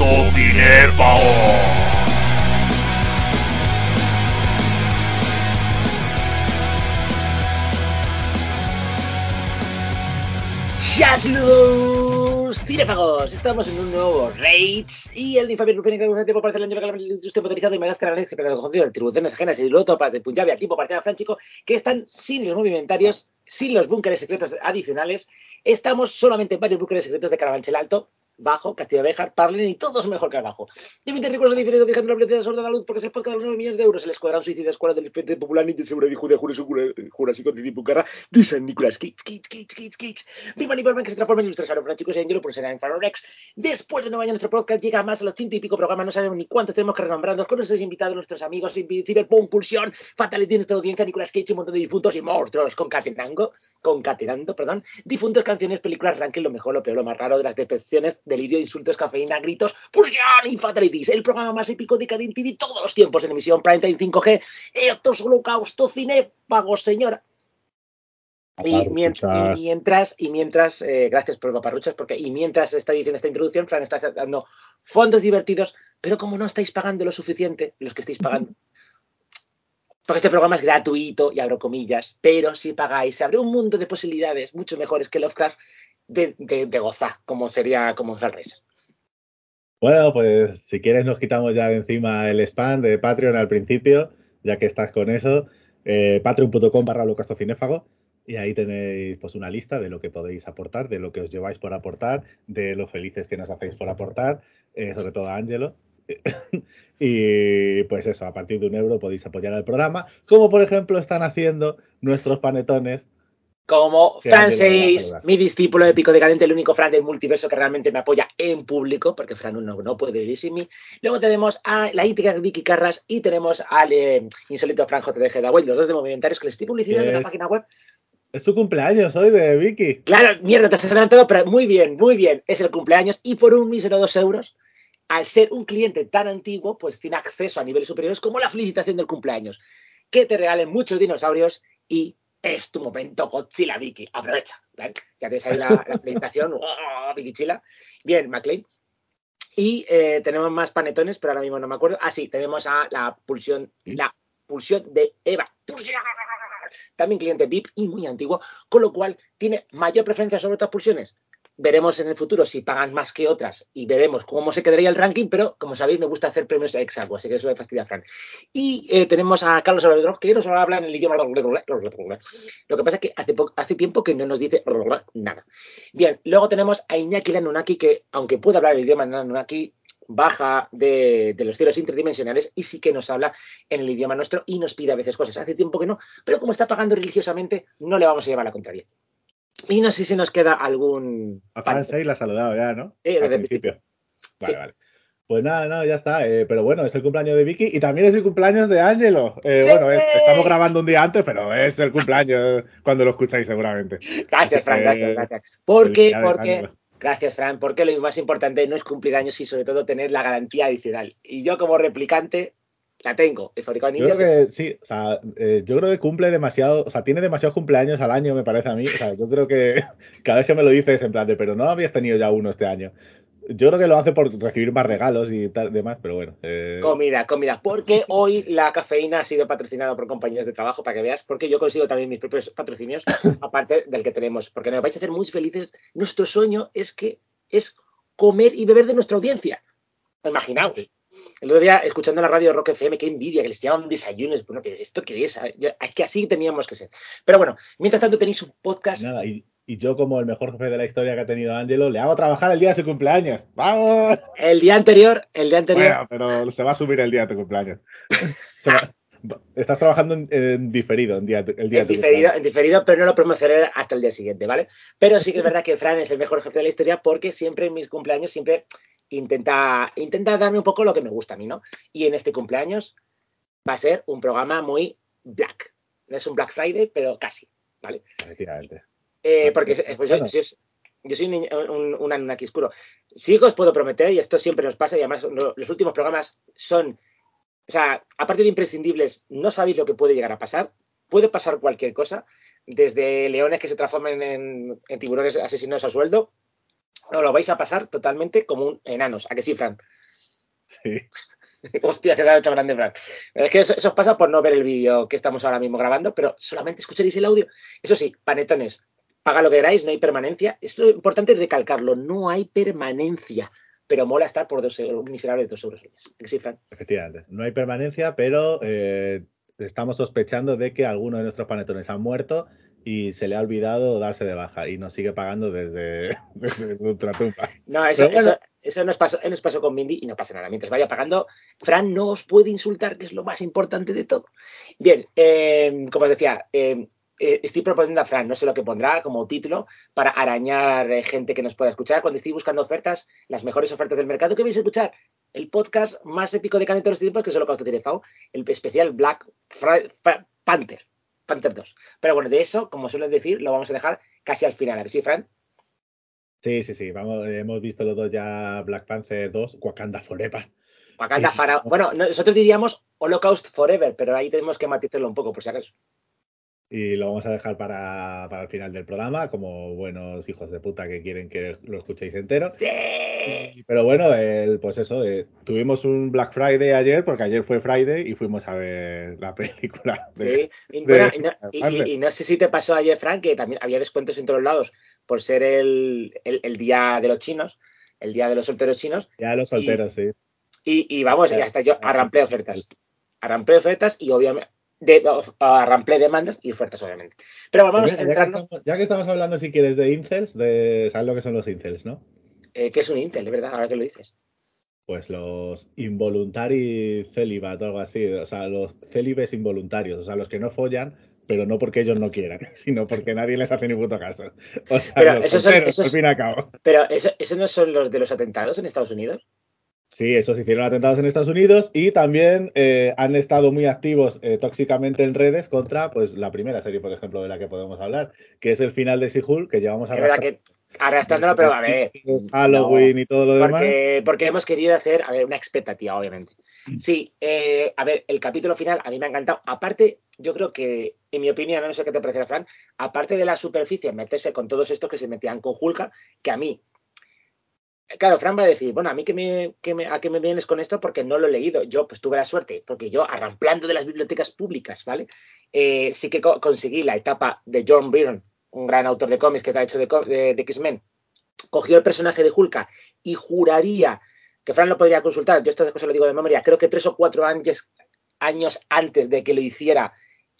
Holocausto Cinéfago. ¡Saludos, cinéfagos! Estamos en un nuevo Rage y el Infamia Rufini que hace tiempo parece el año que industria motorizado y me das canales que pegan cogido de tribuciones ajenas y para de Punjabi al tipo partida franchico que están sin los movimentarios, sin los búnkeres secretos adicionales. Estamos solamente en varios búnkeres secretos de Carabanchel Alto, bajo, Castillo de Bejar, Parlen y todos mejor que abajo. Y mi recursos diferido fijando la velocidad sobre la luz porque se de los 9 millones de euros. El escuadrón suicida escuadra del Frente Popular ni de segura de Julia Jure Segura Jura y Conti Pucarra de San Nicolás Cage Cage Cage Cage Cage Viva Niperman que se transforma en ilustración para chicos y Angelo por ser en Farorex. Después de nueve años nuestro podcast llega más a los ciento y pico programas, no sabemos ni cuántos tenemos que renombrarnos con nuestros invitados, nuestros amigos, Cyberpunk, Pulsión, Fatality, nuestra audiencia, Nicolás Cage, un montón de difuntos y monstruos concatenando, concatenando, perdón, difuntos, canciones, películas, ranking, lo mejor, lo peor, lo más raro de las decepciones, delirio, insultos, cafeína, gritos, Pulsión y Fatalities, el programa más épico de Cadinti de todos los tiempos en emisión Primetime 5G. Esto es Holocausto Cinéfago, señora. Y mientras, y mientras, y mientras eh, gracias por paparruchas, porque y mientras está diciendo esta introducción, Fran está dando fondos divertidos, pero como no estáis pagando lo suficiente, los que estáis pagando, porque este programa es gratuito, y abro comillas, pero si pagáis, se abre un mundo de posibilidades mucho mejores que Lovecraft de, de, de gozar, como sería como Hellraiser. Bueno, pues si quieres nos quitamos ya de encima el spam de Patreon al principio, ya que estás con eso. Eh, Patreon.com barra y ahí tenéis pues una lista de lo que podéis aportar, de lo que os lleváis por aportar, de lo felices que nos hacéis por aportar, eh, sobre todo a Ángelo. y pues eso, a partir de un euro podéis apoyar al programa, como por ejemplo están haciendo nuestros panetones como Fran 6, mi discípulo de Pico de Cadente, el único Fran del multiverso que realmente me apoya en público, porque Fran no, no puede vivir sin mí. Luego tenemos a la íntegra Vicky Carras y tenemos al eh, insólito Fran JDG Daway, los dos de movimentarios que les estoy publicidad en la página web. Es su cumpleaños hoy de Vicky. Claro, mierda, te has adelantado, pero muy bien, muy bien. Es el cumpleaños y por un mísero dos euros, al ser un cliente tan antiguo, pues tiene acceso a niveles superiores como la felicitación del cumpleaños. Que te regalen muchos dinosaurios y es tu momento Godzilla Vicky. Aprovecha. Ya tienes ahí la, la presentación. ¡Oh, Vicky Chila! Bien, McLean. Y eh, tenemos más panetones, pero ahora mismo no me acuerdo. Ah, sí, tenemos a la pulsión, la pulsión de Eva. ¡Pulsión! También cliente VIP y muy antiguo, con lo cual tiene mayor preferencia sobre otras pulsiones. Veremos en el futuro si pagan más que otras y veremos cómo se quedaría el ranking, pero como sabéis me gusta hacer premios ex aequo, así que eso le fastidia a Fran. Y eh, tenemos a Carlos Alvarez que nos habla en el idioma... Lo que pasa es que hace, hace tiempo que no nos dice nada. Bien, luego tenemos a Iñaki Lanunaki que, aunque puede hablar el idioma Lanunaki, baja de, de, los cielos interdimensionales y sí que nos habla en el idioma nuestro y nos pide a veces cosas. Hace tiempo que no, pero como está pagando religiosamente, no le vamos a llevar la contraria. Y no sé si nos queda algún. A Francia la ha saludado ya, ¿no? Sí, desde Al principio. Vale, sí. vale. Pues nada, no, ya está. Eh, pero bueno, es el cumpleaños de Vicky y también es el cumpleaños de Ángelo. Eh. Bueno, es, estamos grabando un día antes, pero es el cumpleaños cuando lo escucháis seguramente. Gracias, Fran, gracias, gracias. Porque, porque, gracias, Fran, porque lo más importante no es cumplir años y sobre todo tener la garantía adicional. Y yo como replicante la tengo. El fabricado Yo ninja. creo que sí, o sea, eh, yo creo que cumple demasiado, o sea, tiene demasiados cumpleaños al año, me parece a mí. O sea, yo creo que cada vez que me lo dices en plan de, pero no habías tenido ya uno este año. Yo creo que lo hace por recibir más regalos y tal, demás, pero bueno. eh, Comida, comida. Porque hoy la cafeína ha sido patrocinada por compañías de trabajo, para que veas, porque yo consigo también mis propios patrocinios, aparte del que tenemos. Porque nos vais a hacer muy felices. Nuestro sueño es que es comer y beber de nuestra audiencia. Imaginaos. El otro día, escuchando la radio Rock FM, qué envidia, que les llamaban desayunos. Bueno, pero ¿esto qué es? Yo- Es que así teníamos que ser. Pero bueno, mientras tanto tenéis un podcast. Nada, y, y yo como el mejor jefe de la historia que ha tenido Ángelo, le hago trabajar el día de su cumpleaños. ¡Vamos! El día anterior, el día anterior. Bueno, pero se va a subir el día de tu cumpleaños. Se va- Estás trabajando en, en diferido en día, el día en diferido, en diferido, pero no lo promocionaré hasta el día siguiente, ¿vale? Pero sí que es verdad que Fran es el mejor jefe de la historia porque siempre en mis cumpleaños siempre intenta, intenta darme un poco lo que me gusta a mí, ¿no? Y en este cumpleaños va a ser un programa muy black. No es un Black Friday, pero casi, ¿vale? Efectivamente. Eh, porque eh, pues, yo, Bueno. yo- yo soy un, un, un Anunnaki oscuro. Sí que os puedo prometer, y esto siempre nos pasa, y además lo- los últimos programas son, o sea, aparte de imprescindibles, no sabéis lo que puede llegar a pasar. Puede pasar cualquier cosa, desde leones que se transformen en, en tiburones asesinos a sueldo, No, lo vais a pasar totalmente como un enanos. ¿A que sí, Fran? Sí. Hostia, que se ha hecho grande, Fran. Es que eso, eso os pasa por no ver el vídeo que estamos ahora mismo grabando, pero solamente escucharéis el audio. Eso sí, panetones, paga lo que queráis, no hay permanencia. Es importante recalcarlo, no hay permanencia. Pero mola estar por dos euros, un miserable de dos euros. ¿A que sí, Fran? Efectivamente. No hay permanencia, pero eh, estamos sospechando de que alguno de nuestros panetones han muerto y se le ha olvidado darse de baja y nos sigue pagando desde, desde Ultratumba. No, eso, bueno. eso, eso nos, pasó, nos pasó con Mindy y no pasa nada. Mientras vaya pagando, Fran no os puede insultar, que es lo más importante de todo. Bien, eh, como os decía, eh, eh, estoy proponiendo a Fran, no sé lo que pondrá como título, para arañar eh, gente que nos pueda escuchar. Cuando estoy buscando ofertas, las mejores ofertas del mercado, ¿qué vais a escuchar? El podcast más épico de Canet de los tiempos, que es Holocausto tiene el especial Black Fri- Fa- Panther, Panther 2. Pero bueno, de eso, como suelen decir, lo vamos a dejar casi al final. A ver si, Fran. Sí, sí, sí. Vamos, hemos visto los dos ya Black Panther 2, Wakanda Forever. Wakanda Sí. Fara- Bueno, nosotros diríamos Holocaust Forever, pero ahí tenemos que matizarlo un poco, por si acaso. Y lo vamos a dejar para, para el final del programa, como buenos hijos de puta que quieren que lo escuchéis entero. ¡Sí! Pero bueno, el, pues eso, eh, tuvimos un Black Friday ayer, porque ayer fue Friday y fuimos a ver la película. de- Sí. Y, de- bueno, y no, y- Marvel. y- y no sé si te pasó ayer, Frank, que también había descuentos en todos lados por ser el, el- el día de los chinos, el día de los solteros chinos. Ya los solteros, sí. Y, y vamos, y Ya, hasta yo arramplé ofertas. Arramplé ofertas y obviamente. De, arramplé demandas y ofertas, obviamente. Pero vamos a Pues ya, que estamos, ya que estamos hablando, si quieres, de incels, de, ¿sabes lo que son los incels, no? Eh, que es un Intel, de verdad, ahora que lo dices. Pues los involuntari celibat o algo así, o sea, los célibes involuntarios, o sea, los que no follan, pero no porque ellos no quieran, sino porque nadie les hace ni puto caso. O sea, Pero los esos son- esos- al fin y al cabo. Pero ¿eso, ¿esos no son los de los atentados en Estados Unidos? Sí, esos hicieron atentados en Estados Unidos y también eh, han estado muy activos eh, tóxicamente en redes contra, pues, la primera serie, por ejemplo, de la que podemos hablar, que es el final de She-Hulk, que llevamos verdad arrastrando arrastrándolo, pero a ver. Halloween y todo lo demás. Porque, porque hemos querido hacer, a ver, una expectativa, obviamente. Mm. Sí, eh, a ver, el capítulo final a mí me ha encantado. Aparte, yo creo que, en mi opinión, no sé qué te parece, Fran, aparte de la superficie, meterse con todos estos que se metían con Hulka, que a mí. Claro, Fran va a decir, bueno, a mí que me, a qué me vienes con esto porque no lo he leído. Yo, pues tuve la suerte, porque yo, arramplando de las bibliotecas públicas, ¿vale? Eh, sí que co- conseguí la etapa de John Byrne, un gran autor de cómics que te ha hecho de- de X-Men. Cogió el personaje de Hulka y juraría que Fran lo podría consultar, yo estas cosas lo digo de memoria, creo que tres o cuatro años, años antes de que lo hiciera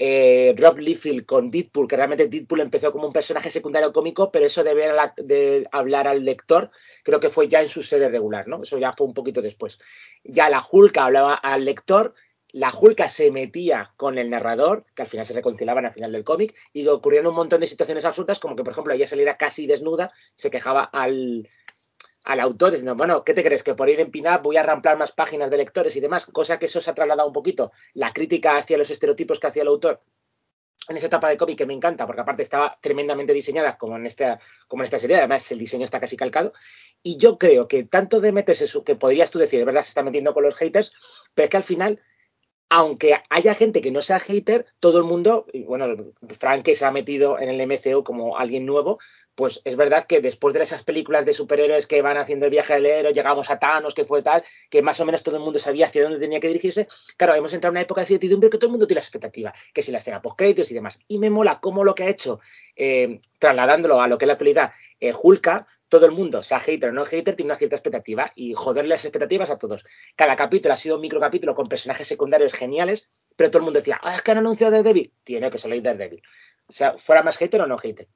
eh, Rob Liefeld con Deadpool, que realmente Deadpool empezó como un personaje secundario cómico, pero eso de, de hablar al lector, creo que fue ya en su serie regular, ¿no? Eso ya fue un poquito después. Ya la Hulka hablaba al lector, la Hulka se metía con el narrador, que al final se reconciliaban al final del cómic, y ocurrían un montón de situaciones absurdas, como que, por ejemplo, ella saliera casi desnuda, se quejaba al, al autor diciendo, bueno, ¿qué te crees? Que por ir en pin-up voy a ramplar más páginas de lectores y demás, cosa que eso se ha trasladado un poquito, la crítica hacia los estereotipos que hacía el autor en esa etapa de cómic que me encanta, porque aparte estaba tremendamente diseñada como en esta, como en esta serie, además el diseño está casi calcado, y yo creo que tanto de meterse su, que podrías tú decir, es verdad, se está metiendo con los haters, pero es que al final aunque haya gente que no sea hater, todo el mundo, bueno, Frank que se ha metido en el MCU como alguien nuevo, pues es verdad que después de esas películas de superhéroes que van haciendo el viaje del héroe, llegamos a Thanos, que fue tal, que más o menos todo el mundo sabía hacia dónde tenía que dirigirse, claro, hemos entrado en una época de certidumbre que todo el mundo tiene la expectativa, que si la escena post y demás. Y me mola cómo lo que ha hecho, eh, trasladándolo a lo que es la actualidad, eh, todo el mundo, sea hater o no hater, tiene una cierta expectativa y joderle las expectativas a todos. Cada capítulo ha sido un microcapítulo con personajes secundarios geniales, pero todo el mundo decía, ah, es que han anunciado Daredevil. Tiene que salir Daredevil. O sea, fuera más hater o no hater.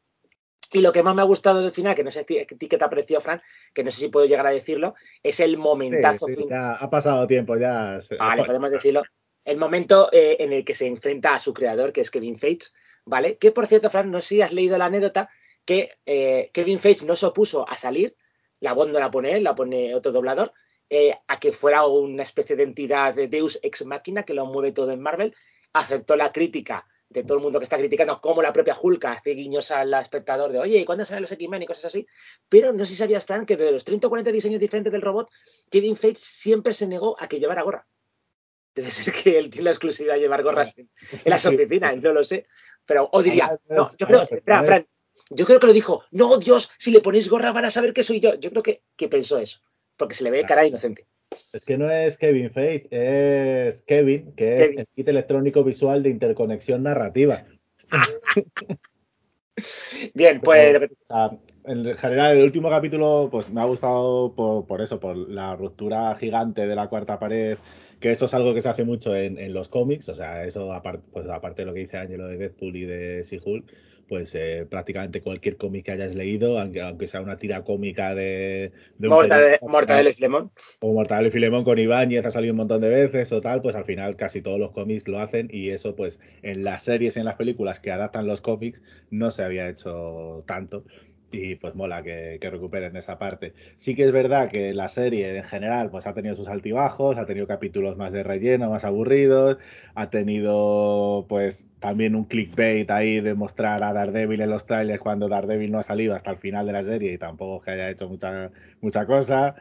Y lo que más me ha gustado del final, que no sé a ti qué te ha parecido, Fran, que no sé si puedo llegar a decirlo, es el momentazo Sí, sí, fin- ya ha pasado tiempo, ya. Vale, podemos decirlo. El momento eh, en el que se enfrenta a su creador, que es Kevin Feige, ¿vale? Que por cierto, Fran, no sé si has leído la anécdota que eh, Kevin Feige no se opuso a salir, la voz no la pone él, la pone otro doblador, eh, a que fuera una especie de entidad de Deus ex machina que lo mueve todo en Marvel, aceptó la crítica de todo el mundo que está criticando cómo la propia Hulk hace guiños al espectador de oye, ¿y cuándo salen los X-Men y cosas así? Pero no sé si sabías, Fran, que de los 30 o 40 diseños diferentes del robot, Kevin Feige siempre se negó a que llevara gorra. Debe ser que él tiene la exclusividad de llevar gorras en, en las oficinas, no lo sé. Pero, o diría, no, yo creo, Fran, Yo creo que lo dijo, no, Dios, si le ponéis gorra van a saber que soy yo. Yo creo que, que pensó eso, porque se le ve cara inocente. Es que no es Kevin Feige, es Kevin, que es el kit electrónico visual de interconexión narrativa. Bien, pues en general, el último capítulo, pues me ha gustado por, por eso, por la ruptura gigante de la cuarta pared, que eso es algo que se hace mucho en, en los cómics, o sea, eso aparte, pues aparte de lo que dice Angelo de Deadpool y de She-Hulk, pues eh, prácticamente cualquier cómic que hayas leído, aunque, aunque sea una tira cómica de, de Mortadelo y Filemón. o Mortadelo y Filemón con Ibáñez ha salido un montón de veces o tal, pues al final casi todos los cómics lo hacen y eso pues en las series y en las películas que adaptan los cómics no se había hecho tanto y pues mola que, que recuperen esa parte. Sí que es verdad que la serie en general pues ha tenido sus altibajos, ha tenido capítulos más de relleno, más aburridos, ha tenido pues también un clickbait ahí de mostrar a Daredevil en los trailers cuando Daredevil no ha salido hasta el final de la serie y tampoco es que haya hecho mucha, mucha cosa.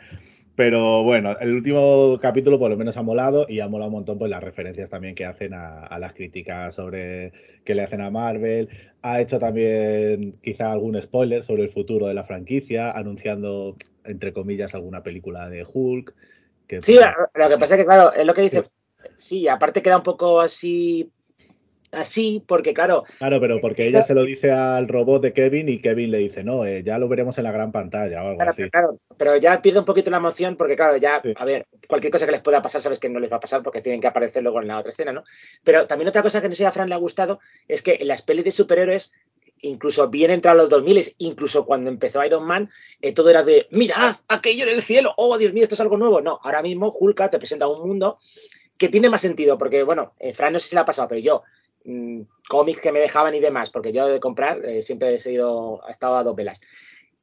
Pero bueno, el último capítulo por lo menos ha molado y ha molado un montón pues las referencias también que hacen a, a las críticas sobre que le hacen a Marvel. Ha hecho también quizá algún spoiler sobre el futuro de la franquicia, anunciando entre comillas alguna película de Hulk. Que, Sí, lo que pasa es que, claro, es lo que dice. Sí, aparte queda un poco así. Así, porque, claro, Claro, pero porque ella se lo dice al robot de Kevin y Kevin le dice, no, eh, ya lo veremos en la gran pantalla o algo Claro, así. pero, claro, pero ya pierde un poquito la emoción porque, claro, ya, Sí. a ver, cualquier cosa que les pueda pasar, sabes que no les va a pasar porque tienen que aparecer luego en la otra escena, ¿no? Pero también otra cosa que no sé si a Fran le ha gustado es que en las pelis de superhéroes, incluso bien entrado los 2000, incluso cuando empezó Iron Man, eh, todo era de, mirad, aquello en el cielo, oh, Dios mío, esto es algo nuevo. No, ahora mismo Hulk te presenta un mundo que tiene más sentido porque, bueno, eh, Fran no sé si le ha pasado, pero yo, mm, cómics que me dejaban y demás, porque yo de comprar eh, siempre he estado a dos velas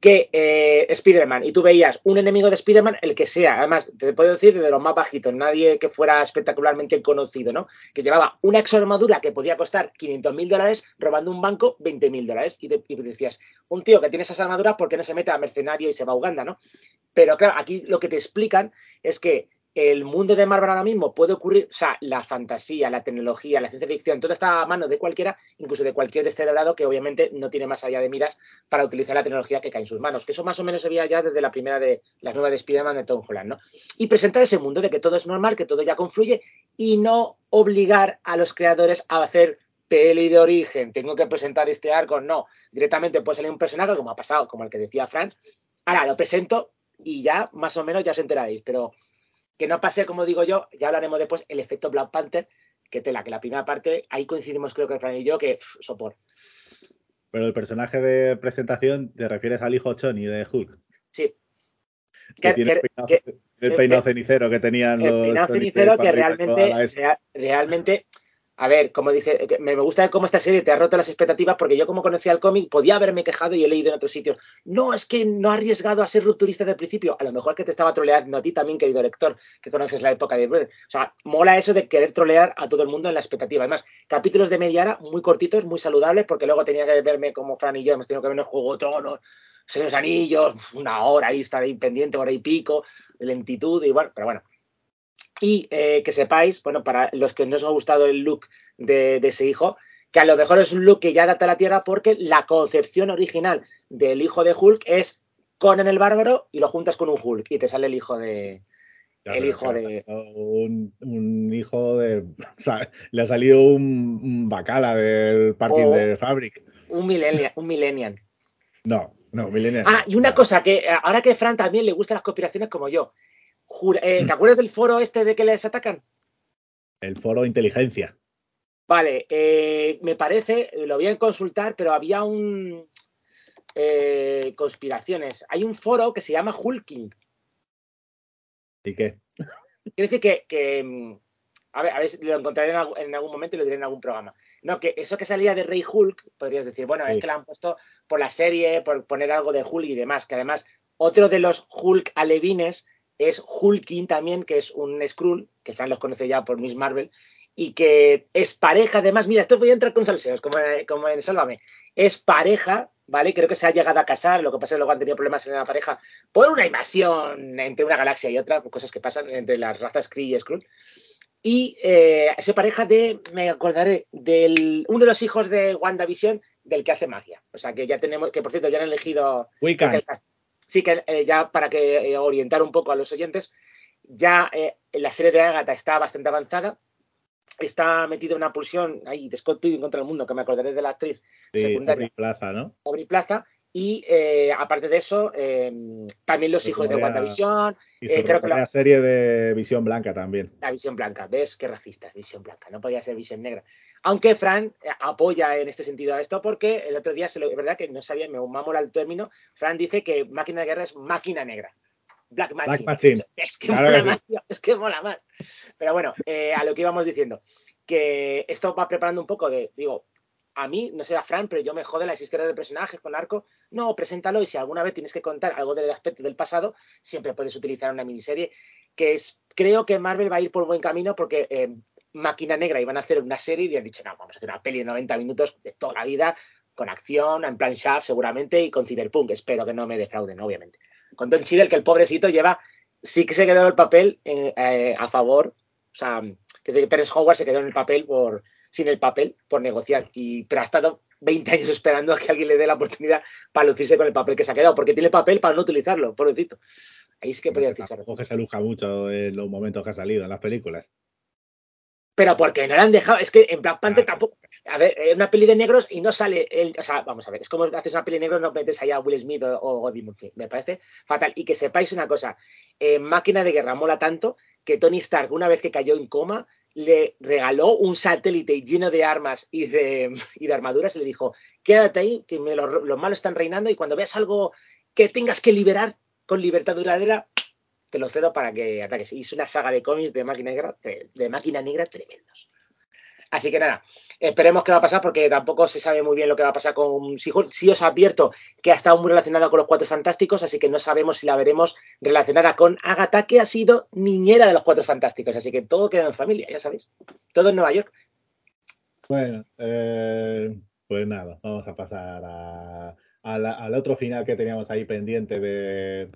que eh, Spider-Man y tú veías un enemigo de Spider-Man, el que sea, además te puedo decir de los más bajitos, nadie que fuera espectacularmente conocido, ¿no? Que llevaba una exoarmadura que podía costar 500 mil dólares robando un banco 20 mil dólares y decías, un tío que tiene esas armaduras, ¿por qué no se mete a mercenario y se va a Uganda, ¿no? Pero claro, aquí lo que te explican es que el mundo de Marvel ahora mismo puede ocurrir, o sea, la fantasía, la tecnología, la ciencia ficción, todo está a mano de cualquiera, incluso de cualquier descerebrado que obviamente no tiene más allá de miras para utilizar la tecnología que cae en sus manos. Que eso más o menos se veía ya desde la primera de las nuevas de Spider-Man de Tom Holland, ¿no? Y presentar ese mundo de que todo es normal, que todo ya confluye y no obligar a los creadores a hacer peli de origen, tengo que presentar este arco, no, directamente puede salir un personaje como ha pasado, como el que decía Franz, ahora lo presento y ya más o menos ya os enteraréis, pero que no pase, como digo yo, ya hablaremos después, el efecto Black Panther, que tela, que la primera parte, ahí coincidimos creo que Fran y yo, que pff, sopor. Pero el personaje de presentación, ¿te refieres al hijo Johnny de Hulk? Sí. Que, Que- tiene que- el peinado, que- el peinado cenicero que tenían El los peinado Johnny cenicero que realmente, realmente, a ver, como dice, me gusta cómo esta serie te ha roto las expectativas porque yo como conocía el cómic podía haberme quejado y he leído en otros sitios. No, es que no ha arriesgado a ser rupturista desde el principio. A lo mejor que te estaba troleando a ti también, querido lector, que conoces la época de Bird. O sea, mola eso de querer trolear a todo el mundo en la expectativa. Además, capítulos de media hora muy cortitos, muy saludables, porque luego tenía que verme como Fran y yo, hemos tenido que vernos Juego Tronos, Señores Anillos, una hora ahí, estar ahí pendiente, hora y pico, lentitud, bueno, pero bueno. Y eh, que sepáis, bueno, para los que no os ha gustado el look de, de, ese hijo, que a lo mejor es un look que ya data la Tierra porque la concepción original del hijo de Hulk es Conan el Bárbaro y lo juntas con un Hulk y te sale el hijo de... Ya, el hijo de... Un, un hijo de. o sea, le ha salido un, un bacala del parking Oh. de Fabric. Un millennial. Un millennial. No, no, Millennial. Ah, y una no. cosa, que eh, ahora que Fran también le gustan las conspiraciones como yo. Jura- eh, ¿Te acuerdas del foro este de que les atacan? El foro inteligencia. Vale, eh, me parece, lo voy a consultar, pero había un... eh, conspiraciones. Hay un foro que se llama Hulking. ¿Y qué? Quiere decir que, que, mm, a, ver, a ver lo encontraré en algún, en algún momento y lo diré en algún programa. No, que eso que salía de Rey Hulk, podrías decir, bueno, Sí. es que la han puesto por la serie, por poner algo de Hulk y demás, que además otro de los Hulk alevines es Hulking también, que es un Skrull, que Fran los conoce ya por Miss Marvel, y que es pareja, además, mira, esto voy a entrar con salseos, como, como en Sálvame, es pareja, ¿vale? Creo que se ha llegado a casar, lo que pasa es que luego han tenido problemas en la pareja por una invasión entre una galaxia y otra, por cosas que pasan entre las razas Kree y Skrull. Y eh, pareja de, me acordaré, del uno de los hijos de WandaVision, del que hace magia. O sea, que ya tenemos, que por cierto, ya han elegido. Wiccan. Sí, que eh, ya para que eh, orientar un poco a los oyentes, ya eh, la serie de Agatha está bastante avanzada. Está metida una pulsión ahí de Scott Pilgrim contra el mundo, que me acordaré de la actriz Sí, secundaria. Aubrey Plaza, ¿no? Aubrey Plaza. Y eh, aparte de eso, eh, también los hijos de WandaVision, Y Eh, creo que la serie de Visión Blanca también. la visión blanca. ¿Ves? Qué racista, visión blanca. No podía ser visión negra. Aunque Fran apoya en este sentido a esto porque el otro día, se lo, es verdad que no sabía, me mola el término, Fran dice que máquina de guerra es máquina negra. Black Machine. Black Machine. Es que Claro mola que sí. más, tío, es que mola más. Pero bueno, a lo que íbamos diciendo, que esto va preparando un poco de, digo, a mí, no sé a Fran, pero yo me jode las historias de personajes con arco. No, preséntalo y si alguna vez tienes que contar algo del aspecto del pasado, siempre puedes utilizar una miniserie que es, creo que Marvel va a ir por buen camino porque eh, Máquina Negra iban a hacer una serie y han dicho, no, vamos a hacer una peli de 90 minutos de toda la vida, con acción, en plan Shaft seguramente y con Cyberpunk. Espero que no me defrauden, obviamente. Con Don Cheadle, que el pobrecito lleva, sí que se quedó en el papel eh, eh, a favor, o sea, que Terence Howard se quedó en el papel por sin el papel por negociar, y, pero ha estado 20 años esperando a que alguien le dé la oportunidad para lucirse con el papel que se ha quedado, porque tiene papel para no utilizarlo, pobrecito. Ahí sí que podría. Tampoco que se luzca mucho en los momentos que ha salido en las películas. Pero porque no le han dejado, es que en Black Panther Ah. tampoco. A ver, una peli de negros y no sale el. O sea, vamos a ver, es como haces una peli de negros, no metes allá a Will Smith o, o Eddie Murphy. Me parece fatal. Y que sepáis una cosa: eh, Máquina de Guerra mola tanto que Tony Stark, una vez que cayó en coma, le regaló un satélite lleno de armas y de, y de armaduras y le dijo: Quédate ahí, que me los, los malos están reinando y cuando veas algo que tengas que liberar con libertad duradera, te lo cedo para que ataques. Y es una saga de cómics de máquina negra, de máquina negra tremendos. Así que nada, esperemos qué va a pasar porque tampoco se sabe muy bien lo que va a pasar con She-Hulk. Sí os advierto que ha estado muy relacionada con los Cuatro Fantásticos, así que no sabemos si la veremos relacionada con Agatha, que ha sido niñera de los Cuatro Fantásticos. Así que todo queda en familia, ya sabéis. Todo en Nueva York. Bueno, eh, pues nada, vamos a pasar a, a la- al otro final que teníamos ahí pendiente de,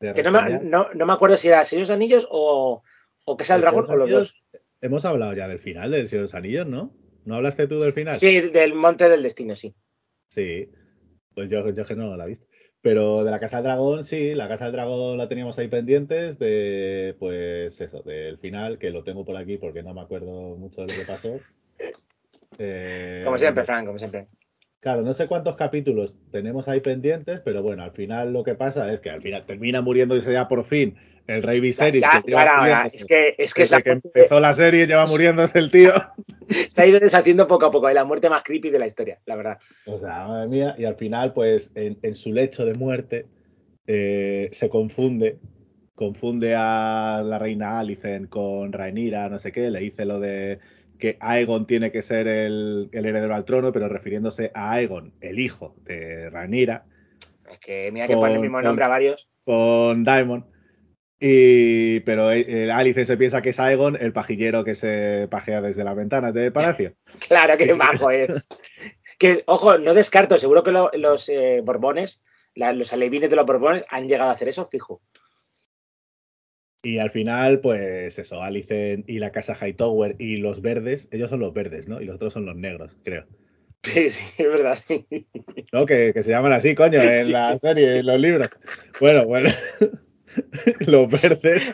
de Que no me, no, no me acuerdo si era Señor de los Anillos o, o que sea el ¿El dragón o los dos. Hemos hablado ya del final del Señor de los Anillos, ¿no? ¿No hablaste tú del final? Sí, del Monte del Destino, sí. Sí, pues yo, yo que no la he visto. Pero de la Casa del Dragón, sí, la Casa del Dragón la teníamos ahí pendientes de, pues eso, del final, que lo tengo por aquí porque no me acuerdo mucho de lo que pasó. Eh, Como siempre, Frank, como siempre. Claro, no sé cuántos capítulos tenemos ahí pendientes, pero bueno, al final lo que pasa es que al final termina muriéndose ya por fin el Rey Viserys. Ya, que ya, muriéndose es que, es que, es desde que empezó la serie lleva muriéndose el tío. se ha ido deshaciendo poco a poco. Es la muerte más creepy de la historia, la verdad. O sea, madre mía, y al final, pues, en, en su lecho de muerte, eh, se confunde, confunde a la reina Alicent con Rhaenyra, no sé qué, le dice lo de que Aegon tiene que ser el, el heredero al trono, pero refiriéndose a Aegon, el hijo de Rhaenyra, Es que mira que Con- pone el mismo con- nombre a varios. con Daemon. Y, pero eh, Alicent se piensa que es Aegon, el pajillero que se pajea desde las ventanas del palacio. Claro que majo es. Que, ojo, no descarto, seguro que lo- los eh, Borbones, la- los alevines de los Borbones han llegado a hacer eso, fijo. Y al final, pues eso, Alicent y la casa Hightower y los verdes, ellos son los verdes, ¿no? Y los otros son los negros, creo. Sí, sí, es verdad. sí. ¿No? Que, que se llaman así, coño, en Sí. la serie, en los libros. Bueno, bueno. los.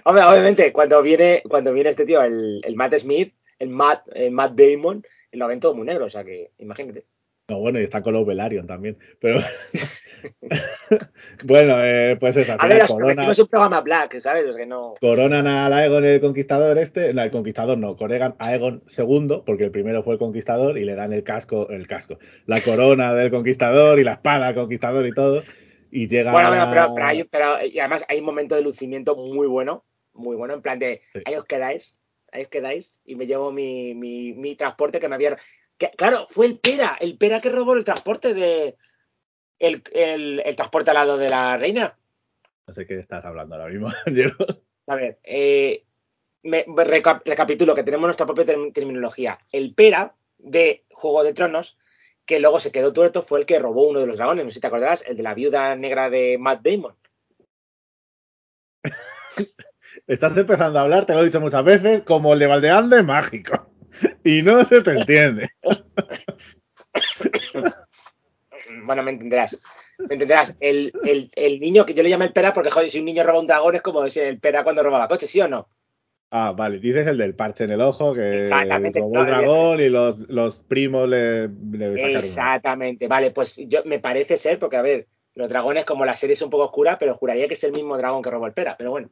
Hombre, obviamente, cuando viene, cuando viene este tío, el, el Matt Smith, el Matt, el Matt Damon, lo ven todo muy negro, o sea que imagínate. No, bueno, y están con los Velaryon también. Pero. bueno, eh, pues eso, al A ver, corona- prometimos un programa black, ¿sabes? Sea que no. coronan al Aegon el conquistador este, no, el conquistador no, coronan a Aegon segundo, porque el primero fue el conquistador y le dan el casco, el casco, la corona del conquistador y la espada del conquistador y todo. Y llega Bueno, bueno, pero, pero, hay, pero- y además hay un momento de lucimiento muy bueno, muy bueno, en plan de Sí. ahí os quedáis, ahí os quedáis, y me llevo mi, mi, mi transporte que me había. que- claro, fue el Pera, el Pera que robó el transporte de. El, el, el transporte al lado de la reina. No sé qué estás hablando ahora mismo, Diego. A ver, eh, me, reca- recapitulo que tenemos nuestra propia term- terminología. El Pera de Juego de Tronos, que luego se quedó tuerto, fue el que robó uno de los dragones, no sé si te acordarás, el de la viuda negra de Matt Damon. Estás empezando a hablar, te lo he dicho muchas veces, como el de Valdeande mágico. Y no se te entiende. bueno, me entenderás. Me entenderás. El, el, el niño que yo le llamo el pera porque, joder, si un niño roba un dragón es como el pera cuando robaba coches, ¿sí o no? Ah, vale, dices el del parche en el ojo, que Exactamente, robó el dragón y los, los primos le, le. Exactamente, vale, pues yo me parece ser, porque a ver, los dragones, como la serie es un poco oscura, pero juraría que es el mismo dragón que robó el pera, pero bueno.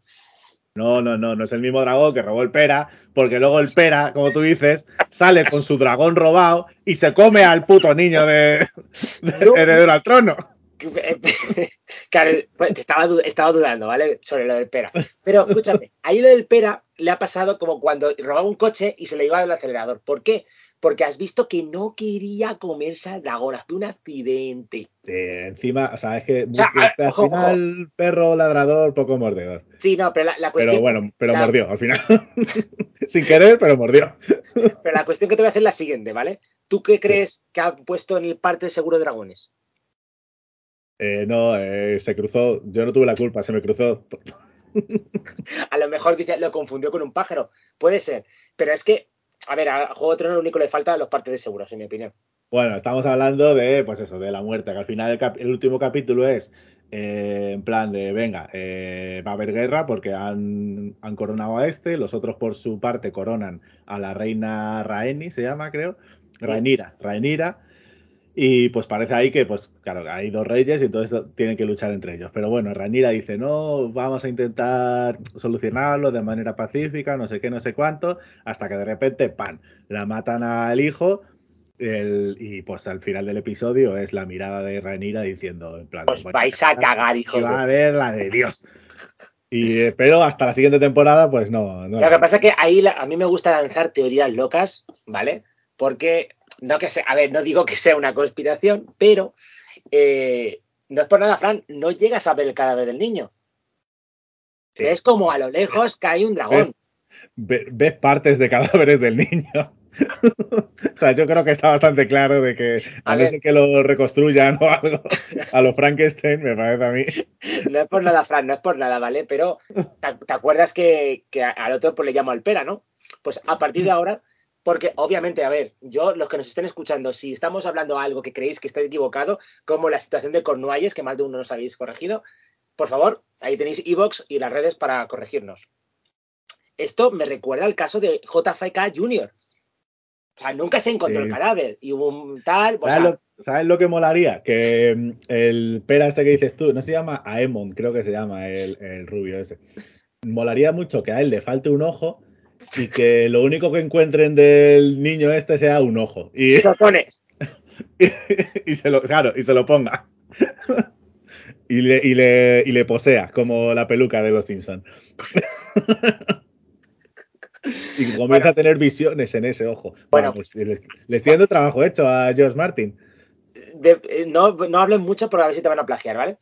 No, no, no, no es el mismo dragón que robó el pera, porque luego el pera, como tú dices, sale con su dragón robado y se come al puto niño de, de heredero al trono. Claro, pues, te estaba, estaba dudando, ¿vale? Sobre lo del pera. Pero escúchame, ahí lo del pera le ha pasado como cuando robaba un coche y se le iba al acelerador. ¿Por qué? Porque has visto que no quería comerse al dragón, fue un accidente. Sí, encima, o sea, es que sea, al ojo, final, perro ladrador, poco mordedor. Sí, no, pero la, la cuestión. Pero bueno, pero la- mordió al final. Sin querer, pero mordió. Pero la cuestión que te voy a hacer es la siguiente, ¿vale? ¿Tú qué crees que han puesto en el parte de seguro de dragones? Eh, no, eh, se cruzó. Yo no tuve la culpa, se me cruzó. A lo mejor dice, lo confundió con un pájaro. Puede ser. Pero es que, a ver, a Juego de Tronos lo único que le falta los partes de seguros, en mi opinión. Bueno, estamos hablando de, pues eso, de la muerte, que al final el, último capítulo es eh, en plan de, venga, eh, va a haber guerra porque han, han coronado a este, los otros por su parte coronan a la reina Raeni, se llama, creo, Rhaenyra, Rhaenyra, y pues parece ahí que, pues claro, hay dos reyes y entonces tienen que luchar entre ellos. Pero bueno, Rhaenyra dice, no, vamos a intentar solucionarlo de manera pacífica, no sé qué, no sé cuánto, hasta que de repente, ¡pam!, la matan al hijo el- y pues al final del episodio es la mirada de Rhaenyra diciendo, en plan, Os "Vais a cagar, hijos va a ver la de Dios. Y, eh, pero hasta la siguiente temporada, pues no. no Lo que pasa es que ahí la- a mí me gusta lanzar teorías locas, ¿vale? Porque, no que sea, a ver, no digo que sea una conspiración, pero eh, no es por nada, Fran, no llegas a ver el cadáver del niño. Sí. Es como a lo lejos hay un dragón. ¿Ves? Ve- ves partes de cadáveres del niño. o sea, yo creo que está bastante claro de que a, A no ver. ser que lo reconstruyan o algo a lo Frankenstein, me parece a mí. No es por nada, Fran, no es por nada, ¿vale? Pero ¿te, te acuerdas que, que al otro pues le llamo Alpera, ¿no? Pues a partir de ahora, porque obviamente, a ver, yo, los que nos estén escuchando, si estamos hablando algo que creéis que está equivocado, como la situación de Cornualles, que más de uno nos habéis corregido, por favor, ahí tenéis Evox y las redes para corregirnos. Esto me recuerda al caso de JFK Jr. O sea, nunca se encontró Sí. el cadáver y hubo un tal, o ¿Sabes, sea, lo, sabes lo que molaría? Que mm, el pera este que dices tú, no se llama Aemon, creo que se llama el, el rubio ese. Molaría mucho que a él le falte un ojo y que lo único que encuentren del niño este sea un ojo. Y, se opone. y se lo, claro, y se lo ponga. Y le, y, le, y le posea, como la peluca de los Simpsons. y comienza Bueno. a tener visiones en ese ojo. Bueno. Vamos, les, le estoy dando trabajo hecho a George Martin. de- eh, no, no hablen mucho porque a ver si te van a plagiar, ¿vale?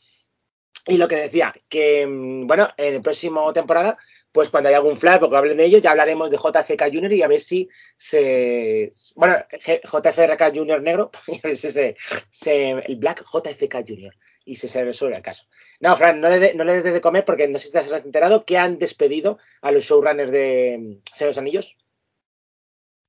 Y lo que decía, que mm, bueno, en el próximo temporada, pues cuando haya algún flash, porque hablen de ello, ya hablaremos de JFK Junior y a ver si se. Bueno, JFK Junior negro, y a ver si se, se- el Black JFK Junior y si se resuelve el caso. No, Fran, no le, no le des de comer porque no sé si te has enterado que han despedido a los showrunners de mm, Señor Anillos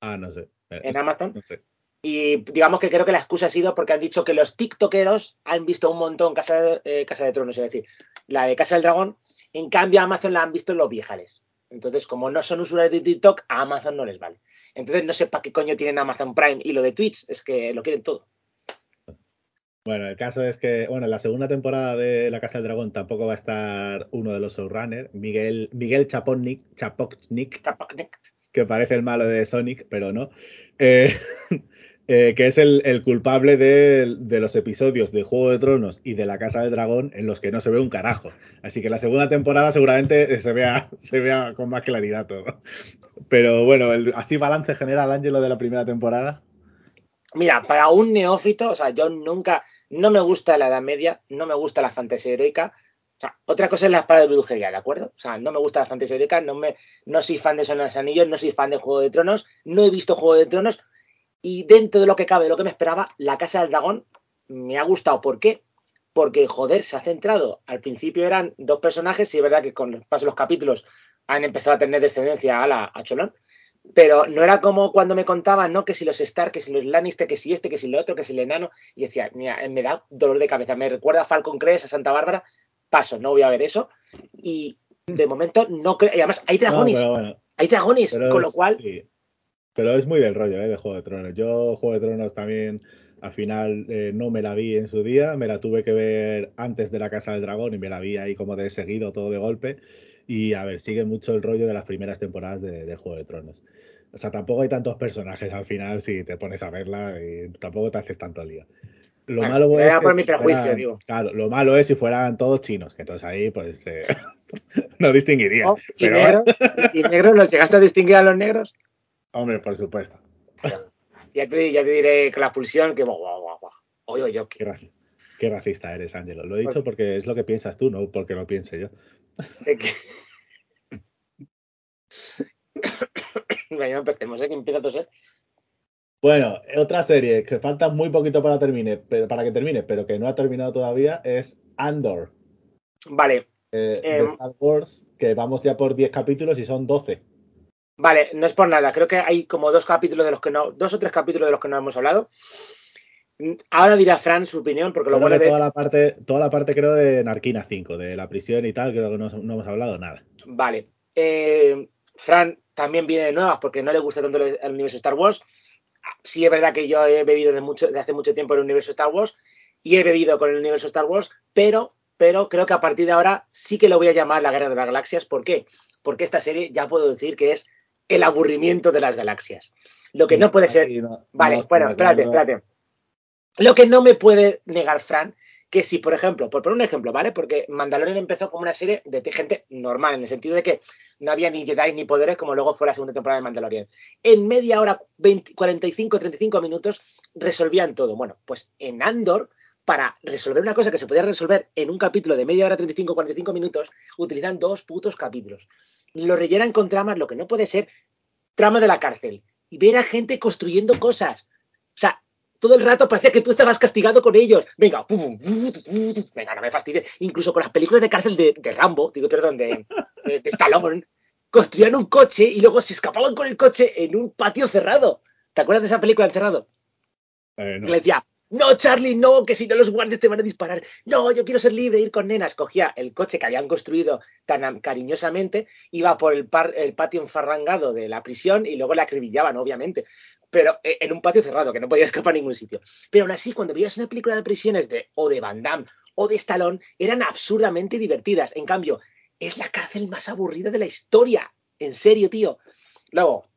Ah, no sé. en Amazon. No sé. Y digamos que creo que la excusa ha sido porque han dicho que los tiktokeros han visto un montón Casa de, eh, Casa de Tronos, es decir, la de Casa del Dragón, en cambio a Amazon la han visto en los viejales. Entonces, como no son usuarios de TikTok, a Amazon no les vale. Entonces, no sé para qué coño tienen Amazon Prime y lo de Twitch, es que lo quieren todo. Bueno, el caso es que, bueno, en la segunda temporada de La Casa del Dragón tampoco va a estar uno de los showrunners, Miguel, Miguel Chapotnik, Chapotnik, que parece el malo de Sonic, pero no. Eh, eh, que es el, culpable de, los episodios de Juego de Tronos y de La Casa del Dragón en los que no se ve un carajo. Así que la segunda temporada seguramente se vea, con más claridad todo. Pero bueno, así balance general, Ángelo, de la primera temporada. Mira, para un neófito, o sea, yo nunca, no me gusta la Edad Media, no me gusta la fantasía heroica. O sea, otra cosa es la espada de brujería, ¿de acuerdo? O sea, no me gusta la fantasía heroica, no, me, no soy fan de Son de los Anillos, no soy fan de Juego de Tronos, no he visto Juego de Tronos. Y dentro de lo que cabe, de lo que me esperaba, La Casa del Dragón me ha gustado. ¿Por qué? Porque, joder, se ha centrado. Al principio eran dos personajes, y es verdad que con el paso de los capítulos han empezado a tener descendencia a la a Cholón. pero no era como cuando me contaban, ¿no? Que si los Stark, que si los Lannister, que si este, que si el otro, que si el enano. Y decía, mira, me da dolor de cabeza. Me recuerda a Falcon Crest, a Santa Bárbara. Paso, no voy a ver eso. Y de momento no creo. Y además hay dragones. No, pero bueno, hay dragones, pero con lo cual. sí. Pero es muy del rollo, ¿eh? De Juego de Tronos. Yo, Juego de Tronos también, al final, eh, no me la vi en su día. Me la tuve que ver antes de la Casa del Dragón y me la vi ahí como de seguido, todo de golpe. Y a ver, sigue mucho el rollo de las primeras temporadas de, de Juego de Tronos. O sea, tampoco hay tantos personajes al final si te pones a verla y tampoco te haces tanto lío. Lo malo es que por mi si prejuicio, fueran- digo. Claro, lo malo es si fueran todos chinos, que entonces ahí pues eh, no distinguirías. Oh, y, Pero, negros, y negros, ¿los llegaste a distinguir a los negros? Hombre, por supuesto. Ya te, ya te diré que la pulsión, que. Oye, oye, Qué, raci- qué racista eres, Ángelo. Lo he dicho porque es lo que piensas tú, no porque lo piense yo. de empecemos, ¿eh? Que empieza a toser. Bueno, otra serie que falta muy poquito para termine, pero para que termine, pero que no ha terminado todavía es Andor Vale, eh, Em. de Star Wars, que vamos ya por 10 capítulos y son 12. Vale, no es por nada. Creo que hay como dos capítulos de los que no, dos o tres capítulos de los que no hemos hablado. Ahora dirá Fran su opinión, porque lo bueno de de. toda la parte, toda la parte creo de Narquina 5, de la prisión y tal, creo que no, no hemos hablado nada. Vale. Eh, Fran también viene de nuevas porque no le gusta tanto el, el universo Star Wars. Sí es verdad que yo he bebido de, mucho, de hace mucho tiempo el universo Star Wars y he bebido con el universo Star Wars, pero, pero creo que a partir de ahora sí que lo voy a llamar la Guerra de las Galaxias. ¿Por qué? Porque esta serie ya puedo decir que es el aburrimiento de las galaxias. Lo que no puede ser... No- Vale, no bueno, espérate, espérate. Lo que no me puede negar Fran, que si, por ejemplo, por poner un ejemplo, ¿vale? Porque Mandalorian empezó como una serie de gente normal, en el sentido de que no había ni Jedi ni poderes, como luego fue la segunda temporada de Mandalorian. En media hora, 20, 45, 35 minutos, resolvían todo. Bueno, pues en Andor, para resolver una cosa que se podía resolver en un capítulo de media hora, 35, 45 minutos, utilizan dos putos capítulos. Lo rellenan con tramas, lo que no puede ser trama de la cárcel. Y ver a gente construyendo cosas. O sea, todo el rato parecía que tú estabas castigado con ellos. Venga, pum, venga, no me fastidies. Incluso con las películas de cárcel de, de Rambo, digo, perdón, de, de, de Stallone, construían un coche y luego se escapaban con el coche en un patio cerrado. ¿Te acuerdas de esa película encerrado? Eh, no. Le decía, no, Charlie, no, que si no los guardias te van a disparar. No, yo quiero ser libre, ir con nenas. Cogía el coche que habían construido tan am- cariñosamente, iba por el, par- el patio enfarrangado de la prisión y luego la acribillaban, obviamente. Pero eh, en un patio cerrado, que no podía escapar a ningún sitio. Pero aún así, cuando veías una película de prisiones de, o de Van Damme o de Stallone, eran absurdamente divertidas. En cambio, es la cárcel más aburrida de la historia. En serio, tío. Luego,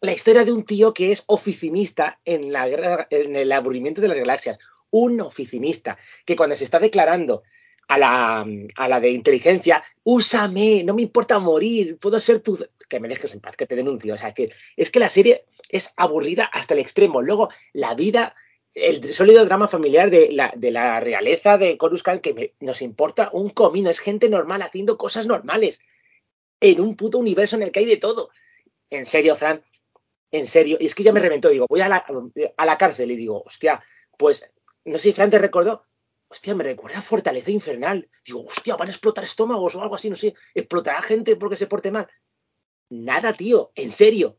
la historia de un tío que es oficinista en, la en el aburrimiento de las galaxias. Un oficinista que cuando se está declarando a la, a la de inteligencia, úsame, no me importa morir, puedo ser tu... Que me dejes en paz, que te denuncio. O sea, que es que la serie es aburrida hasta el extremo. Luego, la vida, el sólido drama familiar de la, de la realeza de Coruscant, que me- nos importa un comino, es gente normal haciendo cosas normales en un puto universo en el que hay de todo. En serio, Fran, en serio, y es que ya me reventó, digo, voy a la, a la cárcel y digo, hostia, pues, no sé si Fran te recordó, hostia, me recuerda a Fortaleza Infernal. Digo, hostia, van a explotar estómagos o algo así, no sé, explotará gente porque se porte mal. Nada, tío, en serio.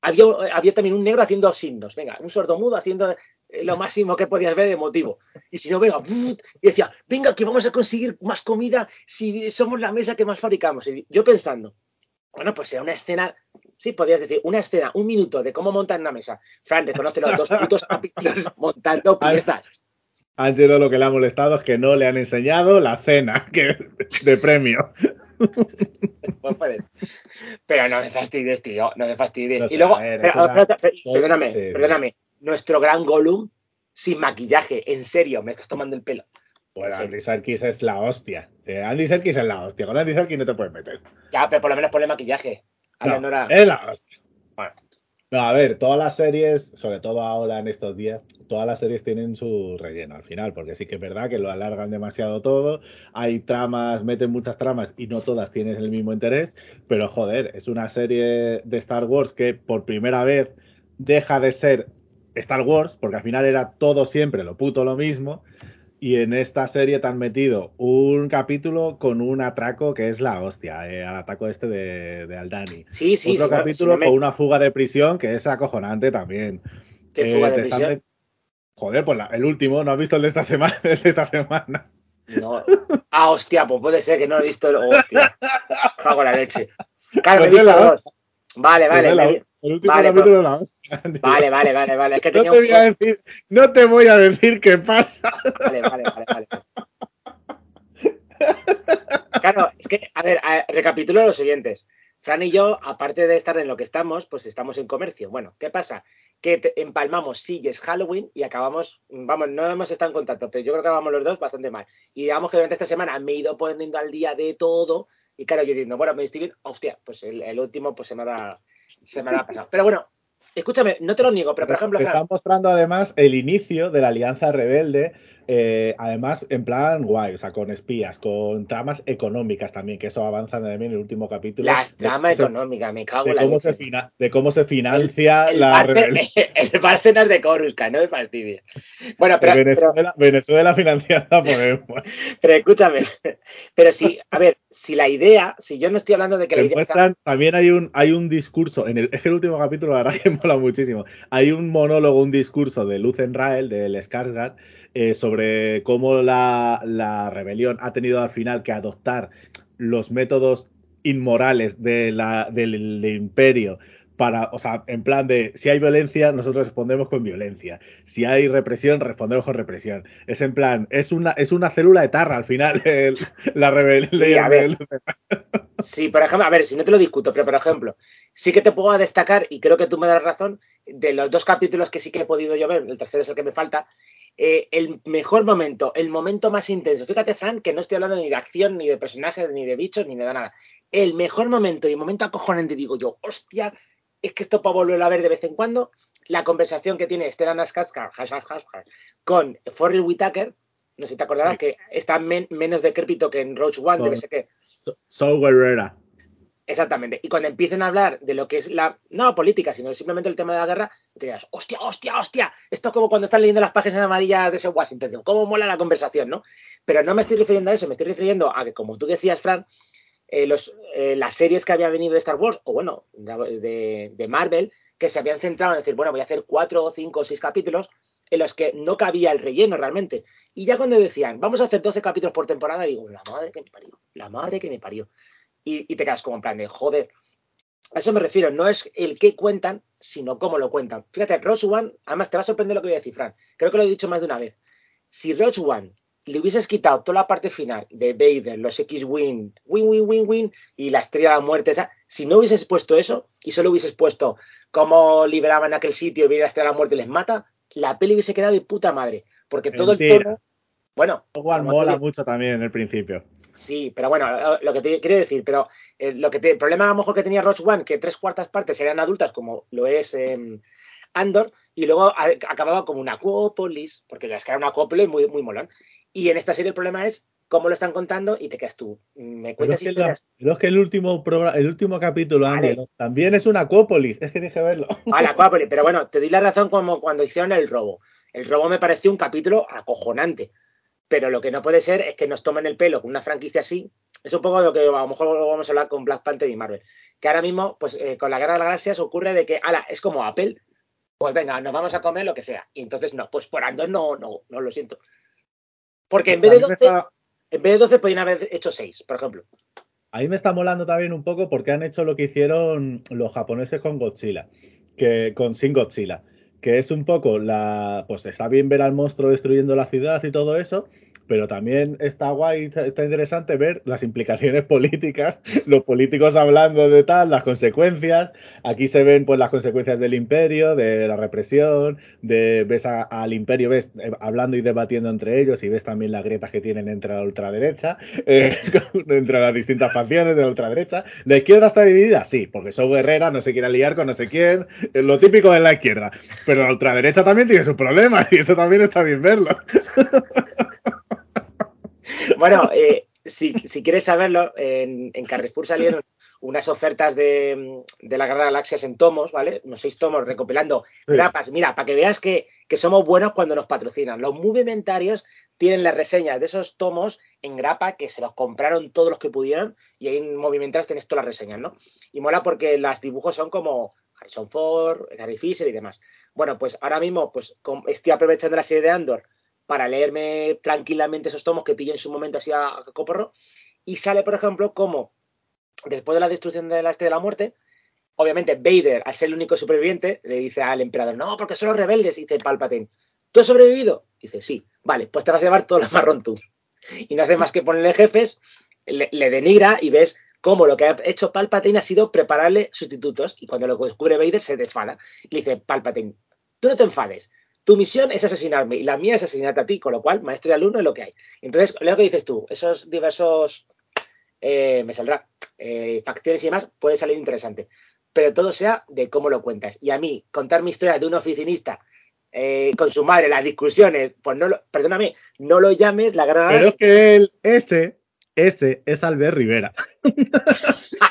Había, había también un negro haciendo signos, venga, un sordomudo haciendo eh, lo máximo que podías ver de motivo. Y si no, venga, y decía, venga, que vamos a conseguir más comida si somos la mesa que más fabricamos. Y yo pensando, bueno, pues era una escena, sí, podrías decir, una escena, un minuto de cómo montar una mesa. Fran, reconoce los dos putos capítulos montando piezas. Ángelo lo que le ha molestado es que no le han enseñado la cena que, de premio. Pues puedes. Pero no me fastidies, tío, no me fastidies. No y luego, ver, pero, una- perdóname, Sí, perdóname. Nuestro gran Gollum sin maquillaje, en serio, me estás tomando el pelo. Bueno, Sí. Andy Serkis es la hostia. Eh, Andy Serkis es la hostia. Con Andy Serkis no te puedes meter. Ya, pero por lo menos ponle maquillaje. No, Leonora. es la hostia. Bueno. No, a ver, todas las series, sobre todo ahora en estos días, todas las series tienen su relleno al final, porque sí que es verdad que lo alargan demasiado todo, hay tramas, meten muchas tramas y no todas tienen el mismo interés, pero joder, es una serie de Star Wars que por primera vez deja de ser Star Wars, porque al final era todo siempre lo puto lo mismo, Y en esta serie te han metido un capítulo con un atraco que es la hostia, eh, al ataco este de, de Aldani. Sí, sí, Otro no- capítulo si no me- con una fuga de prisión que es acojonante también. ¿Qué Eh, fuga de te están prisión? met- Joder, pues la- el último, ¿no has visto el de esta semana? El de esta semana. No. Ah, hostia, pues puede ser que no he visto el. Hostia. Cago la leche. Claro, he Pues es visto la dos. Vale, Pues vale. me vi- el último vale, capítulo de la hostia. tío. Vale, vale, vale, vale. Es que No tenía te, un voy a decir, no te voy a decir qué pasa. Vale, vale, vale, vale. Claro, es que, a ver, a- recapitulo los siguientes. Fran y yo, aparte de estar en lo que estamos, pues estamos en comercio. Bueno, ¿qué pasa? Que te- empalmamos Sigues Halloween y acabamos, vamos, no hemos estado en contacto, pero yo creo que acabamos los dos bastante mal. Y digamos que durante esta semana me he ido poniendo al día de todo. Y claro, yo diciendo, bueno, me estoy bien, hostia, pues el, el último pues se me habrá, se me habrá pasado. Pero bueno, escúchame, no te lo niego, pero por ejemplo, te Fran, están mostrando además el inicio de la Alianza Rebelde, eh, además en plan guay, o sea, con espías, con tramas económicas también, que eso avanza también en el último capítulo. las tramas económicas, me cago de en la cómo, se fina- de cómo se financia el, la Barce- rebelión. el Bárcenas de Coruscant, no me fastidia. Bueno, pero, Venezuela, Venezuela financiada por el- pero escúchame, pero sí, a ver, si la idea, si yo no estoy hablando de que la idea muestran- también hay un, hay un discurso, en el, es que el último capítulo la verdad que mola muchísimo. Hay un monólogo, un discurso de Luz Enrael, del Skarsgård, eh, sobre cómo la, la rebelión ha tenido al final que adoptar los métodos inmorales de la, del, del imperio para, o sea, en plan de si hay violencia, nosotros respondemos con violencia. Si hay represión, respondemos con represión. Es en plan, es una, es una célula etarra al final, el- la rebelión. Sí, por ejemplo, a ver, si no te lo discuto, pero por ejemplo, sí que te puedo destacar, y creo que tú me das razón, de los dos capítulos que sí que he podido yo ver, el tercero es el que me falta, eh, el mejor momento, el momento más intenso. Fíjate, Fran, que no estoy hablando ni de acción, ni de personajes, ni de bichos, ni de nada. El mejor momento y el momento acojonante, digo yo, hostia, es que esto para volverlo a ver de vez en cuando, la conversación que tiene Stellan Skarsgård con Forrest Whitaker, no sé si te acordarás, Sí. que está men- menos decrépito que en Roach One, de Con- que qué. Saul Guerrera. Exactamente. Y cuando empiecen a hablar de lo que es la, no política, sino simplemente el tema de la guerra, te dirás, hostia, hostia, hostia. Esto es como cuando están leyendo las páginas amarillas de ese Washington. ¿Cómo mola la conversación, no? Pero no me estoy refiriendo a eso, me estoy refiriendo a que, como tú decías, Fran, eh, los, eh, las series que había venido de Star Wars, o bueno, de, de- Marvel, que se habían centrado en decir, bueno, voy a hacer cuatro, cinco o seis capítulos en los que no cabía el relleno realmente. Y ya cuando decían, vamos a hacer 12 capítulos por temporada, digo, la madre que me parió, la madre que me parió. Y, y te quedas como en plan de, joder, a eso me refiero, no es el qué cuentan, sino cómo lo cuentan. Fíjate, Rogue One, además te va a sorprender lo que voy a decir, Fran. Creo que lo he dicho más de una vez. Si Rogue One le hubieses quitado toda la parte final de Vader, los X-Wing, win, win, win, win, y la estrella de la muerte, esa, si no hubieses puesto eso y solo hubieses puesto cómo liberaban aquel sitio y viene la estrella de la muerte y les mata, la peli hubiese quedado de puta madre. Porque todo el tono. Bueno, tú mola mucho también en el principio. Sí, pero bueno, lo- lo que te quiero decir, pero eh, lo que te- el problema a lo mejor que tenía Rogue One, que tres cuartas partes eran adultas, como lo es em, Andor, y luego a- acababa como una Acuópolis, porque es que era una Acuópolis muy, muy molón. Y en esta serie el problema es cómo lo están contando y te quedas tú. Me Pero cuentas es, que la- historias. pero es que el último, programa, el último capítulo, Vale. También es una Acuópolis. Es que dije verlo. Ah, la Acuópolis, pero bueno, te di la razón como cuando hicieron el robo. El robo me pareció un capítulo acojonante. Pero lo que no puede ser es que nos tomen el pelo con una franquicia así. Es un poco lo que a lo mejor luego vamos a hablar con Black Panther y Marvel. Que ahora mismo, pues eh, con la Guerra de las Galaxias ocurre de que, ala, es como Apple. Pues venga, nos vamos a comer lo que sea. Y entonces no, pues por Andor no, no, no lo siento. Porque en vez de a mí me 12, está- en vez de 12 podrían haber hecho 6, por ejemplo. A mí me está molando también un poco porque han hecho lo que hicieron los japoneses con Godzilla, que con Sin Godzilla, que es un poco la, pues está bien ver al monstruo destruyendo la ciudad y todo eso, pero también está guay, está interesante ver las implicaciones políticas, los políticos hablando de tal, las consecuencias. Aquí se ven pues las consecuencias del imperio, de la represión, de ves a- al imperio ves eh, hablando y debatiendo entre ellos y ves también las grietas que tienen entre la ultraderecha, eh, entre las distintas facciones de la ultraderecha. ¿La izquierda está dividida? Sí, porque son guerreras, no se quiere liar con no sé quién, es lo típico de la izquierda. Pero la ultraderecha también tiene sus problemas y eso también está bien verlo. Bueno, eh, si, si quieres saberlo, en, en Carrefour salieron unas ofertas de, de la Guerra de Galaxias en tomos, ¿vale? Unos seis tomos recopilando Sí. grapas. Mira, para que veas que, que somos buenos cuando nos patrocinan. Los movimentarios tienen las reseñas de esos tomos en grapa que se los compraron todos los que pudieron y ahí en Movimentas tienes todas las reseñas, ¿no? Y mola porque los dibujos son como Harrison Ford, Gary Fisher y demás. Bueno, pues ahora mismo pues estoy aprovechando la serie de Andor para leerme tranquilamente esos tomos que pillé en su momento así a, coporro y sale, por ejemplo, como después de la destrucción de la Estrella de la Muerte, obviamente Vader, al ser el único superviviente, le dice al emperador, no, porque son los rebeldes, y dice Palpatine, ¿tú has sobrevivido? dice, sí, vale, pues te vas a llevar todo lo marrón tú. Y no hace más que ponerle jefes, le, denigra y ves cómo lo que ha hecho Palpatine ha sido prepararle sustitutos y cuando lo descubre Vader se desfala y le dice, Palpatine, tú no te enfades, tu misión es asesinarme y la mía es asesinarte a ti, con lo cual, maestro y alumno es lo que hay. Entonces, lo que dices tú, esos diversos, eh, me saldrá, eh, facciones y demás, puede salir interesante. Pero todo sea de cómo lo cuentas. Y a mí, contar mi historia de un oficinista eh, con su madre, las discusiones, pues no lo, perdóname, no lo llames la gran... Pero es que él, ese, ese es Albert Rivera.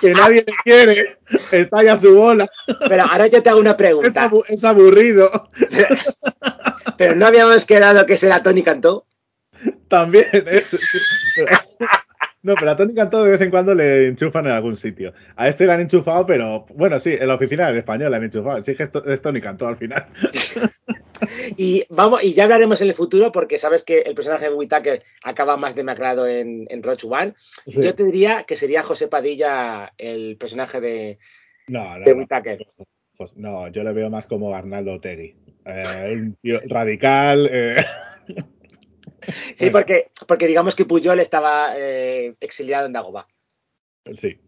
que nadie le quiere, está ya su bola. Pero ahora yo te hago una pregunta. Es, aburrido. Pero, no habíamos quedado que será Tony Cantó. También. No, pero a Tony Cantó de vez en cuando le enchufan en algún sitio. A este le han enchufado, pero bueno, sí, en la oficina del español le han enchufado. Sí que es, Tony Cantó al final. y vamos, y ya hablaremos en el futuro, porque sabes que el personaje de Whitaker acaba más demacrado en, en Roach One. Yo te diría que sería José Padilla el personaje de, no, no, Whitaker. No. yo lo veo más como Arnaldo Tegui. Eh, un tío radical. Eh. Sí, porque, porque digamos que Puyol estaba eh, exiliado en Dagobah. Sí.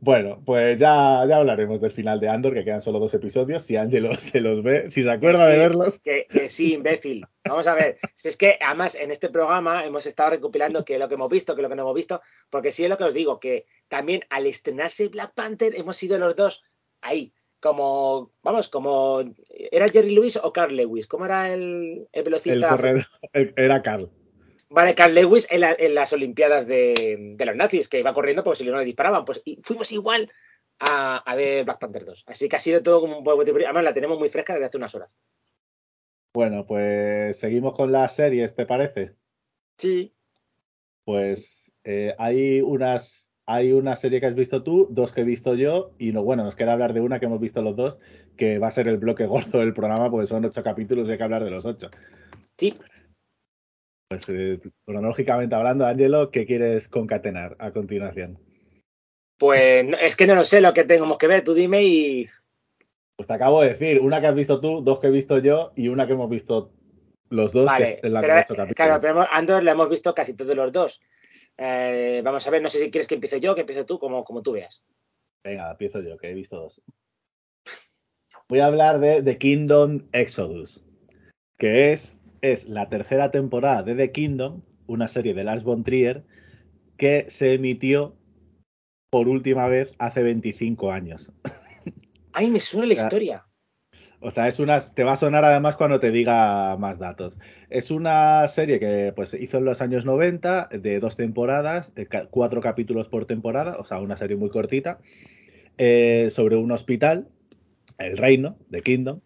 Bueno, pues ya, ya hablaremos del final de Andor, que quedan solo dos episodios. Si Angelo se los ve, si se acuerda de verlos. Que, sí, imbécil. Vamos a ver. Si es que además en este programa hemos estado recopilando que lo que hemos visto, que lo que no hemos visto, porque sí es lo que os digo, que también al estrenarse Black Panther hemos ido los dos ahí, como, vamos, como, ¿era Jerry Lewis o Carl Lewis? ¿Cómo era el, el velocista? era Carl. Vale, Carl Lewis en, las Olimpiadas de, los nazis, que iba corriendo porque si no le disparaban. Pues y fuimos igual a, ver Black Panther 2. Así que ha sido todo como un buen Además, la tenemos muy fresca desde hace unas horas. Bueno, pues seguimos con las series, ¿te parece? Sí. Pues eh, hay unas. Hay una serie que has visto tú, dos que he visto yo, y no, bueno, nos queda hablar de una que hemos visto los dos, que va a ser el bloque gordo del programa, porque son ocho capítulos y hay que hablar de los ocho. Sí. Pues eh, cronológicamente hablando, Angelo, ¿qué quieres concatenar a continuación? Pues es que no lo sé lo que tenemos que ver, tú dime y. Pues te acabo de decir, una que has visto tú, dos que he visto yo y una que hemos visto los dos, que es la pero, capítulos. Claro, pero Andor la hemos visto casi todos los dos. Eh, vamos a ver, no sé si quieres que empiece yo que empiece tú, como, como tú veas. Venga, empiezo yo, que he visto dos. Voy a hablar de The Kingdom Exodus, que es es la tercera temporada de The Kingdom, una serie de Lars von Trier que se emitió por última vez hace 25 años. Ay, me suena la historia. O sea, es una, te va a sonar además cuando te diga más datos. Es una serie que pues hizo en los años 90 de dos temporadas, cuatro capítulos por temporada, o sea, una serie muy cortita, eh, sobre un hospital, el reino de Kingdom,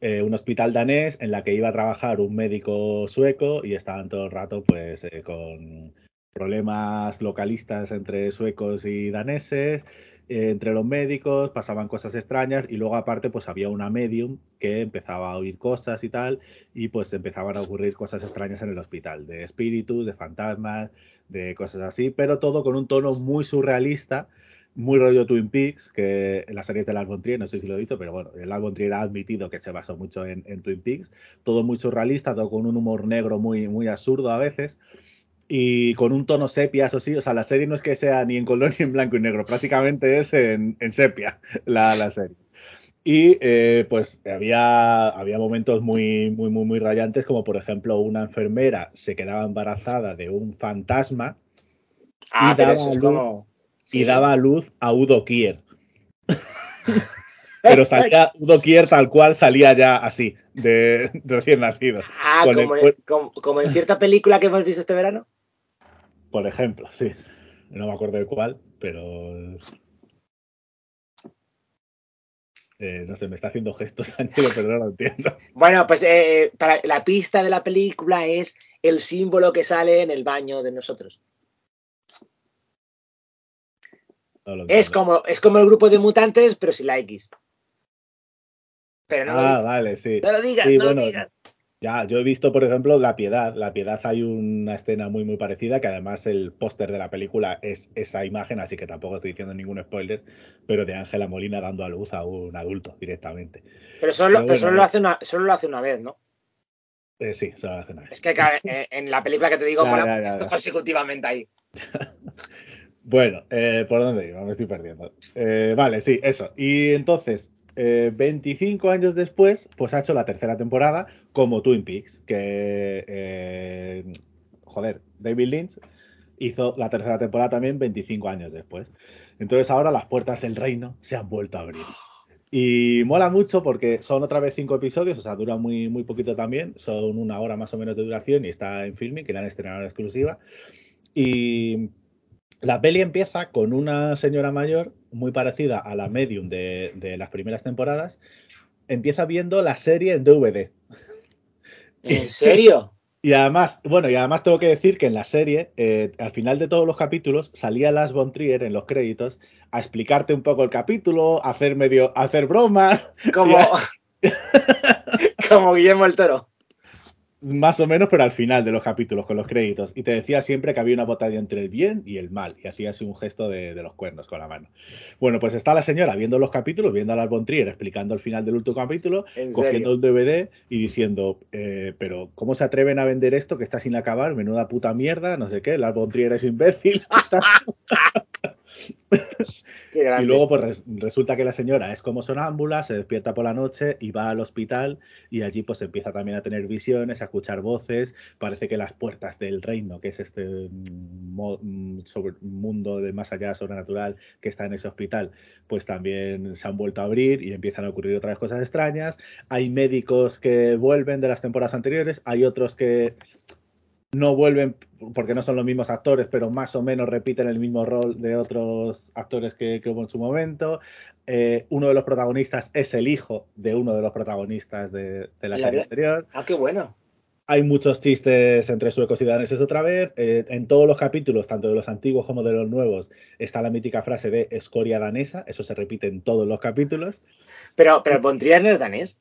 eh, un hospital danés en la que iba a trabajar un médico sueco y estaban todo el rato pues eh, con problemas localistas entre suecos y daneses, eh, entre los médicos, pasaban cosas extrañas y luego aparte pues había una medium que empezaba a oír cosas y tal y pues empezaban a ocurrir cosas extrañas en el hospital, de espíritus, de fantasmas, de cosas así, pero todo con un tono muy surrealista muy rollo Twin Peaks, que en las series del Lars no sé si lo he dicho, pero bueno, el Lars ha admitido que se basó mucho en, Twin Peaks, todo muy surrealista, todo con un humor negro muy, muy absurdo a veces, y con un tono sepia, eso sí, o sea, la serie no es que sea ni en color ni en blanco y negro, prácticamente es en, sepia la, la, serie. Y eh, pues había, había momentos muy, muy, muy, muy rayantes, como por ejemplo una enfermera se quedaba embarazada de un fantasma. Ah, pero eso es como y daba luz a Udo Kier. Pero salía Udo Kier tal cual salía ya así, de, recién nacido. Ah, como, en cierta película que hemos visto este verano. Por ejemplo, sí. No me acuerdo de cuál, pero. Eh, no sé, me está haciendo gestos Ángelo, pero no lo entiendo. Bueno, pues eh, para, la pista de la película es el símbolo que sale en el baño de nosotros. No Es como, es como el grupo de mutantes, pero sin la X. Pero no, Ah, vale, sí. no lo digas, Sí, no lo digas. Ya, yo he visto, por ejemplo, La Piedad. La Piedad hay una escena muy, muy parecida, que además el póster de la película es esa imagen, así que tampoco estoy diciendo ningún spoiler, pero de Ángela Molina dando a luz a un adulto directamente. Pero solo, Pero pero solo bueno, lo hace una, solo lo hace una vez, ¿no? Eh, sí, se lo hace una vez. Es que en, la película que te digo, esto consecutivamente ahí. Bueno, eh, ¿por dónde iba? Me estoy perdiendo. Eh, vale, sí, eso. Y entonces, eh, 25 años después, pues ha hecho la tercera temporada como Twin Peaks, que, eh, joder, David Lynch hizo la tercera temporada también 25 años después. Entonces ahora las puertas del reino se han vuelto a abrir. Y mola mucho porque son otra vez cinco episodios, o sea, dura muy, muy poquito también, son una hora más o menos de duración y está en filming, que la han estrenado en exclusiva. Y la peli empieza con una señora mayor muy parecida a la medium de, de las primeras temporadas. Empieza viendo la serie en DVD. ¿En serio? Y además, bueno, y además tengo que decir que en la serie, eh, al final de todos los capítulos, salía Las von Trier en los créditos a explicarte un poco el capítulo, a hacer medio, a hacer bromas, Como, como Guillermo el Toro. Más o menos, pero al final de los capítulos con los créditos. Y te decía siempre que había una batalla entre el bien y el mal. Y hacía así un gesto de, de los cuernos con la mano. Bueno, pues está la señora viendo los capítulos, viendo a Trier explicando el final del último capítulo, ¿En cogiendo el DVD y diciendo, eh, pero ¿cómo se atreven a vender esto que está sin acabar? Menuda puta mierda, no sé qué, Lars von Trier es imbécil. Y luego pues res- resulta que la señora es como sonámbula, se despierta por la noche y va al hospital y allí pues empieza también a tener visiones, a escuchar voces, parece que las puertas del reino, que es este mm, mm, mundo de más allá sobrenatural que está en ese hospital, pues también se han vuelto a abrir y empiezan a ocurrir otras cosas extrañas. Hay médicos que vuelven de las temporadas anteriores, hay otros que no vuelven porque no son los mismos actores, pero más o menos repiten el mismo rol de otros actores que, que hubo en su momento. Eh, uno de los protagonistas es el hijo de uno de los protagonistas de, de la ¿En la serie anterior. Ah, qué bueno. Hay muchos chistes entre suecos y daneses otra vez. Eh, en todos los capítulos, tanto de los antiguos como de los nuevos, está la mítica frase de escoria danesa. Eso se repite en todos los capítulos. Pero, pero Von Trier no es danés.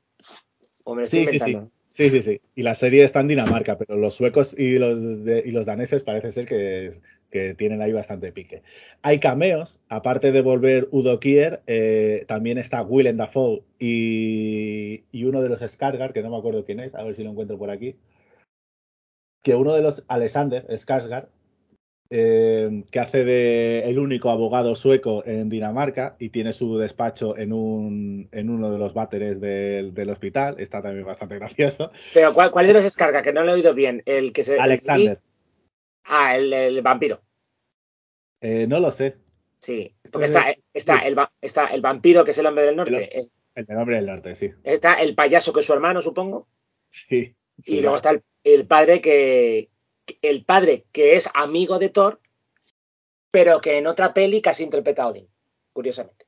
O me lo estoy Sí, sí, sí. Sí, sí, sí. Y la serie está en Dinamarca, pero los suecos y los, de- y los daneses parece ser que, que tienen ahí bastante pique. Hay cameos, aparte de volver Udo Kier, eh, también está Willem Dafoe y, y uno de los Skarsgård, que no me acuerdo quién es, a ver si lo encuentro por aquí. Que uno de los, Alexander Skarsgård, eh, que hace de el único abogado sueco en Dinamarca y tiene su despacho en, un, en uno de los váteres del, del hospital. Está también bastante gracioso. Pero ¿cuál, cuál de los descarga? Que no lo he oído bien. El que se. Alexander. Ah, el, el vampiro. Eh, no lo sé. Sí. Porque está, está, el, está el vampiro, que es el hombre del El- norte. El de nombre del norte, sí. Está el payaso, que es su hermano, supongo. Sí. sí, y luego está el, el padre que. El padre que es amigo de Thor, pero que en otra peli casi interpreta a Odin. Curiosamente.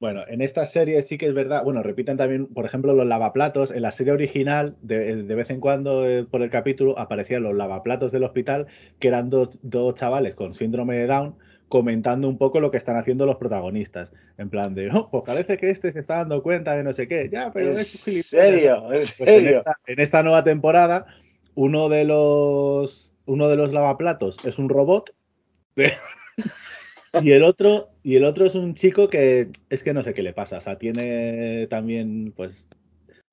Bueno, en esta serie sí que es verdad. Bueno, repiten también, por ejemplo, los lavaplatos. En la serie original, de, de vez en cuando eh, por el capítulo, aparecían los lavaplatos del hospital, que eran dos, dos chavales con síndrome de Down comentando un poco lo que están haciendo los protagonistas. En plan de, oh, pues parece que este se está dando cuenta de no sé qué. Ya, pero ¿En es un gilipollas". serio? ¿En Pues en, serio? esta, en esta nueva temporada, uno de los uno de los lavaplatos es un robot y el otro y el otro es un chico que es que no sé qué le pasa, o sea, tiene también pues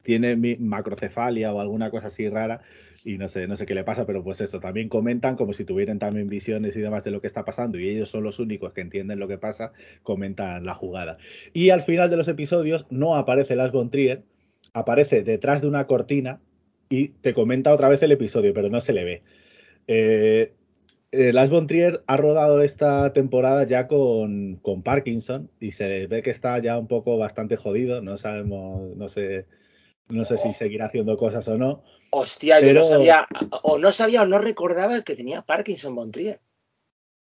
tiene macrocefalia o alguna cosa así rara y no sé, no sé qué le pasa, pero pues eso, también comentan como si tuvieran también visiones y demás de lo que está pasando y ellos son los únicos que entienden lo que pasa, comentan la jugada. Y al final de los episodios no aparece Las von Trier, aparece detrás de una cortina y te comenta otra vez el episodio, pero no se le ve. Eh, eh, Lars von Trier ha rodado esta temporada ya con, con Parkinson y se ve que está ya un poco bastante jodido. No sabemos, no sé, no sé si seguirá haciendo cosas o no. Hostia, yo no sabía, o no sabía o no recordaba que tenía Parkinson Von Trier.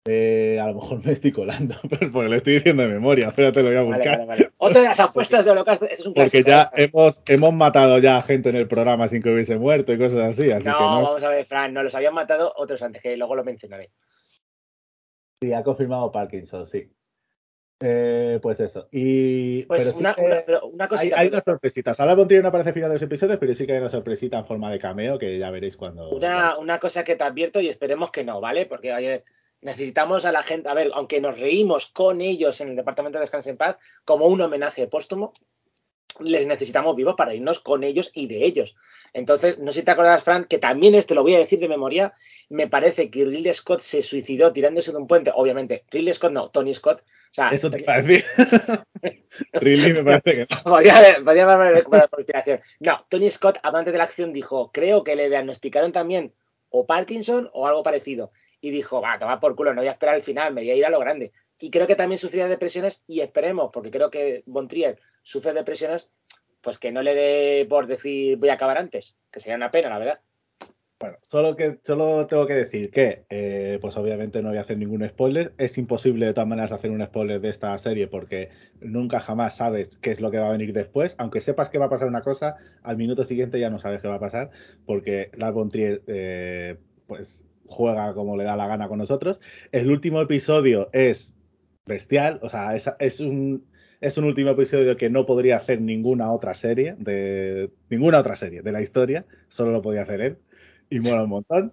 Eh, a lo mejor me estoy colando, pero porque lo estoy diciendo de memoria. Espérate, lo voy a buscar. vale, vale. Otra de las apuestas de Holocausto, este es un Porque ya ¿eh? hemos, hemos matado ya a gente en el programa sin que hubiese muerto y cosas así. Así No, que no. vamos a ver, Fran, no los habían matado otros antes, que luego lo mencionaré. Sí, ha confirmado Parkinson, sí. Eh, pues eso. Y, Pues pero sí una, que una- pero una hay, cosita. hay pero- unas sorpresitas. Ahora Bontrier no aparece al final de los episodios, pero sí que hay una sorpresita en forma de cameo que ya veréis cuando. Una, una cosa que te advierto y esperemos que no, ¿vale? Porque oye, necesitamos a la gente, a ver, aunque nos reímos con ellos en el Departamento de Descanso en Paz, como un homenaje póstumo, les necesitamos vivos para irnos con ellos y de ellos. Entonces, no sé si te acuerdas, Fran, que también esto lo voy a decir de memoria, me parece que Ridley Scott se suicidó tirándose de un puente, obviamente, Ridley Scott no, Tony Scott, o sea, Eso te iba a decir. really, me parece que no. Podría haber, podría haber recuperado por inspiración. No, Tony Scott, amante de la acción, dijo, creo que le diagnosticaron también o Parkinson o algo parecido. Y dijo, va, toma por culo, no voy a esperar al final, me voy a ir a lo grande. Y creo que también sufría de depresiones y esperemos, porque creo que Bontrier sufre de depresiones, pues que no le dé por decir voy a acabar antes, que sería una pena, la verdad. Bueno, solo que solo tengo que decir que, eh, pues obviamente no voy a hacer ningún spoiler. Es imposible de todas maneras hacer un spoiler de esta serie porque nunca jamás sabes qué es lo que va a venir después. Aunque sepas que va a pasar una cosa, al minuto siguiente ya no sabes qué va a pasar porque Lars von Trier, eh, pues juega como le da la gana con nosotros. El último episodio es bestial, o sea, es, es un es un último episodio que no podría hacer ninguna otra serie de ninguna otra serie de la historia, solo lo podía hacer él y mola un montón.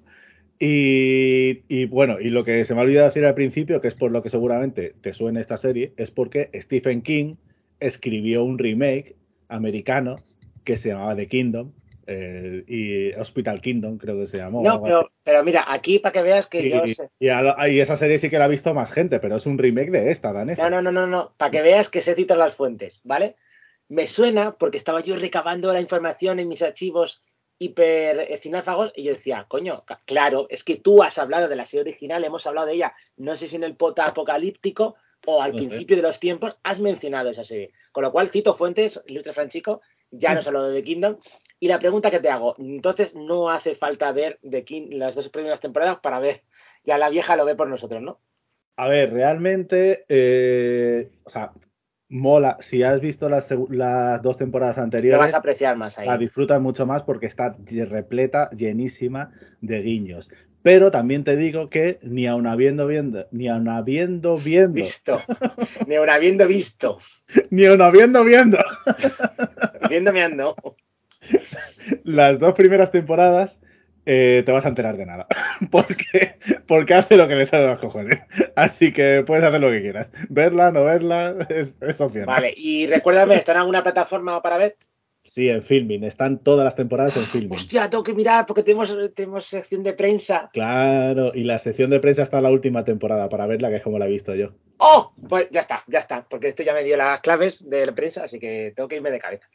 Y, bueno, y lo que se me ha olvidado decir al principio, que es por lo que seguramente te suene esta serie, es porque Stephen King escribió un remake americano que se llamaba The Kingdom eh, y Hospital Kingdom, creo que se llamó. No, pero, pero mira, aquí para que veas que y, yo sé. y, a, y, esa serie sí que la ha visto más gente, pero es un remake de esta, danesa. No, no, no, no, no, para que veas que sé citar las fuentes, ¿vale? Me suena porque estaba yo recabando la información en mis archivos hiper cinéfagos y yo decía, coño, claro, es que tú has hablado de la serie original, hemos hablado de ella, no sé si en el pota apocalíptico o al No sé. principio de los tiempos has mencionado esa serie. Con lo cual cito fuentes, ilustre Franchico, ya nos hablado de The Kingdom. Y la pregunta que te hago, entonces no hace falta ver King, las dos primeras temporadas para ver, ya la vieja lo ve por nosotros, ¿no? A ver, realmente, eh, o sea, mola. Si has visto las, las dos temporadas anteriores, vas a apreciar más ahí. la disfrutas mucho más porque está repleta, llenísima de guiños. Pero también te digo que ni aun habiendo viendo, ni aun habiendo viendo, Visto. Ni aun habiendo visto. ni aun habiendo viendo Ando. las dos primeras temporadas, eh, te vas a enterar de nada. porque, porque hace lo que le sale de los cojones. Así que puedes hacer lo que quieras. Verla, no verla, es, es. Vale, y recuérdame, ¿está en alguna plataforma para ver? Sí, en filming. Están todas las temporadas en filming. Hostia, tengo que mirar porque tenemos, tenemos sección de prensa. Claro, y la sección de prensa está en la última temporada para verla, que es como la he visto yo. ¡Oh! Pues ya está, ya está, porque esto ya me dio las claves de la prensa, así que tengo que irme de cabeza.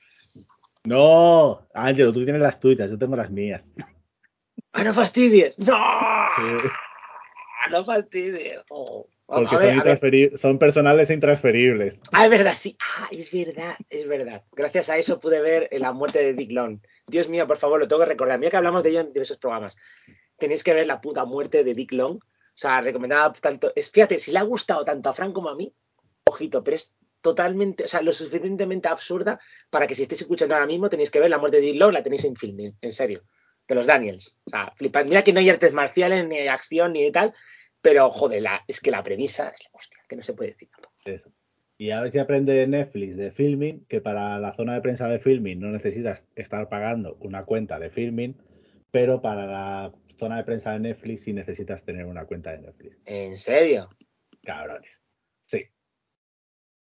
No, Ángelo, tú tienes las tuyas, yo tengo las mías. ¡Ah, no fastidies! ¡No! Sí, ¡No fastidies! Oh. porque A son, ver, son personales e intransferibles. Ah, es verdad, sí. Ah, es verdad, es verdad. Gracias a eso pude ver la muerte de Dick Long. Dios mío, por favor, lo tengo que recordar. Mira que hablamos de ello en diversos programas. Tenéis que ver la puta muerte de Dick Long. O sea, recomendada tanto. Es, fíjate, si le ha gustado tanto a Frank como a mí, ojito, pero es totalmente, o sea, lo suficientemente absurda para que si estáis escuchando ahora mismo tenéis que ver la muerte de Long, la tenéis en filming, en serio. De los Daniels. O sea, flipad. Mira que no hay artes marciales, ni acción, ni de tal. Pero, joder, la, es que la premisa es la hostia, que no se puede decir tampoco. Eso. Y a ver si aprende Netflix de filming, que para la zona de prensa de filming no necesitas estar pagando una cuenta de filming, pero para la zona de prensa de Netflix sí necesitas tener una cuenta de Netflix. ¿En serio? Cabrones.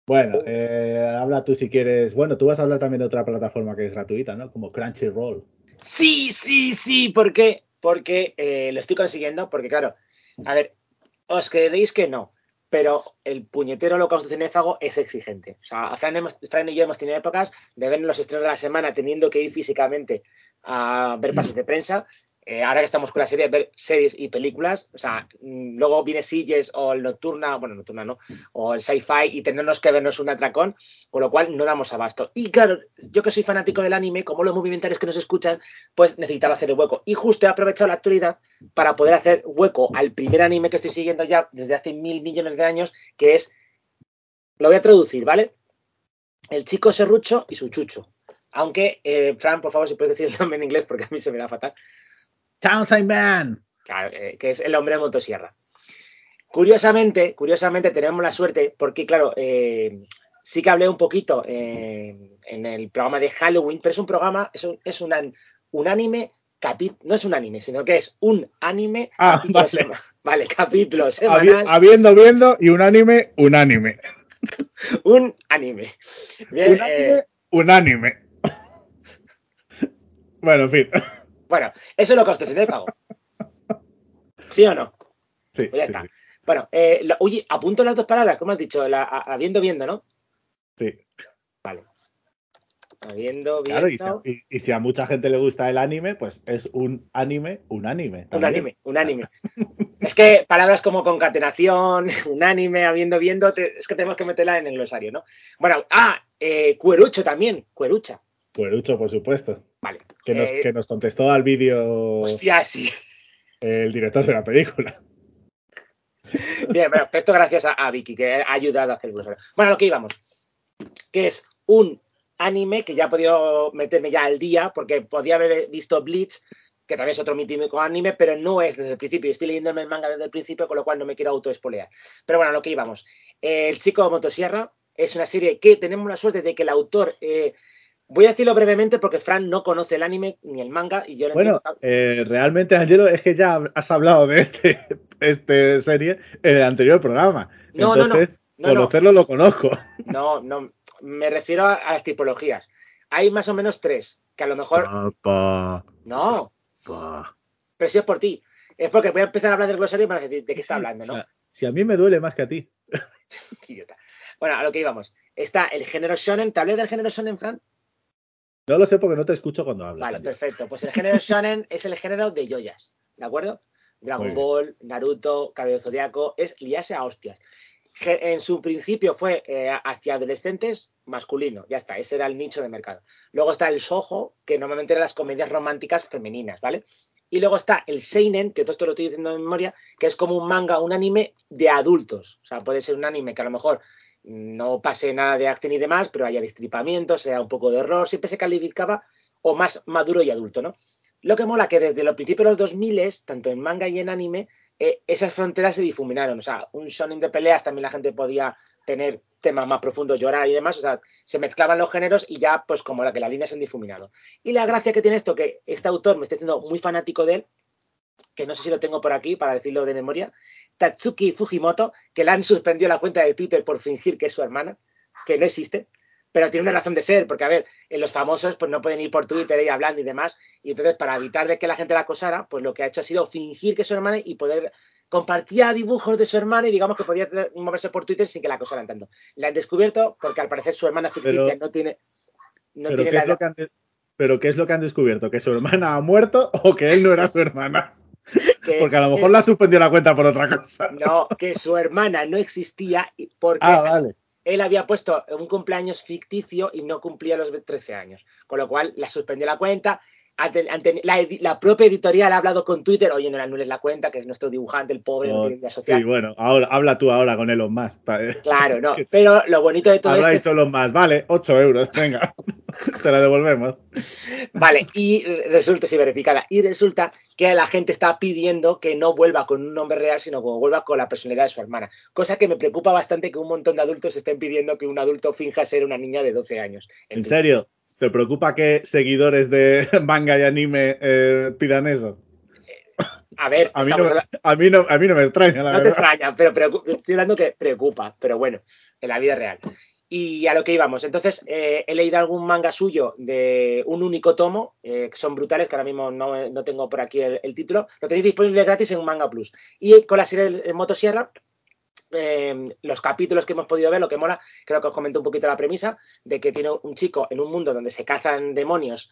Bueno, eh, habla tú si quieres. Bueno, tú vas a hablar también de otra plataforma que es gratuita, ¿no? Como Crunchyroll. Sí, sí, sí. ¿Por qué? Porque eh, lo estoy consiguiendo, porque claro, a ver, os creeréis que no, pero el puñetero holocausto cinéfago es exigente. O sea, Fran, hemos- Fran y yo hemos tenido épocas de ver los estrenos de la semana teniendo que ir físicamente a ver pases de prensa. Eh, ahora que estamos con la serie, ver series y películas, o sea, mm, luego viene Sitges o el Nocturna, bueno, Nocturna no, o el Sci-Fi y tenemos que vernos un atracón, con lo cual no damos abasto. Y claro, yo que soy fanático del anime, como los movimentarios que nos escuchan, pues necesitaba hacer el hueco. Y justo he aprovechado la actualidad para poder hacer hueco al primer anime que estoy siguiendo ya desde hace mil millones de años, que es, lo voy a traducir, ¿vale? El chico serrucho y su chucho. Aunque, eh, Fran, por favor, si puedes decir el nombre en inglés, porque a mí se me da fatal. Townsend Man. Claro, eh, que es el hombre de motosierra. Curiosamente, curiosamente tenemos la suerte, porque claro, eh, sí que hablé un poquito eh, en el programa de Halloween, pero es un programa, es un, es un, an- un anime, capi- no es un anime, sino que es un anime, Ah, capítulo vale. sema- vale, capítulo semanal, habiendo, viendo y un anime, un anime. un anime. Bien, Un anime, un anime. Bueno, en fin. Bueno, eso es lo que os cinéfago. ¿Sí o no? Sí, Pues ya sí, está. sí, Bueno, eh, lo- oye, apunto las dos palabras, como has dicho, la- a- habiendo, viendo, ¿no? sí. Vale. Habiendo, viendo. Claro, y si, a, y- y si a mucha gente le gusta el anime, pues es un anime, un anime. Un anime, un anime. es que palabras como concatenación, un anime, habiendo, viendo, te- es que tenemos que meterla en el glosario, ¿no? Bueno, ah, eh, cuerucho también, cuerucha. Cuerucho, por supuesto. Vale. Que nos, Eh, que nos contestó al vídeo Hostia, sí. el director de la película. Bien, bueno, esto gracias a, a Vicky, que ha ayudado a hacer el. Bueno, a lo que íbamos. Que es un anime que ya he podido meterme ya al día, porque podía haber visto Bleach, que también es otro mítico anime, pero no es desde el principio. Estoy leyéndome el manga desde el principio, con lo cual no me quiero autoespolear. Pero bueno, a lo que íbamos. El chico de Motosierra es una serie que tenemos la suerte de que el autor. eh, voy a decirlo brevemente porque Fran no conoce el anime ni el manga y yo lo Bueno, eh, realmente, Angelo, es que ya has hablado de este, este serie en el anterior programa. No, no, no. Entonces, No, no. conocerlo lo conozco. No, no, me refiero a, a las tipologías. Hay más o menos tres, que a lo mejor. No, pero si es por ti. Es porque voy a empezar a hablar del glosario y a decir de qué está hablando, O ¿no? sea, si a mí me duele más que a ti. Idiota. Bueno, a lo que íbamos. Está el género shonen. ¿Te hablé del género shonen, Fran? No lo sé porque no te escucho cuando hablas. Vale, perfecto. Pues el género shonen es el género de yoyas, ¿de acuerdo? Dragon. Ball, Naruto, Cabello Zodiaco, es liarse a hostias. En su principio fue eh, hacia adolescentes masculino, ya está, ese era el nicho de mercado. Luego está el sojo, que normalmente eran las comedias románticas femeninas, ¿vale? Y luego está el seinen, que todo esto lo estoy diciendo de memoria, que es como un manga, un anime de adultos. O sea, puede ser un anime que a lo mejor no pase nada de acción y demás, pero haya destripamiento, sea un poco de horror, siempre se calificaba o más maduro y adulto, ¿no? Lo que mola que desde los principios de los 2000, tanto en manga y en anime, eh, esas fronteras se difuminaron. O sea, un shonen de peleas también la gente podía tener temas más profundos, llorar y demás. O sea, se mezclaban los géneros y ya, pues como la que las líneas se han difuminado. Y la gracia que tiene esto, que este autor me está haciendo muy fanático de él, que no sé si lo tengo por aquí para decirlo de memoria, Tatsuki Fujimoto, que le han suspendido la cuenta de Twitter por fingir que es su hermana, que no existe, pero tiene una razón de ser, porque a ver, en los famosos pues no pueden ir por Twitter y hablando y demás, y entonces para evitar de que la gente la acosara, pues lo que ha hecho ha sido fingir que es su hermana y poder compartía dibujos de su hermana y digamos que podía moverse por Twitter sin que la acosaran tanto. La han descubierto porque al parecer su hermana ficticia Pero- no tiene no pero, tiene ¿qué la es lo que han pero ¿qué es lo que han descubierto? ¿Que su hermana ha muerto o que él no era su hermana? que- Porque a lo que- mejor la suspendió la cuenta por otra cosa. no, que su hermana no existía porque Ah, vale. él había puesto un cumpleaños ficticio y no cumplía los 13 años. Con lo cual la suspendió la cuenta. La, propia editorial ha hablado con Twitter, oye, no le anules la cuenta, que es nuestro dibujante, el pobre, no Oh, tiene vida social. Sí, bueno, ahora, habla tú ahora con Elon Musk. pa- Claro, no. Pero lo bonito de todo esto es solo más. Vale, 8 euros, venga. Te la devolvemos. Vale, y resulta, sí, verificada. Y resulta que la gente está pidiendo que no vuelva con un nombre real, sino que vuelva con la personalidad de su hermana. Cosa que me preocupa bastante que un montón de adultos estén pidiendo que un adulto finja ser una niña de 12 años. ¿En serio? ¿Te preocupa que seguidores de manga y anime eh, pidan eso? A ver, A mí, no, a, mí no, a mí no me extraña, la no te extraña, pero preocu- estoy hablando que preocupa, pero bueno, en la vida real. Y a lo que íbamos. Entonces, eh, he leído algún manga suyo de un único tomo, eh, que son brutales, que ahora mismo no, no tengo por aquí el, el título. Lo tenéis disponible gratis en Manga Plus. Y con la serie de Motosierra, eh, los capítulos que hemos podido ver, lo que mola, creo que os comento un poquito la premisa, de que tiene un chico en un mundo donde se cazan demonios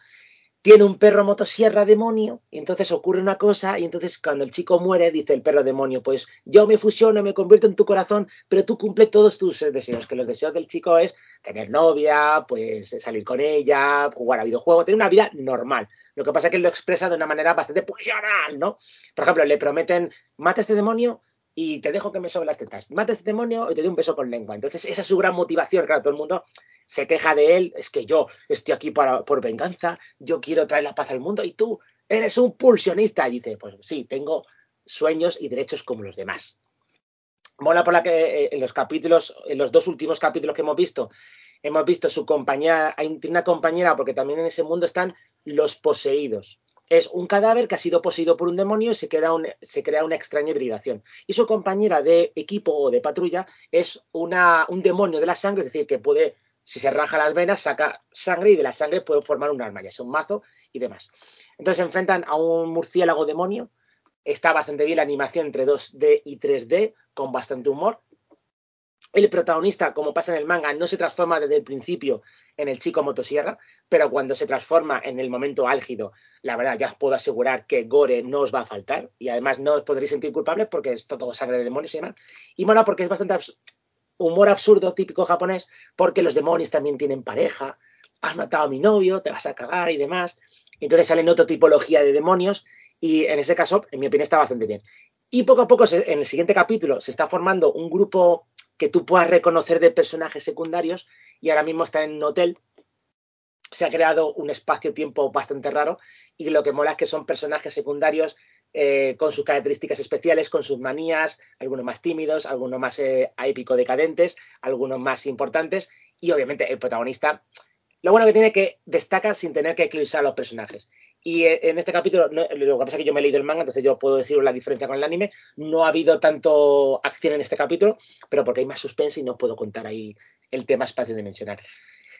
tiene un perro motosierra demonio y entonces ocurre una cosa y entonces cuando el chico muere dice el perro demonio, pues yo me fusiono, me convierto en tu corazón, pero tú cumple todos tus deseos, que los deseos del chico es tener novia, pues salir con ella, jugar a videojuegos, tener una vida normal. Lo que pasa es que él lo expresa de una manera bastante pulsional, ¿no? Por ejemplo, le prometen, mata a este demonio y te dejo que me sobre las tetas. Mata a este demonio y te doy un beso con lengua. Entonces, esa es su gran motivación. Claro, todo el mundo se queja de él, es que yo estoy aquí para, por venganza, yo quiero traer la paz al mundo y tú eres un pulsionista. Y dice, pues sí, tengo sueños y derechos como los demás. Mola por la que eh, en los capítulos, en los dos últimos capítulos que hemos visto, hemos visto su compañera, hay una compañera, porque también en ese mundo están los poseídos. Es un cadáver que ha sido poseído por un demonio y se, queda se crea una extraña hibridación. Y su compañera de equipo o de patrulla es una, un demonio de la sangre, es decir, que puede si se raja las venas, saca sangre y de la sangre puede formar un arma, ya sea un mazo y demás. Entonces se enfrentan a un murciélago demonio. Está bastante bien la animación entre 2D y 3D, con bastante humor. El protagonista, como pasa en el manga, no se transforma desde el principio en el chico motosierra, pero cuando se transforma en el momento álgido, la verdad ya os puedo asegurar que gore no os va a faltar y además no os podréis sentir culpables porque es todo sangre de demonios y demás. Y mola porque es bastante humor absurdo típico japonés, porque los demonios también tienen pareja, has matado a mi novio, te vas a cagar y demás. Entonces salen otra tipología de demonios y en ese caso, en mi opinión, está bastante bien. Y poco a poco, en el siguiente capítulo, se está formando un grupo que tú puedas reconocer de personajes secundarios y ahora mismo está en un hotel. Se ha creado un espacio-tiempo bastante raro y lo que mola es que son personajes secundarios eh, con sus características especiales, con sus manías, algunos más tímidos, algunos más eh, épico decadentes, algunos más importantes y obviamente el protagonista. Lo bueno que tiene que destaca sin tener que eclipsar a los personajes. Y eh, en este capítulo, lo que pasa es que yo me he leído el manga, entonces yo puedo decir la diferencia con el anime. No ha habido tanto acción en este capítulo, pero porque hay más suspense y no puedo contar ahí el tema espacio dimensional.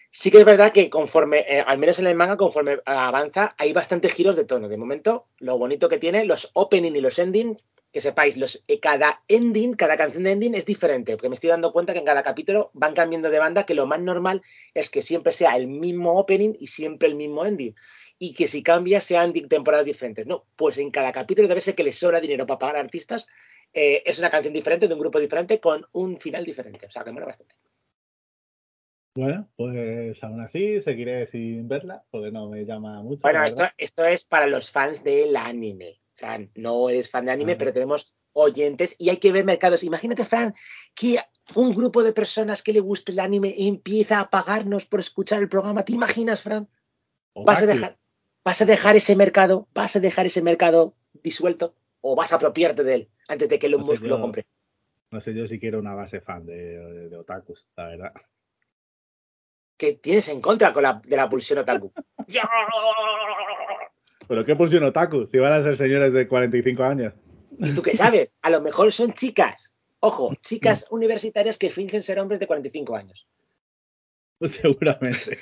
Sí que es verdad que conforme, eh, al menos en el manga, conforme avanza, hay bastantes giros de tono. De momento, lo bonito que tiene, los opening y los ending, que sepáis, los, eh, cada ending, cada canción de ending es diferente, porque me estoy dando cuenta que en cada capítulo van cambiando de banda, que lo más normal es que siempre sea el mismo opening y siempre el mismo ending. Y que si cambia sean temporadas diferentes. No, pues en cada capítulo debe ser que les sobra dinero para pagar artistas. Eh, es una canción diferente de un grupo diferente con un final diferente. O sea, que mola bastante. Bueno, pues aún así seguiré sin verla porque no me llama mucho. Bueno, esto, esto es para los fans del anime. Fran, no eres fan de anime, pero tenemos oyentes y hay que ver mercados. Imagínate, Fran, que un grupo de personas que le guste el anime empieza a pagarnos por escuchar el programa. ¿Te imaginas, Fran? ¿Vas a, dejar, ¿Vas a dejar ese mercado? ¿Vas a dejar ese mercado disuelto? ¿O vas a apropiarte de él antes de que el no lo compre? No sé yo si quiero una base fan de, de otakus, la verdad que tienes en contra con la, de la pulsión otaku. ¿Pero qué pulsión otaku? Si van a ser señores de 45 años. ¿Y tú qué sabes? A lo mejor son chicas. Ojo, chicas universitarias que fingen ser hombres de 45 años. Pues seguramente.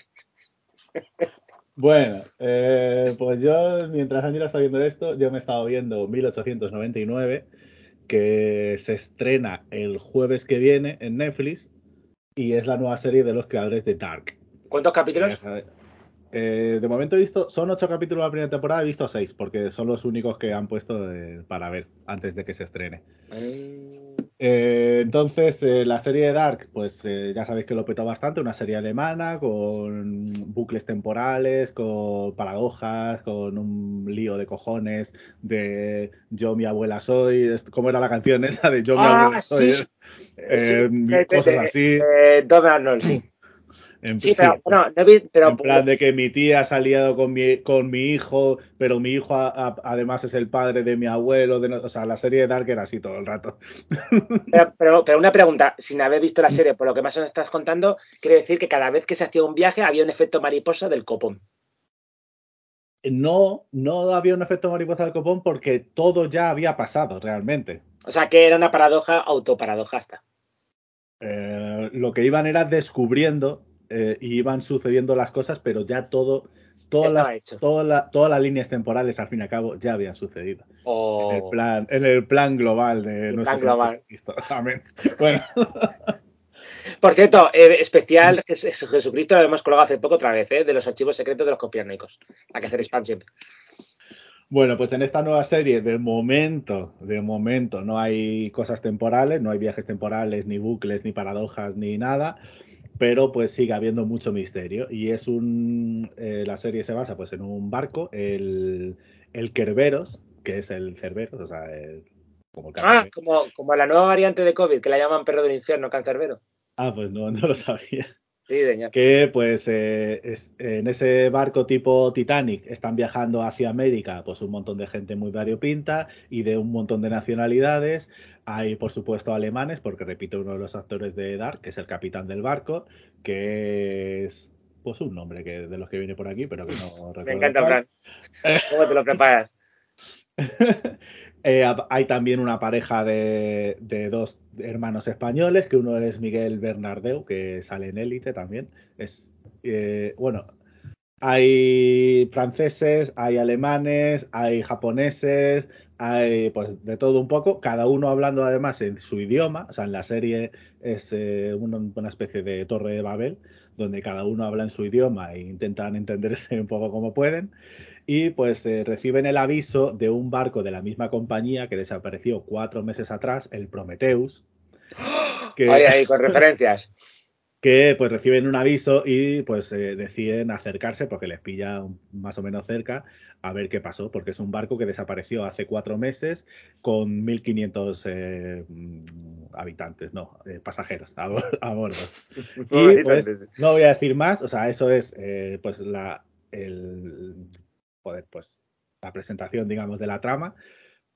Bueno, eh, pues yo, mientras Ángela está viendo esto, yo me he estado viendo 1899, que se estrena el jueves que viene en Netflix y es la nueva serie de los creadores de Dark. ¿Cuántos capítulos? Eh, de momento he visto, son ocho capítulos de la primera temporada, he visto seis, porque son los únicos que han puesto eh, para ver antes de que se estrene. Eh, entonces, la serie de Dark, pues ya sabéis que lo petó bastante, una serie alemana con bucles temporales, con paradojas, con un lío de cojones de yo mi abuela soy, ¿cómo era la canción esa de yo mi ah, abuela soy? cosas así. Donald sí. En, sí, pero, no, en plan de que mi tía se ha liado con mi, con mi hijo, pero mi hijo además es el padre de mi abuelo. De, o sea, la serie de Dark era así todo el rato. Pero, pero, una pregunta, sin haber visto la serie, por lo que más nos estás contando, quiere decir que cada vez que se hacía un viaje había un efecto mariposa del copón. No, no había un efecto mariposa del copón porque todo ya había pasado realmente. O sea, que era una paradoja autoparadojasta. Eh, lo que iban era descubriendo eh, y iban sucediendo las cosas, pero ya todo, todas las, todas las líneas temporales al fin y al cabo ya habían sucedido. En, el oh. plan, en el plan global de nuestro global. Bueno. Por cierto, eh, especial Jes- Jesucristo lo hemos colgado hace poco otra vez, ¿eh? de los archivos secretos de los conspiranoicos. Hay que hacer spam siempre. Bueno, pues en esta nueva serie, de momento, de momento, no hay cosas temporales, no hay viajes temporales, ni bucles, ni paradojas, ni nada, pero pues sigue habiendo mucho misterio. Y es un. eh, la serie se basa pues en un barco, el, el Kerberos, que es el Cerberos, o sea, el- como el Ah, como, como la nueva variante de COVID, que la llaman perro del infierno, cancerbero. Ah, pues no, no lo sabía. Sí, señor. que pues eh, es- en ese barco tipo Titanic están viajando hacia América pues un montón de gente muy variopinta y de un montón de nacionalidades. Hay por supuesto alemanes, porque repito uno de los actores de Dark, que es el capitán del barco, que es pues un nombre que de los que viene por aquí, pero que no recuerdo. Me encanta. Fran. ¿Cómo te lo preparas? Eh, hay también una pareja de, de dos hermanos españoles, que uno es Miguel Bernardeu, que sale en Élite también. Es, eh, bueno, hay franceses, hay alemanes, hay japoneses, hay pues de todo un poco, cada uno hablando además en su idioma, o sea, en la serie es eh, una, especie de torre de Babel, donde cada uno habla en su idioma e intentan entenderse un poco como pueden y pues eh, reciben el aviso de un barco de la misma compañía que desapareció cuatro meses atrás, el Prometheus, que, Oye, ahí, con referencias. Que, pues reciben un aviso y pues eh, deciden acercarse porque les pilla un- más o menos cerca a ver qué pasó, porque es un barco que desapareció hace cuatro meses con 1.500 eh, mm, habitantes, no, eh, pasajeros a, bor- a bordo. Y pues no voy a decir más, o sea, eso es pues la el joder, pues la presentación, digamos, de la trama,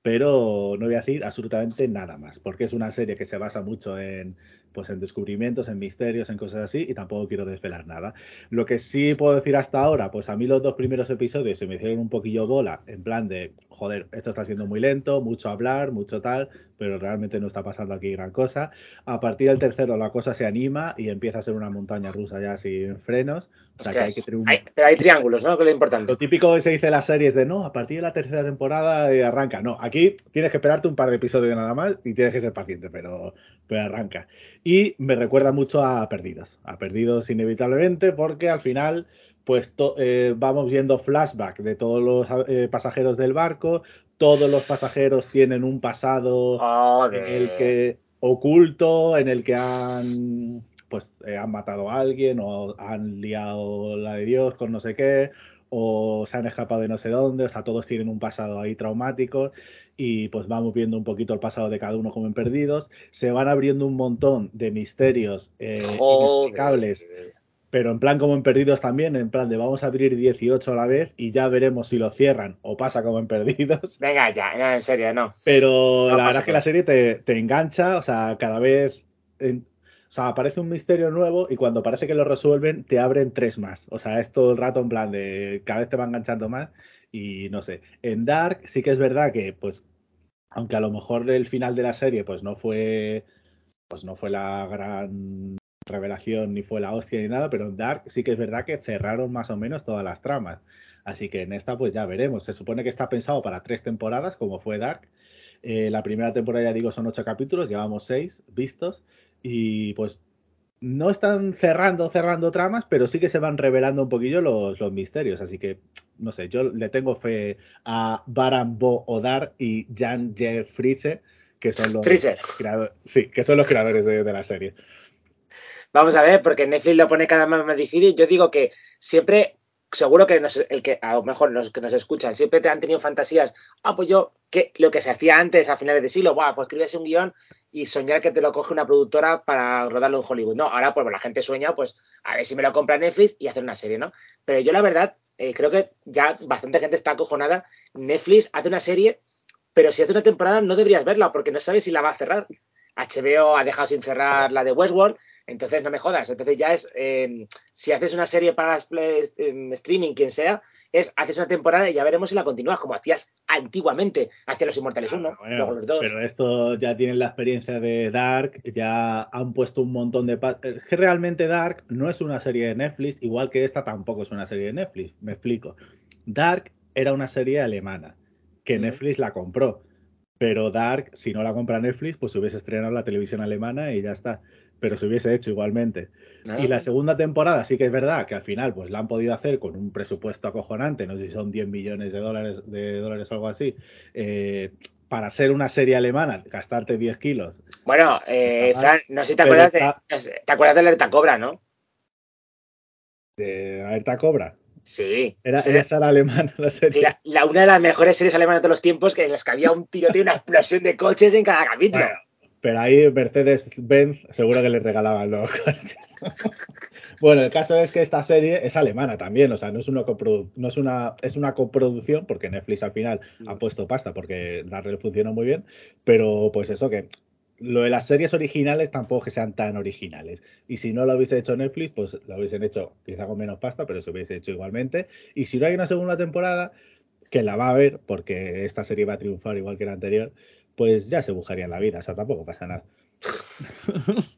pero no voy a decir absolutamente nada más, porque es una serie que se basa mucho en pues en descubrimientos, en misterios, en cosas así, y tampoco quiero desvelar nada. Lo que sí puedo decir hasta ahora, pues a mí los dos primeros episodios se me hicieron un poquillo bola, en plan de, joder, esto está siendo muy lento, mucho hablar, mucho tal, pero realmente no está pasando aquí gran cosa. A partir del tercero la cosa se anima y empieza a ser una montaña rusa ya sin frenos, o sea que hay que tener un... Hay- pero hay triángulos, ¿no? Que es lo importante. Lo típico que se dice en las series de no, a partir de la tercera temporada eh, arranca. No, aquí tienes que esperarte un par de episodios nada más y tienes que ser paciente, pero, pero arranca. Y me recuerda mucho a Perdidos. A Perdidos inevitablemente porque al final pues to- eh, vamos viendo flashback de todos los eh, pasajeros del barco. Todos los pasajeros tienen un pasado Joder. en el que oculto, en el que han pues eh, han matado a alguien o han liado la de Dios con no sé qué o se han escapado de no sé dónde, o sea, todos tienen un pasado ahí traumático y pues vamos viendo un poquito el pasado de cada uno como en Perdidos, se van abriendo un montón de misterios eh, inexplicables, pero en plan como en Perdidos también, en plan de vamos a abrir 18 a la vez y ya veremos si lo cierran o pasa como en Perdidos. Venga, ya, no, en serio, no. Pero No la verdad es que la serie te, te engancha, o sea, cada vez. en- o sea, aparece un misterio nuevo y cuando parece que lo resuelven, te abren tres más. O sea, es todo el rato en plan de. Cada vez te va enganchando más y no sé. En Dark sí que es verdad que, pues, aunque a lo mejor el final de la serie, pues no fue. Pues no fue la gran revelación ni fue la hostia ni nada, pero en Dark sí que es verdad que cerraron más o menos todas las tramas. Así que en esta pues ya veremos. Se supone que está pensado para tres temporadas, como fue Dark. Eh, la primera temporada, ya digo, son ocho capítulos, llevamos seis vistos y pues no están cerrando, cerrando tramas, pero sí que se van revelando un poquillo los, los misterios. Así que, no sé, yo le tengo fe a Baran Bo Odar y Jan J. Fritze, que son los creadores, sí, que son los creadores de, de la serie. Vamos a ver, porque Netflix lo pone cada vez más difícil. Yo digo que siempre, seguro que nos- el que, a lo mejor los que nos escuchan, siempre te han tenido fantasías. Ah, pues yo, que lo que se hacía antes, a finales de siglo, Buah, pues escribes un guion y soñar que te lo coge una productora para rodarlo en Hollywood. No, ahora pues la gente sueña, pues a ver si me lo compra Netflix y hacer una serie, ¿no? Pero yo la verdad, eh, creo que ya bastante gente está acojonada. Netflix hace una serie, pero si hace una temporada no deberías verla porque no sabes si la va a cerrar. HBO ha dejado sin cerrar la de Westworld, entonces no me jodas. Entonces ya es, eh, si haces una serie para las play- em, streaming, quien sea, es haces una temporada y ya veremos si la continúas, como hacías antiguamente. Hacía Los Inmortales 1, Ah, bueno, luego los dos. Pero esto ya tienen la experiencia de Dark, ya han puesto un montón de... Es que realmente Dark no es una serie de Netflix, igual que esta tampoco es una serie de Netflix. Me explico. Dark era una serie alemana, que. Netflix la compró. Pero Dark, si no la compra Netflix, pues hubiese estrenado en la televisión alemana y ya está. Pero se hubiese hecho igualmente. Ah. Y la segunda temporada sí que es verdad que al final pues la han podido hacer con un presupuesto acojonante, no sé si son 10 millones de dólares, de dólares o algo así, eh, para ser una serie alemana, gastarte 10 kilos. Bueno, eh, Fran, no sé si te acuerdas está- de. ¿Te acuerdas de Alerta Cobra, no? De Alerta Cobra. Sí. Era, Sí, esa era alemana la serie. la, la- una de las mejores series alemanas de todos los tiempos, que en las que había un tiroteo y una explosión de coches en cada capítulo. Bueno, pero ahí Mercedes-Benz seguro que le regalaban los coches. bueno, el caso es que esta serie es alemana también, o sea, no es una no es una es una coproducción porque Netflix al final ha Mm. puesto pasta porque darle funcionó muy bien, pero pues eso que lo de las series originales tampoco que sean tan originales. Y si no lo hubiese hecho Netflix, pues lo hubiesen hecho quizá con menos pasta, pero se hubiese hecho igualmente. Y si no hay una segunda temporada, que la va a haber, porque esta serie va a triunfar igual que la anterior, pues ya se buscaría en la vida, o sea, tampoco pasa nada.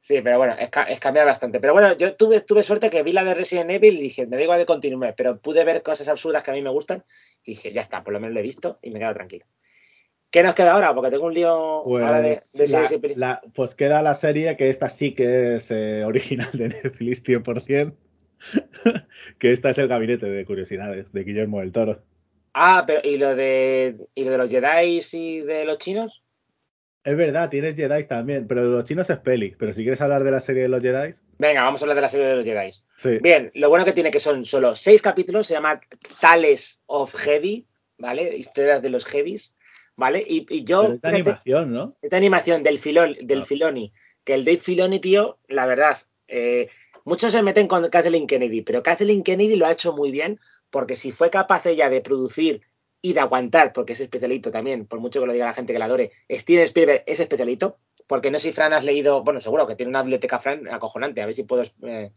Sí, pero bueno, es, ca- es cambiar bastante. Pero bueno, yo tuve, tuve suerte que vi la de Resident Evil y dije, me da igual que continúe, pero pude ver cosas absurdas que a mí me gustan y dije, ya está, por lo menos lo he visto y me quedo tranquilo. ¿Qué nos queda ahora? Porque tengo un lío ahora de, Pues, de series la- pues queda la serie que esta sí que es eh, original de Netflix 100%, que esta es el gabinete de curiosidades de Guillermo del Toro. Ah, pero ¿y lo de, y lo de los Jedi y de los chinos? Es verdad, tienes Jedi también, pero de los chinos es peli. Pero si quieres hablar de la serie de los Jedi, Venga, vamos a hablar de la serie de los Jedi. sí. Bien, lo bueno que tiene que son solo seis capítulos, se llama Tales of Heavy, ¿vale? Historias de los Heavies, ¿vale? Y, y yo, Pero es de fíjate, animación, ¿no? esta animación del, Filol, del Ah. Filoni, que el Dave Filoni, tío, la verdad, eh, muchos se meten con Kathleen Kennedy, pero Kathleen Kennedy lo ha hecho muy bien, porque si fue capaz ella de producir y de aguantar, porque es especialito también, por mucho que lo diga la gente que la adore, Steven Spielberg es especialito, porque no sé si Fran has leído, bueno, seguro que tiene una biblioteca Fran acojonante, a ver si puedo eh,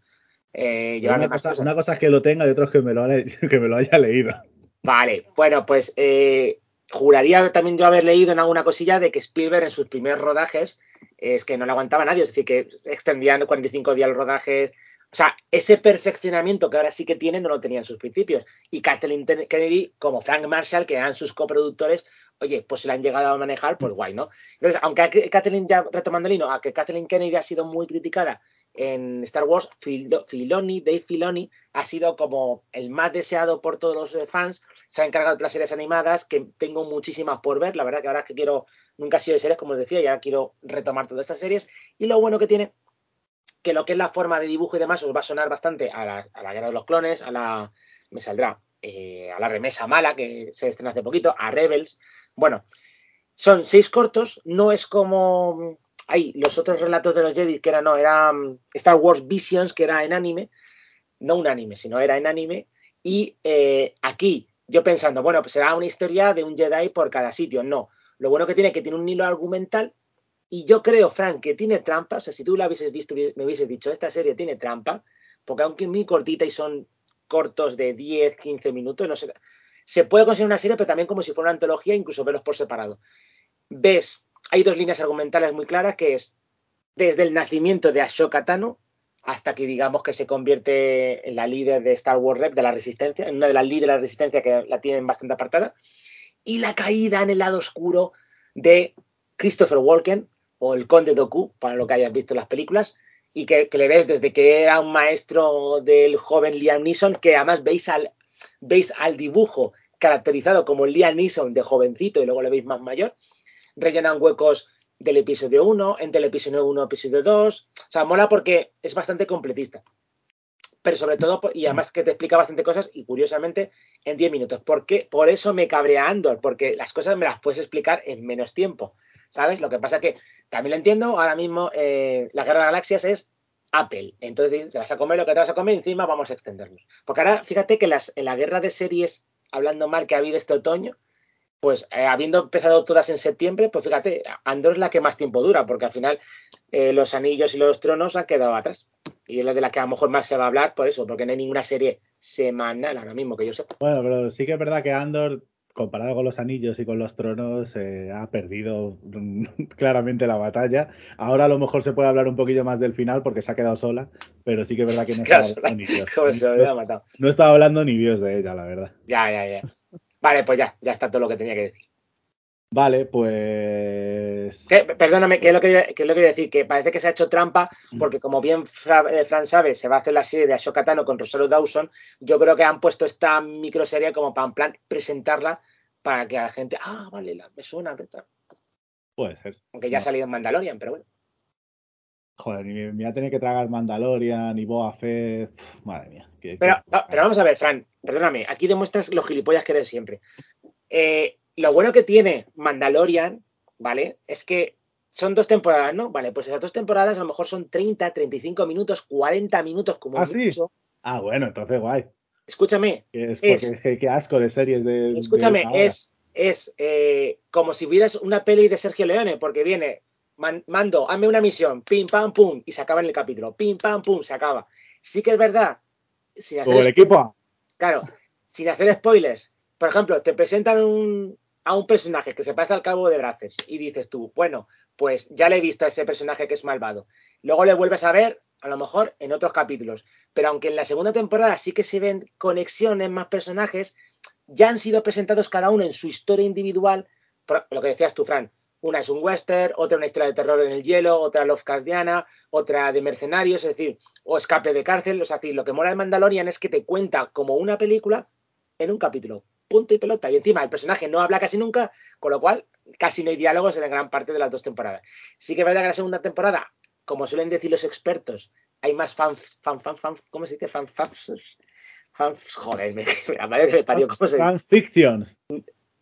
eh, llevarme Una más cosa, cosas. una cosa es que lo tenga y otra es que me lo, haya- que me lo haya leído. Vale, bueno, pues eh, juraría también yo haber leído en alguna cosilla de que Spielberg en sus primeros rodajes es que no le aguantaba a nadie, es decir, que extendían 45 días los rodajes. O sea, ese perfeccionamiento que ahora sí que tiene no lo tenía en sus principios. Y Kathleen Kennedy, como Frank Marshall, que eran sus coproductores, oye, pues se la han llegado a manejar, pues guay, ¿no? Entonces, aunque Kathleen, ya retomando el hilo, a que Kathleen Kennedy ha sido muy criticada en Star Wars, Filo- Filoni, Dave Filoni, ha sido como el más deseado por todos los eh, fans. Se ha encargado de las series animadas, que tengo muchísimas por ver. La verdad que ahora que quiero, nunca he sido de series, como os decía, y ahora quiero retomar todas estas series. Y lo bueno que tiene, que lo que es la forma de dibujo y demás os va a sonar bastante a la, Guerra de los Clones, a la, me saldrá, eh, a la remesa mala, que se estrenó hace poquito, a Rebels. Bueno, son seis cortos, no es como hay los otros relatos de los Jedi, que era, no, era um, Star Wars Visions, que era en anime, no un anime, sino era en anime, y eh, aquí yo pensando, bueno, pues será una historia de un Jedi por cada sitio, no. Lo bueno que tiene es que tiene un hilo argumental y yo creo, Frank, que tiene trampa. O sea, si tú la hubieses visto, me hubieses dicho, esta serie tiene trampa, porque aunque es muy cortita y son cortos de 10, 15 minutos, no sé, se puede considerar una serie, pero también como si fuera una antología, incluso verlos por separado. Ves, hay dos líneas argumentales muy claras, que es desde el nacimiento de Ashoka Tano hasta que digamos que se convierte en la líder de Star Wars Rep de la Resistencia, en una de las líderes de la Resistencia que la tienen bastante apartada, y la caída en el lado oscuro de Christopher Walken o el Conde Doku, para lo que hayas visto en las películas, y que, le ves desde que era un maestro del joven Liam Neeson, que además veis al, veis al dibujo caracterizado como Liam Neeson de jovencito y luego le veis más mayor, rellenan huecos del episodio 1, entre el episodio 1 y episodio 2. O sea, mola porque es bastante completista. Pero sobre todo, y además que te explica bastante cosas y curiosamente en 10 minutos. ¿Por qué? Por eso me cabrea Andor, porque las cosas me las puedes explicar en menos tiempo. ¿Sabes? Lo que pasa que también lo entiendo, ahora mismo eh, la Guerra de Galaxias es Apple. Entonces te vas a comer lo que te vas a comer encima vamos a extendernos. Porque ahora, fíjate que las, en la guerra de series, hablando mal que ha habido este otoño, pues eh, habiendo empezado todas en septiembre, pues fíjate, Andor es la que más tiempo dura, porque al final eh, los anillos y los tronos han quedado atrás. Y es la de la que a lo mejor más se va a hablar por eso, porque no hay ninguna serie semanal ahora mismo que yo sepa. Bueno, pero sí que es verdad que Andor, comparado con los anillos y con los tronos, eh, ha perdido mm, claramente la batalla. Ahora a lo mejor se puede hablar un poquillo más del final porque se ha quedado sola, pero sí que es verdad que no estaba hablando ni Dios. No estaba hablando ni Dios de ella, la verdad. Ya, ya, ya. Vale, pues ya, ya está todo lo que tenía que decir. Vale, pues. Que- perdóname, que es, lo que, que es lo que a decir, que parece que se ha hecho trampa, Mm. porque como bien Fra- eh, Fran sabe, se va a hacer la serie de Ashoka Tano con Rosario Dawson. Yo creo que han puesto esta microserie como para en plan presentarla para que a la gente, ah, vale, la- me suena, tal. Puede ser. aunque ya ha salido en Mandalorian, pero bueno. Joder, ni me, me voy a tener que tragar Mandalorian y Boa Fett. Madre mía. qué- Pero, qué- no, pero vamos a ver, Fran, perdóname, aquí demuestras los gilipollas que eres siempre. Eh, lo bueno que tiene Mandalorian, ¿vale? Es que son dos temporadas, ¿no? Vale, pues esas dos temporadas a lo mejor son 30, 35 minutos, 40 minutos como ¿Ah, sí? mucho. Ah, bueno, entonces guay. Escúchame, es porque Es- qué asco de series de. escúchame, es, es eh, como si vieras una peli de Sergio Leone, porque viene, man- mando, hazme una misión, pim, pam, pum, y se acaba en el capítulo, pim, pam, pum, se acaba. Sí que es verdad, sin hacer Como el equipo. Claro, sin hacer spoilers. Por ejemplo, te presentan un- a un personaje que se parece al cabo de Braces y dices tú, bueno, pues ya le he visto a ese personaje que es malvado. Luego le vuelves a ver, a lo mejor, en otros capítulos. Pero aunque en la segunda temporada sí que se ven conexiones, más personajes, ya han sido presentados cada uno en su historia individual. Lo que decías tú, Fran. Una es un western, otra una historia de terror en el hielo, otra Lovecraftiana, otra de mercenarios, es decir, o escape de cárcel. O sea, lo que mola de Mandalorian es que te cuenta como una película en un capítulo. Punto y pelota. Y encima el personaje no habla casi nunca, con lo cual casi no hay diálogos en gran parte de las dos temporadas. Sí que es verdad que la segunda temporada, como suelen decir los expertos, hay más fan, fan, fan, fan ¿cómo se dice? Fan, fan, fan- joder, me, la madre que me parió, ¿cómo se dice? Fanfictions.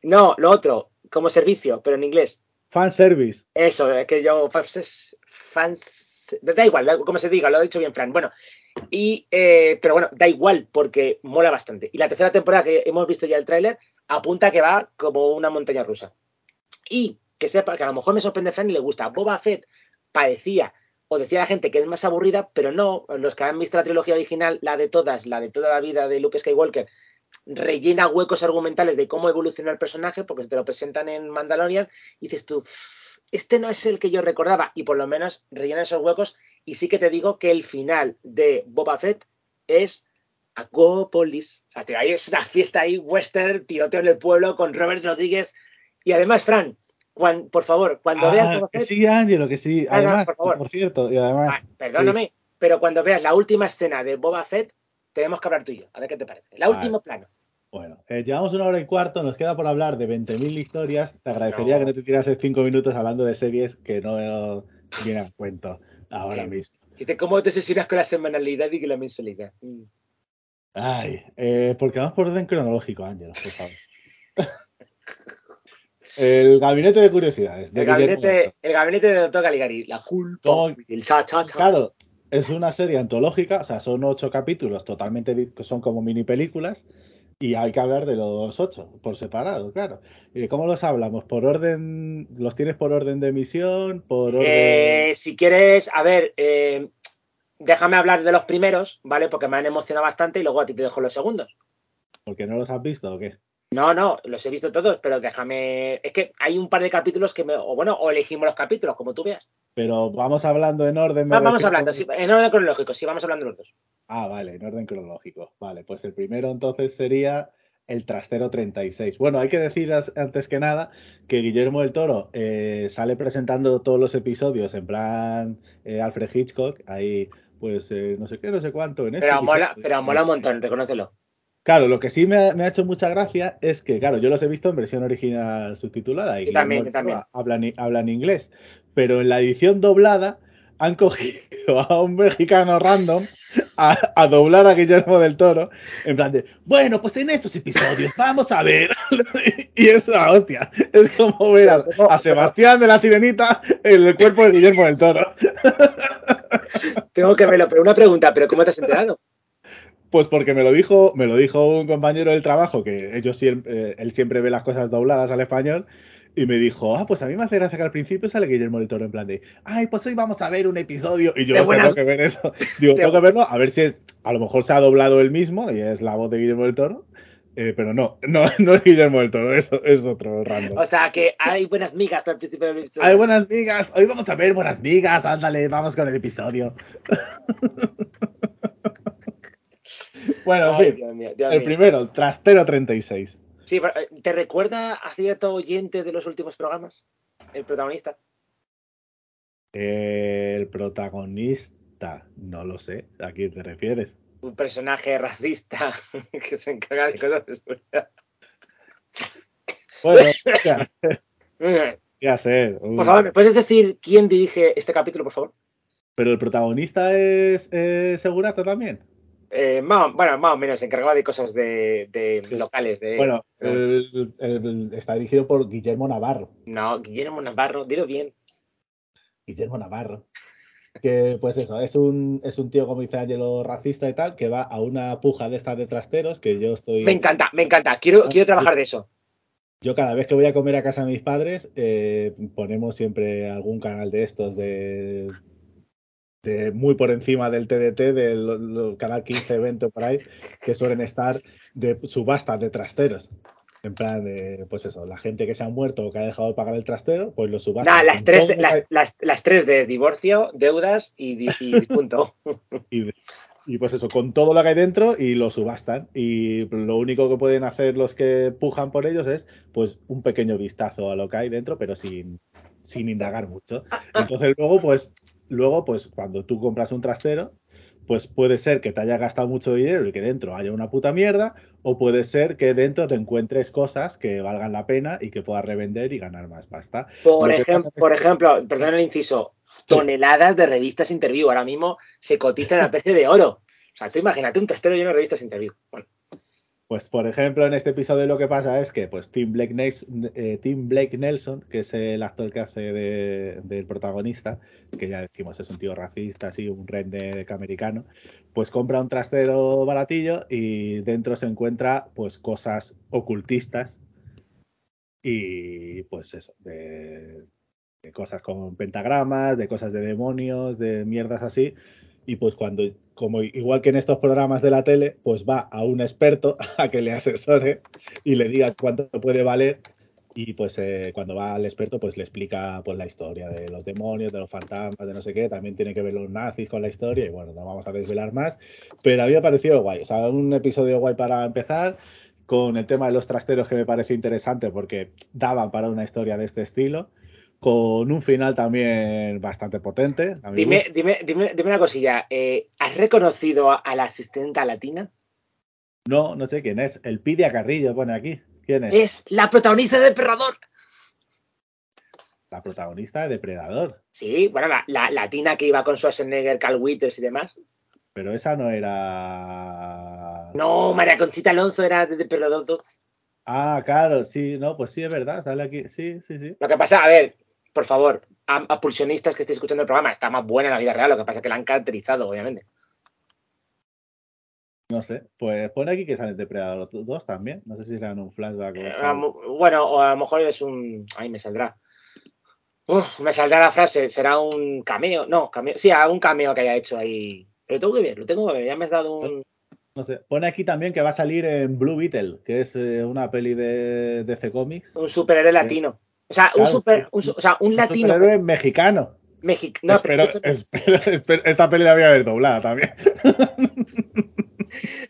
No, lo otro, como servicio, pero en inglés. Fanservice. Eso, es que yo, fans, fans, da igual, como se diga, lo he dicho bien, Fran. Bueno, y, eh, pero bueno, da igual porque mola bastante. Y la tercera temporada que hemos visto ya el tráiler apunta que va como una montaña rusa. Y que sepa que a lo mejor me sorprende Fran y le gusta. Boba Fett parecía o decía la gente que es más aburrida, pero no, los que han visto la trilogía original, la de todas, la de toda la vida de Luke Skywalker, rellena huecos argumentales de cómo evolucionó el personaje, porque te lo presentan en Mandalorian, y dices tú, este no es el que yo recordaba, y por lo menos rellena esos huecos, y sí que te digo que el final de Boba Fett es Agopolis. O sea, que ahí es una fiesta ahí, western, tiroteo en el pueblo con Robert Rodríguez. Y además, Fran, por favor, cuando veas Ah, Boba que Fett, sí, Ángelo, que sí. Además, por favor. por cierto, y además. Ah, perdóname, pero cuando veas la última escena de Boba Fett, tenemos que hablar tú y yo. A ver qué te parece. El Vale. último plano. Bueno, eh, llevamos una hora y cuarto, nos queda por hablar de 20.000 historias. Te agradecería No. que no te tirases cinco minutos hablando de series que no vienen a cuento ahora Sí. mismo. ¿cómo te obsesionas con la semanalidad y con la mensualidad? Mm. Ay, eh, porque vamos por orden cronológico, Ángelo, por favor. El gabinete de curiosidades. de El gabinete, el gabinete de Doctor Caligari. La culpa. El cha, cha, cha. Claro, es una serie antológica, o sea, son ocho capítulos totalmente, son como mini películas, y hay que hablar de los ocho por separado, claro. ¿Y cómo los hablamos? ¿Por orden? ¿Los tienes por orden de emisión? ¿Por orden? Eh, si quieres, a ver, eh, déjame hablar de los primeros, ¿vale? Porque me han emocionado bastante y luego a ti te dejo los segundos. ¿Porque no los has visto o qué? No, no, los he visto todos, pero déjame. Es que hay un par de capítulos que me. O bueno, o elegimos los capítulos, como tú veas. Pero vamos hablando en orden. Va- vamos refiero- hablando, sí, en orden cronológico, sí, vamos hablando los dos. Ah, vale, en orden cronológico. Vale, pues el primero entonces sería el trastero 36. Bueno, hay que decir antes que nada que Guillermo del Toro eh, sale presentando todos los episodios en plan eh, Alfred Hitchcock, ahí pues eh, no sé qué, no sé cuánto. En este Pero mola, episodio. pero mola un montón, reconócelo. Claro, lo que sí me ha, me ha hecho mucha gracia es que, claro, yo los he visto en versión original subtitulada y Yo también, Guillermo yo también. del Toro habla, en- habla en inglés, pero en la edición doblada han cogido a un mexicano random a, a doblar a Guillermo del Toro en plan de, bueno, pues en estos episodios vamos a ver. y es la hostia, es como ver a, a Sebastián de la Sirenita en el cuerpo de Guillermo del Toro. Tengo que verlo, pero una pregunta, ¿pero cómo te has enterado? Pues porque me lo dijo, me lo dijo un compañero del trabajo, que ellos siempre, eh, él siempre ve las cosas dobladas al español, y me dijo, ah, pues a mí me hace gracia que al principio sale Guillermo del Toro en plan de, ay, pues hoy vamos a ver un episodio, y yo tengo que ver eso. Digo, tengo que verlo, a ver si es, a lo mejor se ha doblado él mismo, y es la voz de Guillermo del Toro, eh, pero no, no, no es Guillermo del Toro, eso es otro random. O sea, que hay buenas migas al principio del episodio. Ay, buenas migas, hoy vamos a ver buenas migas, ándale, vamos con el episodio. bueno, en fin. Dios mío, Dios El mío. primero, el Trastero 36. Sí, eh, ¿te recuerda a cierto oyente de los últimos programas? El protagonista. El protagonista, no lo sé. ¿A quién te refieres? Un personaje racista que se encarga de cosas de seguridad. Bueno, ¿qué hacer? ¿Qué hacer? Por favor, ¿me puedes decir quién dirige este capítulo, por favor? Pero el protagonista es eh, también. Eh, más bueno, más o menos, se encargaba de cosas de, de locales. De, Bueno, el- el- está dirigido por Guillermo Navarro. No, Guillermo Navarro, dilo bien. Guillermo Navarro. Que pues eso, es un, es un tío, como dice Ángelo, racista y tal, que va a una puja de estas de trasteros, que yo estoy. Me encanta, me encanta. Quiero, Ah, quiero sí. trabajar de eso. Yo cada vez que voy a comer a casa de mis padres, eh, ponemos siempre algún canal de estos de, de muy por encima del TDT, del canal 15, 20 por ahí, que suelen estar de subastas de trasteros. En plan de, pues eso, la gente que se ha muerto o que ha dejado de pagar el trastero, pues lo subastan. Nah, las, tres, de- las, lo que- las, las tres de divorcio, deudas y, di- y difunto. y, y pues eso, con todo lo que hay dentro y lo subastan. Y lo único que pueden hacer los que pujan por ellos es pues un pequeño vistazo a lo que hay dentro, pero sin, sin indagar mucho. Entonces luego, pues, luego, pues, cuando tú compras un trastero, pues puede ser que te haya gastado mucho dinero y que dentro haya una puta mierda, o puede ser que dentro te encuentres cosas que valgan la pena y que puedas revender y ganar más pasta. Por, Lo que ejem- pasa es por que- ejemplo, perdón el inciso, toneladas de revistas interview. Ahora mismo se cotizan a precio de oro. O sea, tú imagínate un trastero lleno de revistas interview. Bueno, Pues, por ejemplo, en este episodio lo que pasa es que pues Tim Blake, Nes- eh, Tim Blake Nelson, que es el actor que hace de- del protagonista, que ya decimos es un tío racista, así, un redneck americano, pues compra un trastero baratillo y dentro se encuentra pues cosas ocultistas y pues eso, de, de cosas con pentagramas, de cosas de demonios, de mierdas así. Y pues cuando, como igual que en estos programas de la tele, pues va a un experto a que le asesore y le diga cuánto puede valer. Y pues eh, cuando va al experto, pues le explica pues la historia de los demonios, de los fantasmas, de no sé qué. También tiene que ver los nazis con la historia. Y bueno, no vamos a desvelar más. Pero a mí me ha parecido guay. O sea, un episodio guay para empezar. Con el tema de los trasteros que me parece interesante porque daban para una historia de este estilo. Con un final también bastante potente. dime, dime, dime, dime una cosilla. eh, ¿Has reconocido a, a la asistenta latina? No, no sé quién es. El Pidia Carrillo pone aquí. ¿Quién es? Es la protagonista de Depredador. La protagonista de Depredador. Sí, bueno, la, la latina que iba con Schwarzenegger, Carl Withers y demás. Pero esa no era. No, María Conchita Alonso era de Depredador 2. Ah, claro, sí, no, pues sí, es verdad, sale aquí. Sí, sí, sí. Lo que pasa, a ver, por favor, a, a pulsionistas que estéis escuchando el programa, está más buena en la vida real, lo que pasa es que la han caracterizado, obviamente. No sé. Pues pone aquí que sale Depredador 2 también. No sé si será en un flashback o Eh, algo. mo- bueno, o a lo mejor es un. Ay, me saldrá. Uf, me saldrá la frase, será un cameo. No, cameo. Sí, algún cameo que haya hecho ahí. Pero lo tengo que ver, lo tengo que ver. Ya me has dado un. No sé. Pone aquí también que va a salir en Blue Beetle, que es eh, una peli de DC Comics. Un superhéroe latino. O sea, un super. un o sea, un Un latino. superhéroe mexicano. Mexicano. No, pero, espero, escúchame, espero- espero- esta peli la voy a ver doblada también.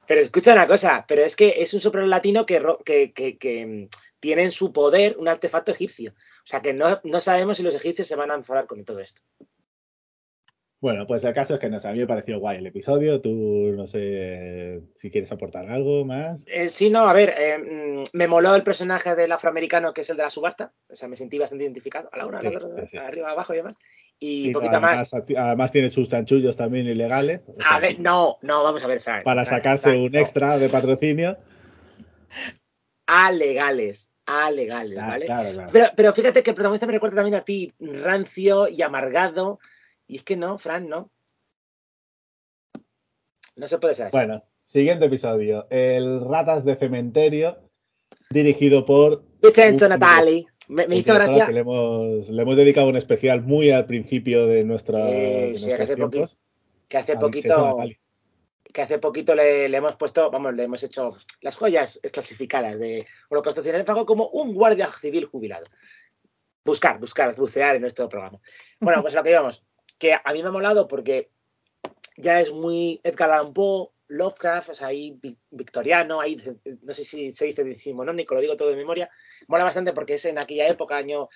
pero escucha una cosa, pero es que es un superhéroe latino que, ro- que, que, que, mm, tiene en su poder un artefacto egipcio. O sea que no, no sabemos si los egipcios se van a enfadar con todo esto. Bueno, pues el caso es que no sé, a mí me pareció guay el episodio. Tú no sé si quieres aportar algo más. Eh, sí, no, a ver, eh, mm, me moló el personaje del afroamericano que es el de la subasta. O sea, me sentí bastante identificado. A la una, a la Sí, otra, sí, sí. arriba, abajo y demás. Y Sí, poquito más. además, tiene sus chanchullos también ilegales. o A ver, no, no, vamos a ver, Fran. para sacarse un no. extra de patrocinio. A legales, a legales, Ah, ¿vale? claro, claro. Pero, pero fíjate que el protagonista me recuerda también a ti, rancio y amargado. Y es que no, Fran, no. No se puede ser así. Bueno, siguiente episodio. El Ratas de Cementerio, dirigido por. Vincenzo Natali. Me, hizo gracia. Que le, hemos, le hemos dedicado un especial muy al principio de, nuestra, Eh, de sí, que hace. Que a poquito. Que hace poquito le, le hemos puesto, vamos, le hemos hecho las joyas clasificadas de Holocausto Cinefago como un guardia civil jubilado. Buscar, buscar, bucear en nuestro programa. Bueno, pues lo que íbamos, que a mí me ha molado porque ya es muy Edgar Allan Poe, Lovecraft, o sea, ahí vi- victoriano, ahí no sé si se dice decimonónico, lo digo todo de memoria. Mola bastante porque es en aquella época, año,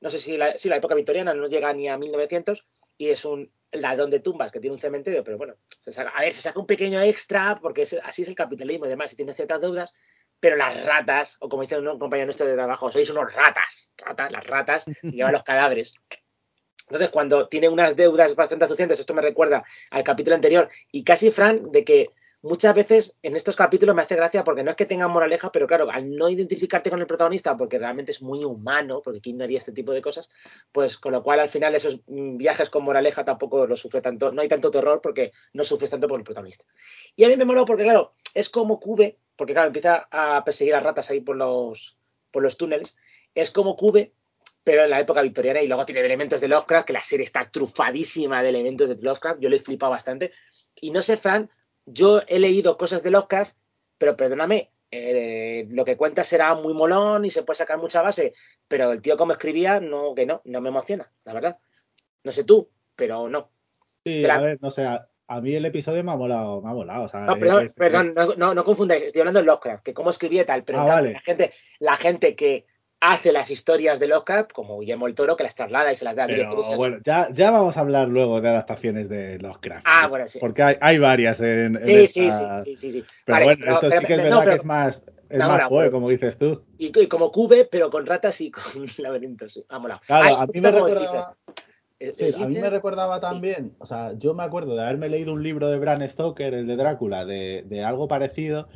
no sé si la, sí, la época victoriana no llega ni a 1900 y es un ladrón de tumbas que tiene un cementerio, pero bueno, se saca- a ver, se saca un pequeño extra porque es- así es el capitalismo y demás, y tiene ciertas deudas, pero las ratas, o como dice un compañero nuestro de trabajo, sois unos ratas, ratas las ratas llevan los cadáveres. Entonces, cuando tiene unas deudas bastante acuciantes, esto me recuerda al capítulo anterior, y casi, Fran, de que muchas veces en estos capítulos me hace gracia porque no es que tengan moraleja, pero claro, al no identificarte con el protagonista, porque realmente es muy humano, porque quién no haría este tipo de cosas, pues con lo cual al final esos mm, viajes con moraleja tampoco lo sufre tanto, no hay tanto terror porque no sufres tanto por el protagonista. Y a mí me moló porque, claro, es como Cube, porque claro, empieza a perseguir a ratas ahí por los, por los túneles, es como Cube, pero en la época victoriana y luego tiene elementos de Lovecraft, que la serie está trufadísima de elementos de Lovecraft, yo lo he flipado bastante. Y no sé, Fran, yo he leído cosas de Lovecraft, pero perdóname, eh, lo que cuenta será muy molón y se puede sacar mucha base, pero el tío como escribía, no, que no, no me emociona, la verdad. No sé tú, pero no. Sí, Claro. a ver, no sé, a, a mí el episodio me ha molado, me ha molado. O sea, No, perdón, es- perdón, no, no, no confundáis, estoy hablando de Lovecraft, que cómo escribía y tal, pero Ah, vale. la, gente, la gente que hace las historias de Lovecraft, como Guillermo el Toro, que las traslada y se las da Pero directo. bueno, ya, ya vamos a hablar luego de adaptaciones de Lovecraft. Ah, ¿eh? bueno, sí. Porque hay, hay varias en, en Sí, sí, sí, esta- sí, sí, sí. Pero Vale, bueno, esto pero- sí que es no, verdad pero- que es más, es No, más como dices tú. Y, y como Cube, pero con ratas y con laberintos. Sí. Ah, molado. Claro, a mí me recordaba, Slither. sí, a mí me recordaba también, o sea, yo me acuerdo de haberme leído un libro de Bram Stoker, el de Drácula, de, de algo parecido.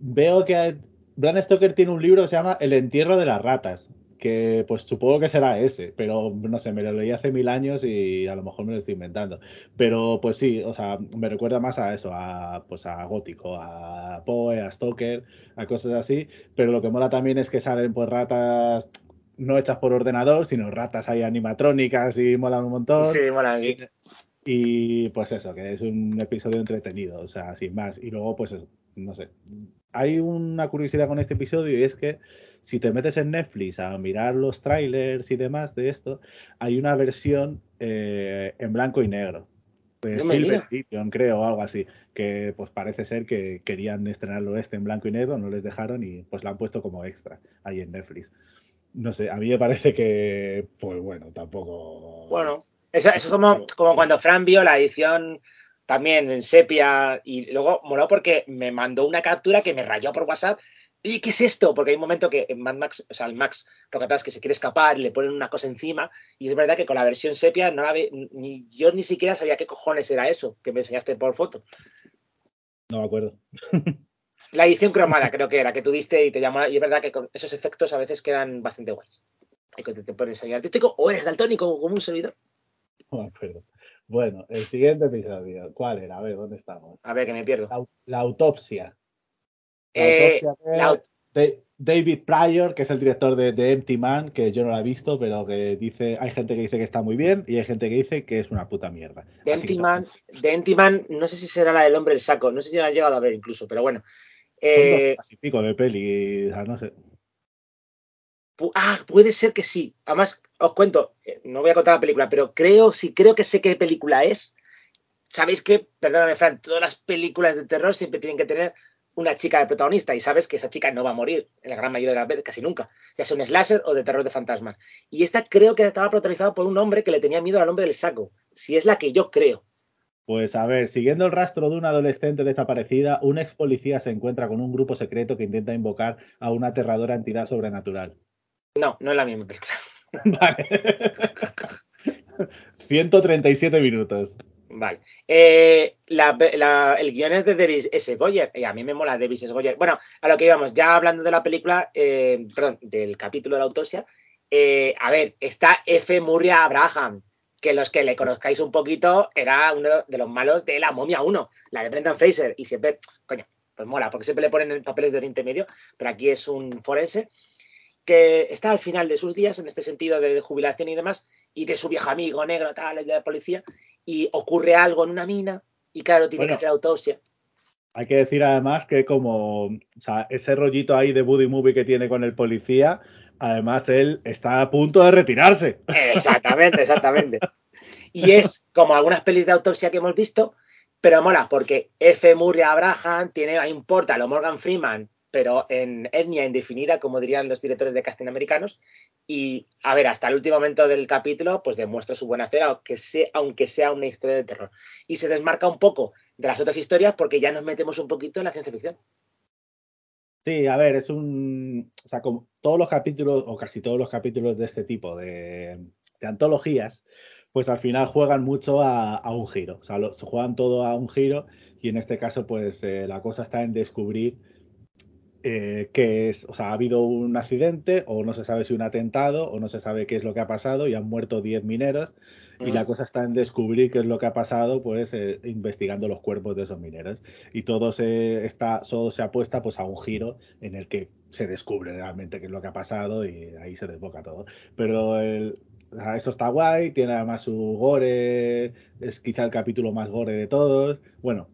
Veo que Bram Stoker tiene un libro que se llama El entierro de las ratas, que pues supongo que será ese, pero no sé, me lo leí hace mil años y a lo mejor me lo estoy inventando. Pero pues sí, o sea, me recuerda más a eso, a pues a Gótico, a Poe, a Stoker, a cosas así. Pero lo que mola también es que salen pues ratas no hechas por ordenador, sino ratas ahí animatrónicas y molan un montón. Sí, mola. sí. Y pues eso, que es un episodio entretenido, o sea, sin más. Y luego, pues eso, no sé. Hay una curiosidad con este episodio y es que si te metes en Netflix a mirar los trailers y demás de esto, hay una versión eh, en blanco y negro. Me Silver. Edition, creo, o algo así. Que pues parece ser que querían estrenarlo este en blanco y negro, no les dejaron y pues la han puesto como extra ahí en Netflix. No sé, a mí me parece que, pues bueno, tampoco. Bueno, eso, eso es como, como cuando Fran vio la edición también en sepia y luego moló porque me mandó una captura que me rayó por WhatsApp. ¿Y qué es esto? Porque hay un momento que en Mad Max, o sea, el Max Rocatas que se quiere escapar y le ponen una cosa encima y es verdad que con la versión sepia no la ve, ni yo ni siquiera sabía qué cojones era eso que me enseñaste por foto. No me acuerdo. La edición cromada creo que era, que tuviste y te llamó. Y es verdad que con esos efectos a veces quedan bastante guays. Y que te, te pones ahí artístico o eres daltónico como un servidor. No me acuerdo. Bueno, el siguiente episodio. ¿Cuál era? A ver, ¿dónde estamos? A ver, que me pierdo. La, la autopsia. La Eh, autopsia de la aut- de David Pryor, que es el director de, de Empty Man, que yo no la he visto, pero que dice, hay gente que dice que está muy bien y hay gente que dice que es una puta mierda. de Empty Man, de Empty Man, no sé si será la del hombre del saco, no sé si la han llegado a ver incluso, pero bueno. Son dos Eh, y pico de peli, o sea, no sé. Ah, puede ser que sí. Además, os cuento, eh, no voy a contar la película, pero creo, sí creo que sé qué película es. Sabéis que, perdóname, Fran, todas las películas de terror siempre tienen que tener una chica de protagonista y sabes que esa chica no va a morir en la gran mayoría de las veces, casi nunca, ya sea un slasher o de terror de fantasmas. Y esta creo que estaba protagonizada por un hombre que le tenía miedo al hombre del saco, si es la que yo creo. Pues a ver, siguiendo el rastro de una adolescente desaparecida, un ex policía se encuentra con un grupo secreto que intenta invocar a una aterradora entidad sobrenatural. No, no es la misma película. Vale. 137 minutos. Vale. Eh, la- la- el guion es de Davis S. Goyer. Y a mí me mola Davis S. Goyer. Bueno, a lo que íbamos, ya hablando de la película, eh, perdón, del capítulo de la autopsia. eh, a ver, está F. Murray Abraham, que los que le conozcáis un poquito era uno de los malos de La Momia 1, la de Brendan Fraser. Y siempre, coño, pues mola, porque siempre le ponen papeles de Oriente Medio, pero aquí es un forense que está al final de sus días, en este sentido de jubilación y demás, y de su viejo amigo negro, tal, el de la policía, y ocurre algo en una mina, y claro, tiene Bueno. que hacer autopsia. Hay que decir además que como o sea, ese rollito ahí de Buddy Movie que tiene con el policía, además él está a punto de retirarse. Exactamente, exactamente. Y es como algunas pelis de autopsia que hemos visto, pero mola, porque F. Murray Abraham tiene, importa lo Morgan Freeman, pero en etnia indefinida, como dirían los directores de casting americanos, Y, a ver, hasta el último momento del capítulo, pues demuestra su buena hacer, aunque sea, aunque sea una historia de terror. Y se desmarca un poco de las otras historias porque ya nos metemos un poquito en la ciencia ficción. Sí, a ver, es un. O sea, como todos los capítulos, o casi todos los capítulos de este tipo de, antologías, pues al final juegan mucho a, un giro. O sea, juegan todo a un giro y en este caso, pues eh, la cosa está en descubrir eh, que es, o sea, ha habido un accidente o no se sabe si un atentado o no se sabe qué es lo que ha pasado y han muerto 10 mineros y la cosa está en descubrir qué es lo que ha pasado, pues eh, investigando los cuerpos de esos mineros y todo se está, todo se apuesta pues a un giro en el que se descubre realmente qué es lo que ha pasado y ahí se desboca todo. Pero el, o sea, eso está guay, tiene además su gore, es quizá el capítulo más gore de todos. Bueno,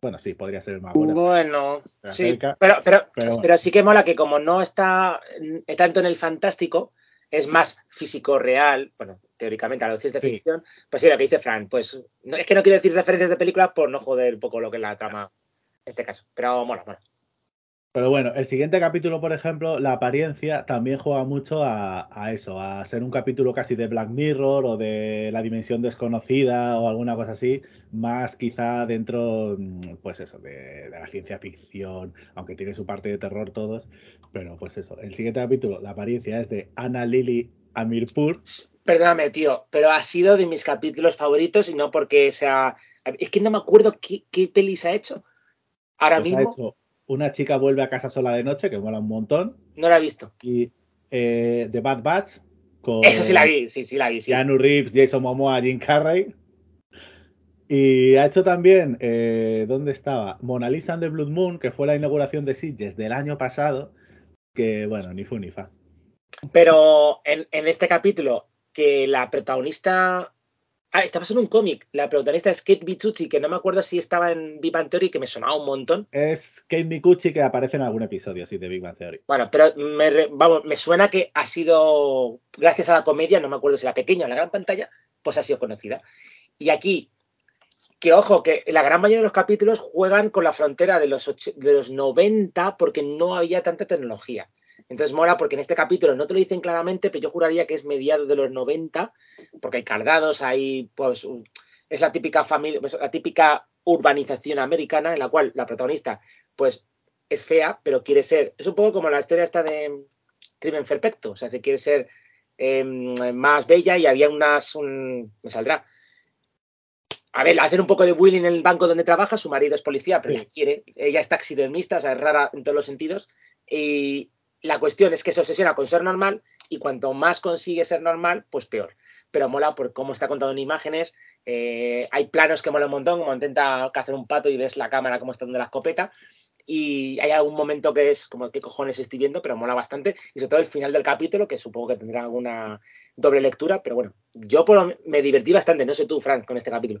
bueno, sí, podría ser más gore. Bueno, sí, pero, pero, pero bueno. pero sí que mola que como no está tanto en el fantástico, es más físico real, bueno, teóricamente a la ciencia Sí. ficción, pues sí, lo que dice Fran, pues no, es que no quiero decir referencias de películas por no joder un poco lo que es la trama en este caso, pero mola, mola. Pero bueno, el siguiente capítulo, por ejemplo, la apariencia también juega mucho a, a eso, a ser un capítulo casi de Black Mirror o de la dimensión desconocida o alguna cosa así, más quizá dentro, mm, pues eso, de, de la ciencia ficción, aunque tiene su parte de terror todos, pero pues eso. El siguiente capítulo, la apariencia es de Ana Lily Amirpur. Perdóname, tío, pero ha sido de mis capítulos favoritos y no porque sea... Es que no me acuerdo qué, qué pelis ha hecho. Ahora Pues ha mismo hecho Una chica vuelve a casa sola de noche, que mola un montón, no la he visto. y eh, The Bad Batch con Eso sí la vi, sí, sí la vi, sí. Keanu Reeves, Jason Momoa, Jim Carrey. Y ha hecho también, eh, ¿dónde estaba? Mona Lisa and the Blood Moon, que fue la inauguración de Sitges del año pasado, que bueno, ni fu ni fa. Pero en, en este capítulo, que la protagonista. Ah, está pasando un cómic. La protagonista es Kate Bitucci, que no me acuerdo si estaba en Big Bang Theory, que me sonaba un montón. Es Kate Mikuchi que aparece en algún episodio así de Big Bang Theory. Bueno, pero me, vamos, me suena que ha sido, gracias a la comedia, no me acuerdo si la pequeña o la gran pantalla, pues ha sido conocida. Y aquí, que ojo, que la gran mayoría de los capítulos juegan con la frontera de los, och- de los 90 porque no había tanta tecnología. Entonces mola porque en este capítulo no te lo dicen claramente, pero yo juraría que es mediados de los 90, porque hay cardados, hay pues un- es la típica familia, pues, la típica urbanización americana en la cual la protagonista pues es fea, pero quiere ser, es un poco como la historia esta de Crimen Perfecto, o sea, que quiere ser eh, más bella y había unas, un, me saldrá, a ver, hacer un poco de bullying en el banco donde trabaja, su marido es policía, pero Sí. la quiere, ella es taxidermista, o sea, es rara en todos los sentidos, y la cuestión es que se obsesiona con ser normal y cuanto más consigue ser normal, pues peor. Pero mola por cómo está contado en imágenes, eh, hay planos que mola un montón, como intenta cazar un pato y ves la cámara como está dando la escopeta, y hay algún momento que es como qué cojones estoy viendo, pero mola bastante, y sobre todo el final del capítulo, que supongo que tendrá alguna doble lectura, pero bueno, yo por me divertí bastante, no sé tú, Frank, con este capítulo.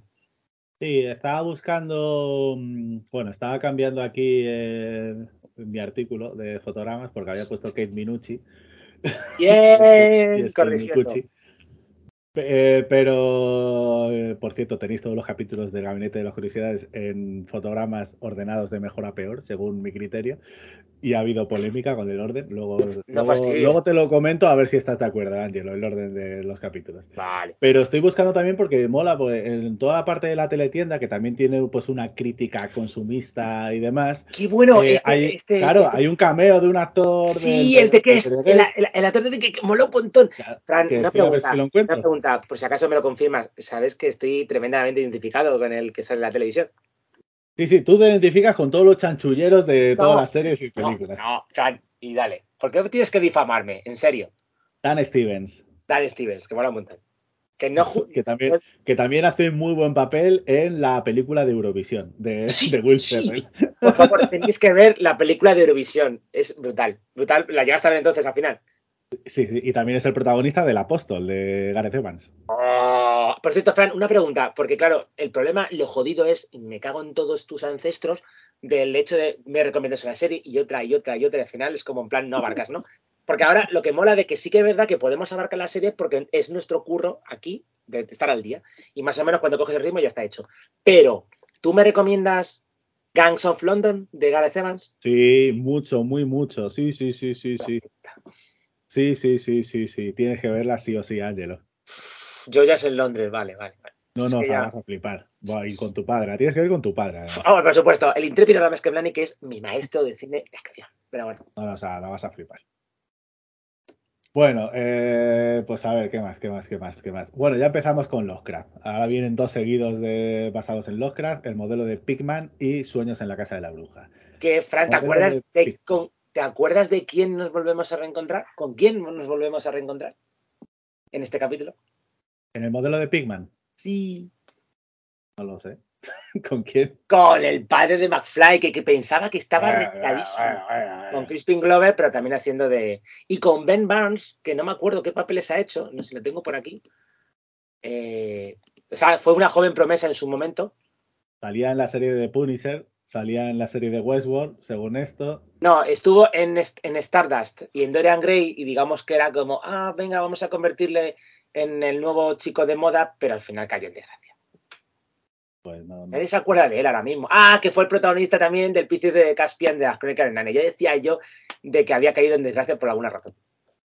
Sí, estaba buscando, mm, bueno, estaba cambiando aquí eh, mi artículo de fotogramas porque había puesto Kate Minucci. y Bien, es Kate corrigiendo. Mikuchi. Eh, pero, eh, por cierto, tenéis todos los capítulos del Gabinete de las Curiosidades en fotogramas ordenados de mejor a peor, según mi criterio. Y ha habido polémica con el orden. Luego, luego, te lo comento a ver si estás de acuerdo, Ángelo, el orden de los capítulos. Vale. Pero estoy buscando también porque mola, pues, en toda la parte de la teletienda, que también tiene pues una crítica consumista y demás. Qué bueno, eh, este, hay, este- claro, este- hay un cameo de un actor. Sí, del- el de que es, el, el- el actor de que, moló un montón. Claro, Fran, que una estoy a ver pregunta, si lo una encuentro. Pregunta, por si acaso me lo confirmas, sabes que estoy tremendamente identificado con el que sale en la televisión. Sí, sí, tú te identificas con todos los chanchulleros de todas No, las series y No, películas. no, Fran, y dale. ¿Por qué tienes que difamarme? En serio. Dan Stevens, Dale, Stevens, que mola un montón. Que no que también, que también hace muy buen papel en la película de Eurovisión, de, Sí, de Will sí. Ferrell. Por favor, tenéis que ver la película de Eurovisión. Es brutal. Brutal. ¿La llegaste a ver entonces al final? Sí, sí, y también es el protagonista del Apóstol, de Gareth Evans. Oh, por cierto, Fran, una pregunta, porque claro, el problema, lo jodido es, me cago en todos tus ancestros, del hecho de me recomiendas una serie y otra y otra y otra, y al final es como en plan no abarcas, ¿no? Porque ahora lo que mola de que sí que es verdad que podemos abarcar la serie porque es nuestro curro aquí de estar al día, y más o menos cuando coges el ritmo ya está hecho. Pero, ¿tú me recomiendas Gangs of London de Gareth Evans? Sí, mucho, muy mucho. Sí, sí, sí, sí, sí. Sí, sí, sí, sí, sí. Tienes que verla sí o sí, Ángelo. Yo ya es en Londres, vale, vale. vale. No, no, ya- vas a flipar. Voy a ir con tu padre. Tienes que ver con tu padre. Vamos, por supuesto, el intrépido Ramesh Keblani, que es mi maestro de cine de acción. Pero bueno, No, no, o sea, la vas a flipar. Bueno, eh, pues a ver, ¿qué más? ¿Qué más? ¿Qué más? ¿Qué más? Bueno, ya empezamos con Lovecraft. Ahora vienen dos seguidos de, basados en Lovecraft, el modelo de Pigman y Sueños en la casa de la bruja. que Fran, ¿te acuerdas de- de, con- ¿te acuerdas de quién nos volvemos a reencontrar? ¿Con quién nos volvemos a reencontrar en este capítulo? En el modelo de Pigman, Sí. no lo sé. ¿Con quién? Con el padre de McFly, que, que pensaba que estaba ah, Con Crispin Glover, pero también haciendo de. Y con Ben Barnes, que no me acuerdo qué papeles ha hecho, no sé si lo tengo por aquí. Eh, o sea, fue una joven promesa en su momento. Salía en la serie de Punisher, salía en la serie de Westworld, según esto. No, estuvo en, en Stardust y en Dorian Gray, y digamos que era como, ah, venga, vamos a convertirle en el nuevo chico de moda, pero al final cayó en desgracia. Pues no, no. Nadie se acuerda de él ahora mismo. Ah, que fue el protagonista también del piso de Caspian de las Crónicas de Narnia. Ya decía yo de que había caído en desgracia por alguna razón.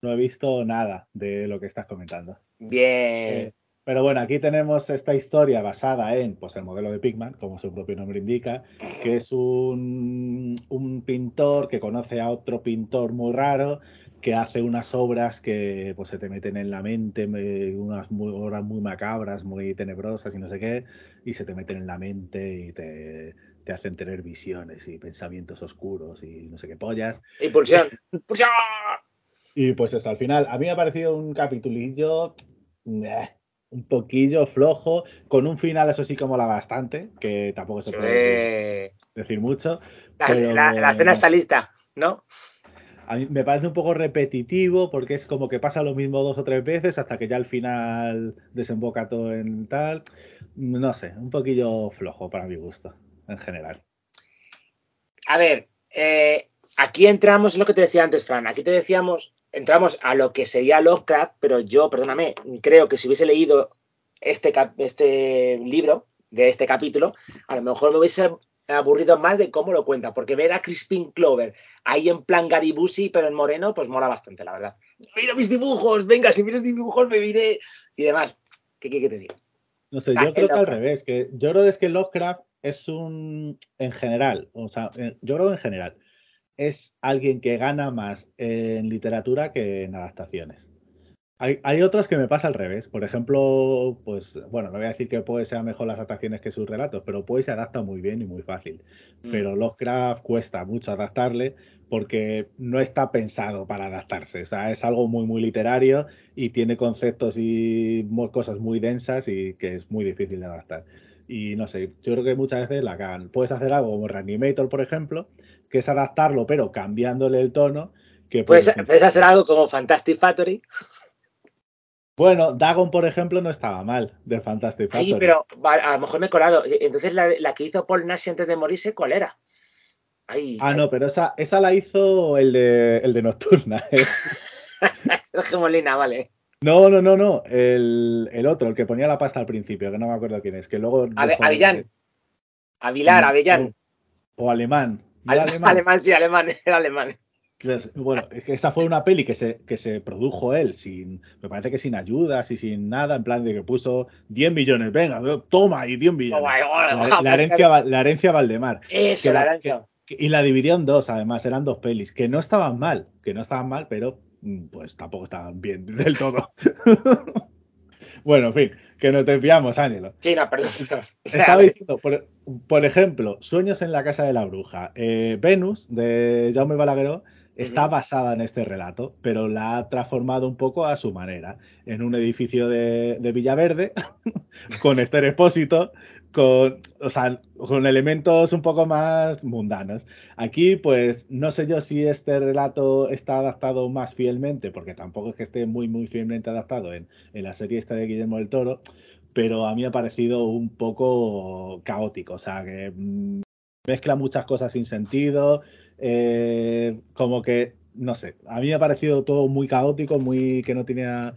no he visto nada de lo que estás comentando. Bien. Eh, pero bueno, aquí tenemos esta historia basada en pues, el modelo de Pigman, como su propio nombre indica, que es un, un pintor que conoce a otro pintor muy raro que hace unas obras que pues, se te meten en la mente, me- unas muy- obras muy macabras, muy tenebrosas y no sé qué, y se te meten en la mente y te, te hacen tener visiones y pensamientos oscuros y no sé qué pollas. Impulsión. Impulsión. Y pues eso, al final, a mí me ha parecido un capitulillo eh, un poquillo flojo, con un final, eso sí, como la bastante, que tampoco se puede decir, decir mucho. la, pero, la- la cena no está lista, ¿no? A mí me parece un poco repetitivo porque es como que pasa lo mismo dos o tres veces hasta que ya al final desemboca todo en tal. No sé, un poquillo flojo para mi gusto, en general. A ver, eh, aquí entramos en lo que te decía antes, Fran. Aquí te decíamos, entramos a lo que sería Lovecraft, pero yo, perdóname, creo que si hubiese leído este, este libro de este capítulo, a lo mejor me hubiese aburrido más de cómo lo cuenta, porque ver a Crispin Clover ahí en plan Garibusi, pero en moreno, pues mola bastante, la verdad. Mira mis dibujos, venga, si miras mis dibujos me diré y demás. ¿Qué quieres que te diga? No sé, Ah, yo creo el que al revés, que yo creo que es que Lovecraft es un, en general, o sea, yo creo en general, es alguien que gana más en literatura que en adaptaciones. Hay, hay otros que me pasa al revés. Por ejemplo, pues, bueno, no voy a decir que Poe sea mejor las adaptaciones que sus relatos, pero Poe se adapta muy bien y muy fácil. Mm. Pero Lovecraft cuesta mucho adaptarle porque no está pensado para adaptarse. O sea, es algo muy, muy literario y tiene conceptos y cosas muy densas y que es muy difícil de adaptar. Y no sé, yo creo que muchas veces la cagan. Puedes hacer algo como Reanimator, por ejemplo, que es adaptarlo, pero cambiándole el tono. Que Puedes, puede puedes hacer algo como Fantastic Factory. Bueno, Dagon, por ejemplo, no estaba mal del Fantastic Factory. Ay, pero a lo mejor me he colado. Entonces, la, la que hizo Paul Nash antes de morirse, ¿cuál era? Ay, Ah, no, pero esa, esa la hizo el de, el de Nocturna. ¿eh? Sergio Molina, vale. No, no, no, no. El, el otro, el que ponía la pasta al principio, que no me acuerdo quién es, que luego. De- Avillán. Avilar, Avellán. O alemán. ¿No era Ale- alemán? alemán, sí, alemán, era alemán. Bueno, esa fue una peli que se, que se produjo él sin, me parece que sin ayudas y sin nada, en plan de que puso 10 millones, venga, toma y 10 millones. Toma, La, herencia, la herencia Valdemar. Eso, la la- lanza. Que- Y la dividió en dos, además, eran dos pelis, que no estaban mal, que no estaban mal, pero mm, pues tampoco estaban bien del todo. bueno, en fin, que nos desviamos, Ángelo. Sí, no, perdón. Estaba diciendo, por, por ejemplo, Sueños en la casa de la bruja. Eh, Venus, de Jaume Balagueró, está basada en este relato, pero la ha transformado un poco a su manera. En un edificio de, de Villaverde, con Esther Expósito, con, o sea, con elementos un poco más mundanos. Aquí, pues, no sé yo si este relato está adaptado más fielmente, porque tampoco es que esté muy, muy fielmente adaptado en, en la serie esta de Guillermo del Toro, pero a mí me ha parecido un poco caótico, o sea, que mm, mezcla muchas cosas sin sentido, eh, como que, no sé, a mí me ha parecido todo muy caótico, muy que no tenía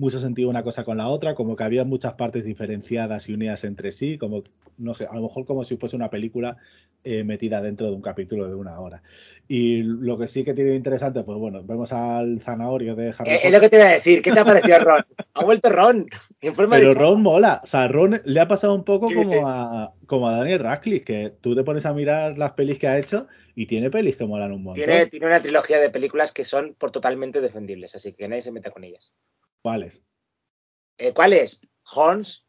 mucho sentido una cosa con la otra, como que había muchas partes diferenciadas y unidas entre sí, como, no sé, a lo mejor como si fuese una película eh, metida dentro de un capítulo de una hora. Y lo que sí que tiene interesante, pues bueno, vemos al zanahorio de Harry eh, Es lo que te iba a decir, ¿qué te ha parecido Ron? Ha vuelto Ron. En forma Pero Ron mola, o sea, Ron le ha pasado un poco como, A, como a Daniel Radcliffe, que tú te pones a mirar las pelis que ha hecho y tiene pelis que molan un montón. Tiene, tiene una trilogía de películas que son por totalmente defendibles, así que nadie se meta con ellas. ¿Cuáles? Eh, ¿Cuáles? Horns.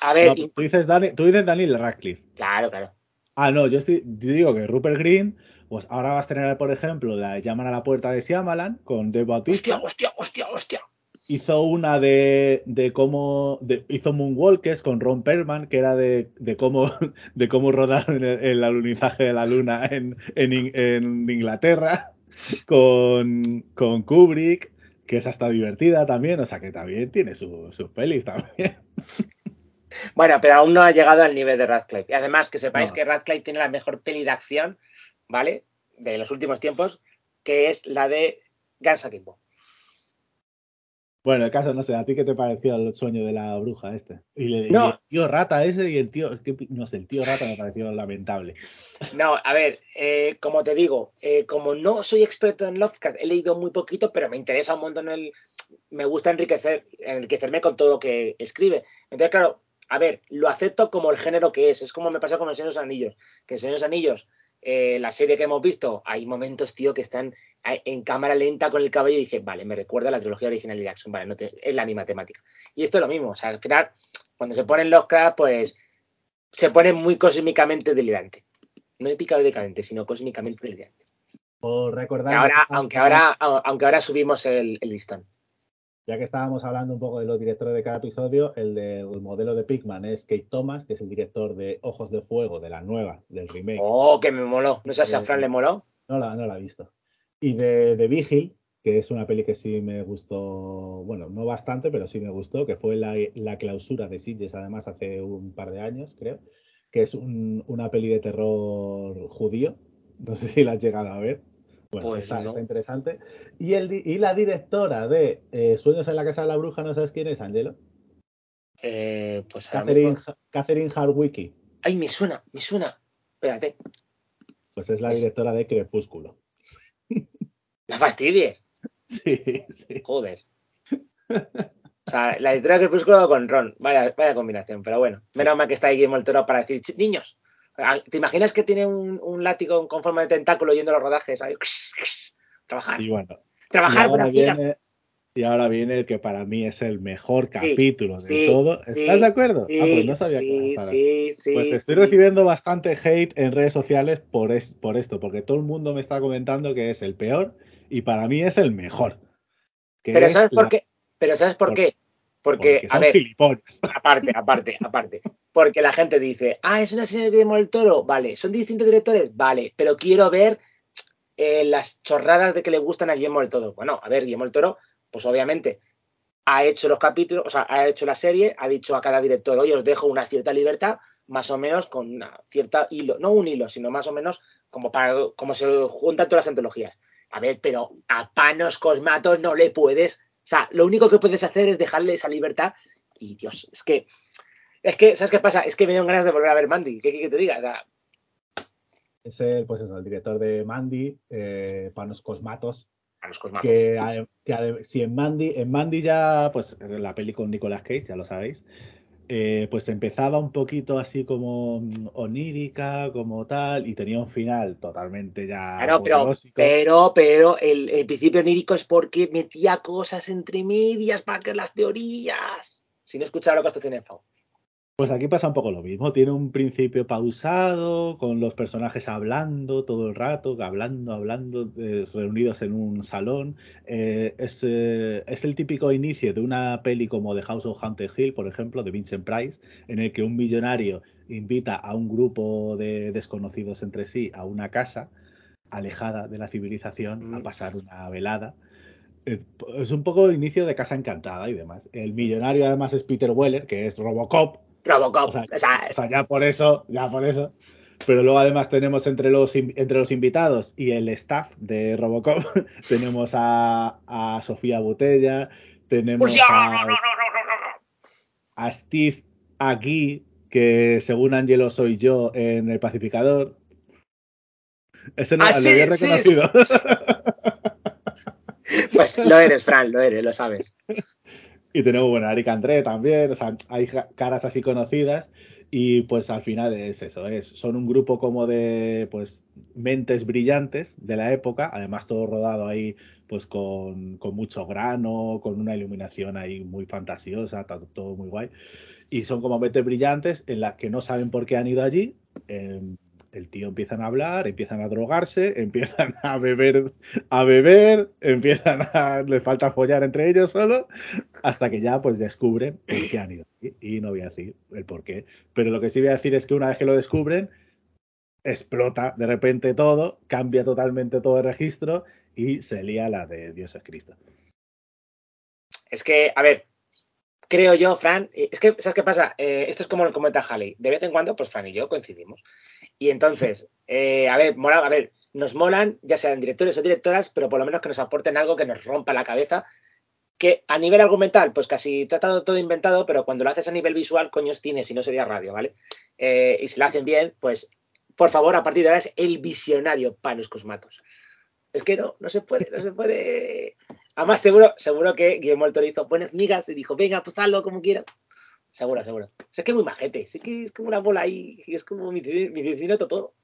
A ver. tú, dices tú dices Daniel Radcliffe. Claro, claro. Ah, no, yo, estoy, digo que Rupert Green, pues ahora vas a tener, por ejemplo, la Llaman a la puerta de Siamalan con Dave Bautista. Hostia, hostia, hostia, hostia. Hizo una de, de cómo. De, hizo Moonwalkers con Ron Perlman, que era de, de cómo, de cómo rodar el, el, alunizaje de la luna en, en, en Inglaterra, con, con Kubrick que esa está divertida también, o sea que también tiene sus pelis también. Bueno, pero aún no ha llegado al nivel de Radcliffe. Y además que sepáis que Radcliffe tiene la mejor peli de acción, ¿vale? De los últimos tiempos, que es la de Guns Akimbo. Bueno, el caso, no sé, ¿a ti qué te pareció el sueño de la bruja este? Y, le, el tío rata ese y el tío, no sé, el tío rata me pareció lamentable. No, a ver, eh, como te digo, eh, como no soy experto en Lovecraft, he leído muy poquito, pero me interesa un montón el... Me gusta enriquecer, enriquecerme con todo lo que escribe. Entonces, claro, a ver, lo acepto como el género que es. Es como me pasa con los Señor Anillos. Que en Señor Anillos eh, la serie que hemos visto, hay momentos, tío, que están en cámara lenta con el caballo y dije, vale, me recuerda a la trilogía original de Jackson, vale, no es la misma temática. Y esto es lo mismo, o sea, al final, cuando se ponen los cracks, pues se pone muy cósmicamente delirante. No epicadicamente, sino cósmicamente delirante. Por recordar. Ahora, aunque, ahora, aunque ahora subimos el listón ya que estábamos hablando un poco de los directores de cada episodio, el del modelo de Pigman es Kate Thomas, que es el director de Ojos de Fuego, de la nueva, del remake. Oh, que me moló. ¿No sé si a Fran le moló? No la, no la he visto. Y de, de Vigil, que es una peli que sí me gustó, bueno, no bastante, pero sí me gustó, que fue la, la clausura de Sitges, además, hace un par de años, creo, que es un, una peli de terror judío. No sé si la has llegado a ver. Bueno, pues está, interesante. Y, el, y la directora de eh, Sueños en la Casa de la Bruja, ¿no sabes quién es, Angelo? Eh, pues Catherine, Catherine Hardwicke. Ay, me suena, me suena. Espérate. Pues es la directora de Crepúsculo. La fastidie. Sí, sí. Joder. O sea, la directora de Crepúsculo con Ron. Vaya, vaya combinación, pero bueno. Menos mal que está ahí Guillermo el Toro para decir, niños, ¿Te imaginas que tiene un, látigo con forma de tentáculo yendo a los rodajes? trabajar. Y bueno. Trabajar y viene, y ahora viene el que para mí es el mejor capítulo de todo. ¿Estás de acuerdo? Sí, ah, pues no sabía que sí, Pues estoy recibiendo bastante hate en redes sociales por, por esto, porque todo el mundo me está comentando que es el peor y para mí es el mejor. Pero ¿sabes por qué? Pero ¿sabes por, qué? Porque, a ver, aparte, aparte, aparte. Porque la gente dice, ah, es una serie de Guillermo del Toro, vale, son distintos directores, vale, pero quiero ver eh, las chorradas de que le gustan a Guillermo del Toro. Bueno, a ver, Guillermo del Toro, pues obviamente ha hecho los capítulos, o sea, ha hecho la serie, ha dicho a cada director, oye, os dejo una cierta libertad, más o menos con una cierta hilo, no un hilo, sino más o menos como para como se juntan todas las antologías. A ver, pero a Panos Cosmatos no le puedes o sea, lo único que puedes hacer es dejarle esa libertad. Y Dios, es que. Es que, ¿sabes qué pasa? Es que me dio ganas de volver a ver Mandy. ¿Qué quieres que te diga? es el, pues eso, el director de Mandy, eh, Panos Cosmatos. Panos Cosmatos. Que, que, si en Mandy, en Mandy ya, pues la peli con Nicolas Cage, ya lo sabéis. Eh, pues empezaba un poquito así como mm, onírica, como tal, y tenía un final totalmente ya. Claro, pero, pero, pero el, principio onírico es porque metía cosas entre medias para que las teorías. Si no escuchaba lo que estoy en pues aquí pasa un poco lo mismo. Tiene un principio pausado, con los personajes hablando todo el rato, hablando, hablando, eh, reunidos en un salón. Eh, eh, es, el típico inicio de una peli como The House of Haunted Hill, por ejemplo, de Vincent Price, en el que un millonario invita a un grupo de desconocidos entre sí a una casa alejada de la civilización a mm. pasar una velada. Es un poco el inicio de Casa Encantada y demás. El millonario además es Peter Weller, que es Robocop, Robocop. O sea, ya por eso, ya por eso. Pero luego además tenemos entre los, entre los invitados y el staff de Robocop, tenemos a, Sofía Botella, Tenemos a, a Steve aquí, que según Angelo soy yo en el pacificador. Ese no Ah, lo sí, había sí, reconocido. Pues lo eres, Fran, lo eres, lo sabes. Y tenemos, bueno, a Eric André también, o sea, hay caras así conocidas y pues al final es eso, es, son un grupo como de pues mentes brillantes de la época, además todo rodado ahí pues con, con mucho grano, con una iluminación ahí muy fantasiosa, ta- todo muy guay. Y son como mentes brillantes en las que no saben por qué han ido allí. eh, el tío empiezan a hablar, empiezan a drogarse, empiezan a beber, a beber, empiezan a, les falta follar entre ellos solo, hasta que ya pues descubren por qué han ido. Y no voy a decir el por qué. Pero lo que sí voy a decir es que una vez que lo descubren, explota de repente todo, cambia totalmente todo el registro y se lía la de Dios es Cristo. Es que, a ver, creo yo, Fran, eh, es que, ¿sabes qué pasa? Eh, esto es como el comenta Halley. De vez en cuando, pues Fran y yo coincidimos. Y entonces, eh, a ver, mola, a ver, nos molan, ya sean directores o directoras, pero por lo menos que nos aporten algo que nos rompa la cabeza. Que a nivel argumental, pues casi tratado todo inventado, pero cuando lo haces a nivel visual, coño, es cine, si no sería radio, ¿vale? Eh, y si lo hacen bien, pues, por favor, a partir de ahora es el visionario Panos Cosmatos. Es que no, no se puede, no se puede. Además, seguro, seguro que Guillermo Toro hizo buenas migas y dijo, venga, pues como quieras. Seguro, seguro. O sea, es que es muy majete, es que es como una bola ahí, y es como mi, mi vecino Totoro.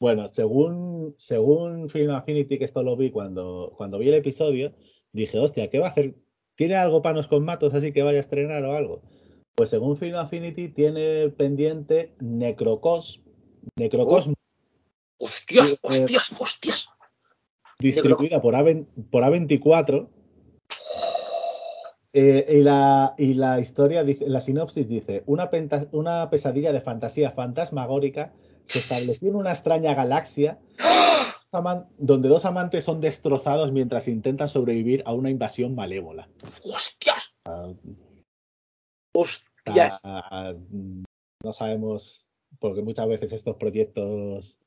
Bueno, según, según Film Affinity, que esto lo vi cuando, cuando vi el episodio, dije, hostia, ¿qué va a hacer? ¿Tiene algo panos con matos así que vaya a estrenar o algo? Pues según Film Affinity tiene pendiente Necrocos, Necrocosmos, Hostias, Sí, eh, hostias, hostias. distribuida por, A20 por A24. Eh, y, la, y la historia, dice, la sinopsis dice, una, penta- una pesadilla de fantasía fantasmagórica se estableció en una extraña galaxia donde dos amantes son destrozados mientras intentan sobrevivir a una invasión malévola. Hostias, Ah, hostias. no sabemos, porque muchas veces estos proyectos,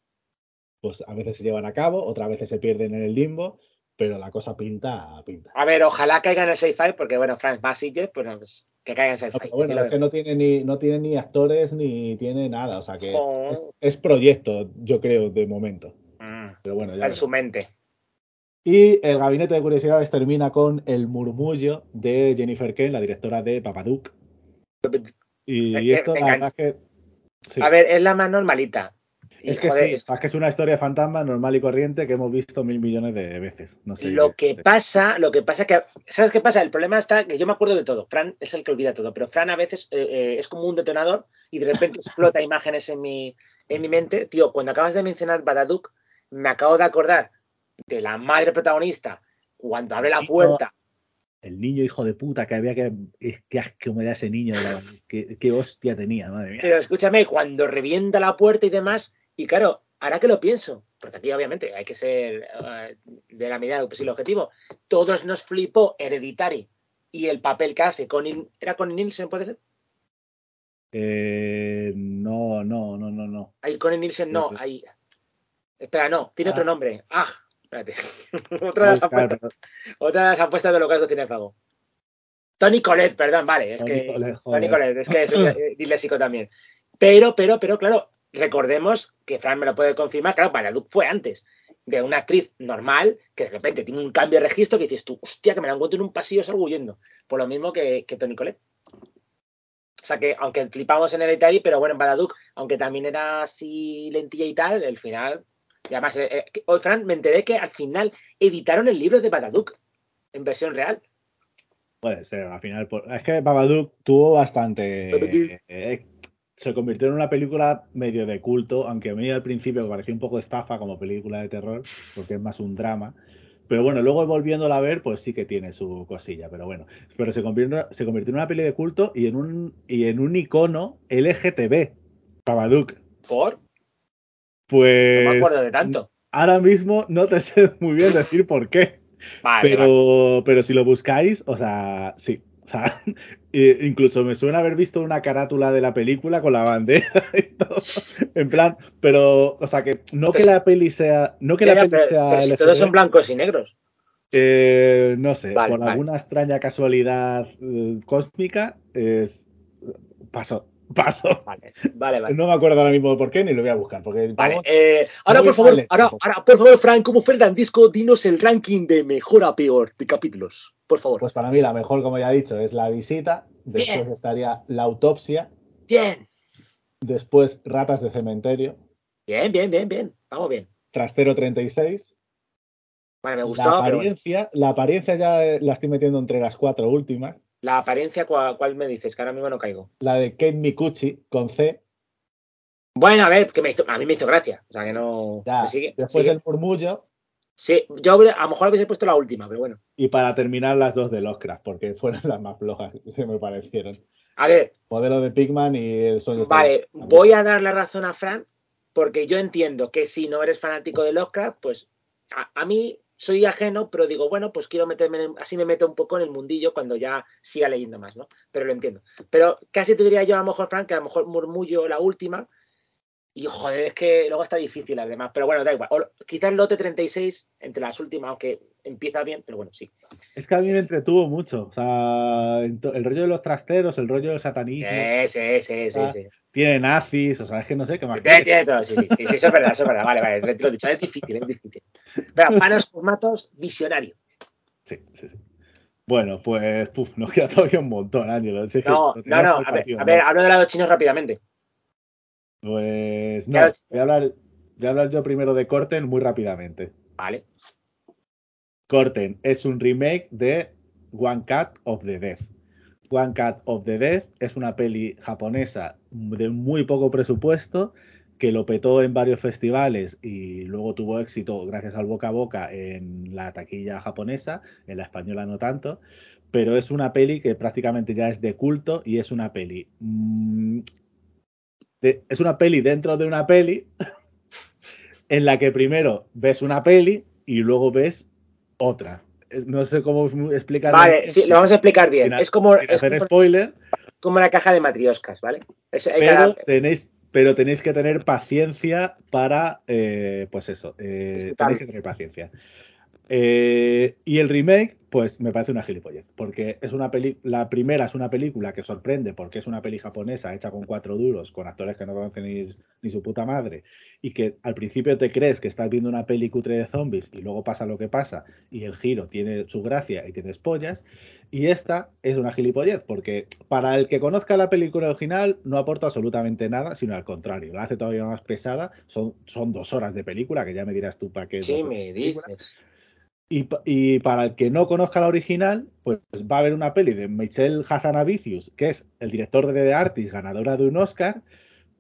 pues a veces se llevan a cabo, otras veces se pierden en el limbo, pero la cosa pinta, pinta. A ver, ojalá caiga en el sci-fi, porque bueno, Frank Basile, pues no, pues, que caiga en No, sci-fi. pero bueno, es que no tiene ni, no tiene ni actores ni tiene nada, o sea que Joder. es, es proyecto, yo creo, de momento. Mm, Pero bueno, ya en su mente. Y el gabinete de curiosidades termina con el murmullo de Jennifer Kane, la directora de Babadook. Y, Eh, y esto, eh, la verdad es que. sí. A ver, es la más normalita. Es que joder, sí, es que es una historia de fantasma normal y corriente que hemos visto mil millones de veces. No sé. Lo que pasa, lo que pasa que, ¿sabes qué pasa? El problema está que yo me acuerdo de todo. Fran es el que olvida todo, pero Fran a veces eh, eh, es como un detonador y de repente explota imágenes en mi, en mi mente. Tío, cuando acabas de mencionar Badaduc, me acabo de acordar de la madre protagonista cuando abre la puerta. El niño hijo de puta que había que. es- Qué asco me da ese niño. la- qué, qué hostia tenía, madre mía. Pero escúchame, cuando revienta la puerta y demás, y claro, ahora que lo pienso, porque aquí obviamente hay que ser eh, de la medida posible objetivo, todos nos flipó Hereditary y el papel que hace Connie, ¿era Connie Nielsen, puede ser? Eh, no, no, no, no, no. Ahí Connie Nielsen no, ahí. Espera, no, tiene Ah. otro nombre. Ah, espérate. otra, de las apuestas, otra de las apuestas de Holocausto Cinefago. Tony Colette, perdón, vale, es Tony que. Tony Colette, es que soy eh, disléxico también. Pero, pero, pero, claro, recordemos que Fran me lo puede confirmar, claro, Babadook fue antes de una actriz normal que de repente tiene un cambio de registro que dices tú, hostia, que me la encuentro en un pasillo salgo huyendo. Por lo mismo que, que Tony Colette. O sea que, aunque flipamos en Hereditary, pero bueno, en Babadook, aunque también era así lentilla y tal, el final. Y además, eh, eh, que- hoy, Fran, me enteré que al final editaron el libro de Babadook en versión real. Puede ser, al final. por- Es que Babadook tuvo bastante. Eh, se convirtió en una película medio de culto, aunque a mí al principio me pareció un poco estafa como película de terror, porque es más un drama. Pero bueno, luego volviéndola a ver, pues sí que tiene su cosilla, pero bueno. Pero se convirtió, se convirtió en una peli de culto y en un, y en un icono LGTB, Babadook. Por. Pues. No me acuerdo de tanto. Ahora mismo no te sé muy bien decir por qué. Vale, vale. Pero, pero si lo buscáis, o sea, sí. O sea, incluso me suena haber visto una carátula de la película con la bandera y todo. En plan, pero, o sea, que no que Pues- la peli sea, no que Ya, la peli pero- sea pero si todos son blancos y negros. Eh, no sé, Vale, por vale. alguna extraña casualidad eh, cósmica, es... paso, paso. Vale, vale, vale. No me acuerdo ahora mismo por qué, ni lo voy a buscar, porque Vale, eh, ahora por favor, ahora, ahora, por favor, Frank, como Fernandisco, dinos el ranking de mejor a peor de capítulos. Por favor. pues para mí la mejor, como ya he dicho, es la visita, después Bien. estaría la autopsia, Bien, después ratas de cementerio, bien, bien, bien, bien. Vamos bien. trastero 36, Vale, me gustó, la pero apariencia, la apariencia ya eh, la estoy metiendo entre las cuatro últimas, La apariencia, ¿cuál, cuál me dices? Que ahora mismo no caigo. la de Kate Mikuchi con C, Bueno, a ver, que me hizo, a mí me hizo gracia. O sea, que no. ya, me sigue, después sigue. el murmullo, Sí, yo a lo mejor hubiese puesto la última, pero bueno. y para terminar las dos de Lovecraft, porque fueron las más flojas que me parecieron. A ver, Modelo de Pigman y el sueño vale, voy a dar la razón a Fran, porque yo entiendo que si no eres fanático de Lovecraft, pues a, a mí soy ajeno, pero digo, bueno, pues quiero meterme, en- así me meto un poco en el mundillo cuando ya siga leyendo más, ¿no? Pero lo entiendo. Pero casi te diría yo a lo mejor, Fran, que a lo mejor murmullo la última. Y joder, es que luego está difícil además. Pero bueno, da igual. O, quizás el lote 36 entre las últimas, aunque empieza bien, pero bueno, sí. Es que a mí me entretuvo mucho. O sea, el rollo de los trasteros, el rollo del satanismo, Sí, sí, sí, sí, sí. tiene nazis, o sea, es que no sé qué más. Tiene, tiene todo, sí, sí, sí, sí, eso es verdad, eso es verdad. Vale, vale, te lo he dicho, es difícil, es difícil. Pero panos formatos, visionario. Sí, sí, sí. Bueno, pues puf, nos queda todavía un montón, que No, no, no, a ver, a ver, hablo de los chinos rápidamente. Pues no, voy a hablar, voy a hablar yo primero de Corten muy rápidamente. Vale. Corten es un remake de One Cut of the Death. One Cut of the Death es una peli japonesa de muy poco presupuesto que lo petó en varios festivales y luego tuvo éxito gracias al boca a boca en la taquilla japonesa, en la española no tanto, pero es una peli que prácticamente ya es de culto y es una peli mm, de- es una peli dentro de una peli en la que primero ves una peli y luego ves otra. No sé cómo explicarlo. Vale, sí, lo vamos a explicar bien. Sin Es como, sin es hacer como, spoiler, como la caja de matrioscas, ¿vale? Es- pero cada- tenéis, pero tenéis que tener paciencia para, eh, pues eso, eh, tenéis que tener paciencia. Eh, y el remake, pues me parece una gilipollez, porque es una peli, la primera es una película que sorprende porque es una peli japonesa hecha con cuatro duros, con actores que no conocen ni, ni su puta madre, y que al principio te crees que estás viendo una peli cutre de zombies y luego pasa lo que pasa y el giro tiene su gracia y te despollas. Y esta es una gilipollez, porque para el que conozca la película original no aporta absolutamente nada, sino al contrario, la hace todavía más pesada. Son, son dos horas de película, que ya me dirás tú para qué. Sí, me dices. Y, pa- y para el que no conozca la original, pues va a haber una peli de Michelle Hazanavicius, que es el director de The Artist, ganadora de un Oscar,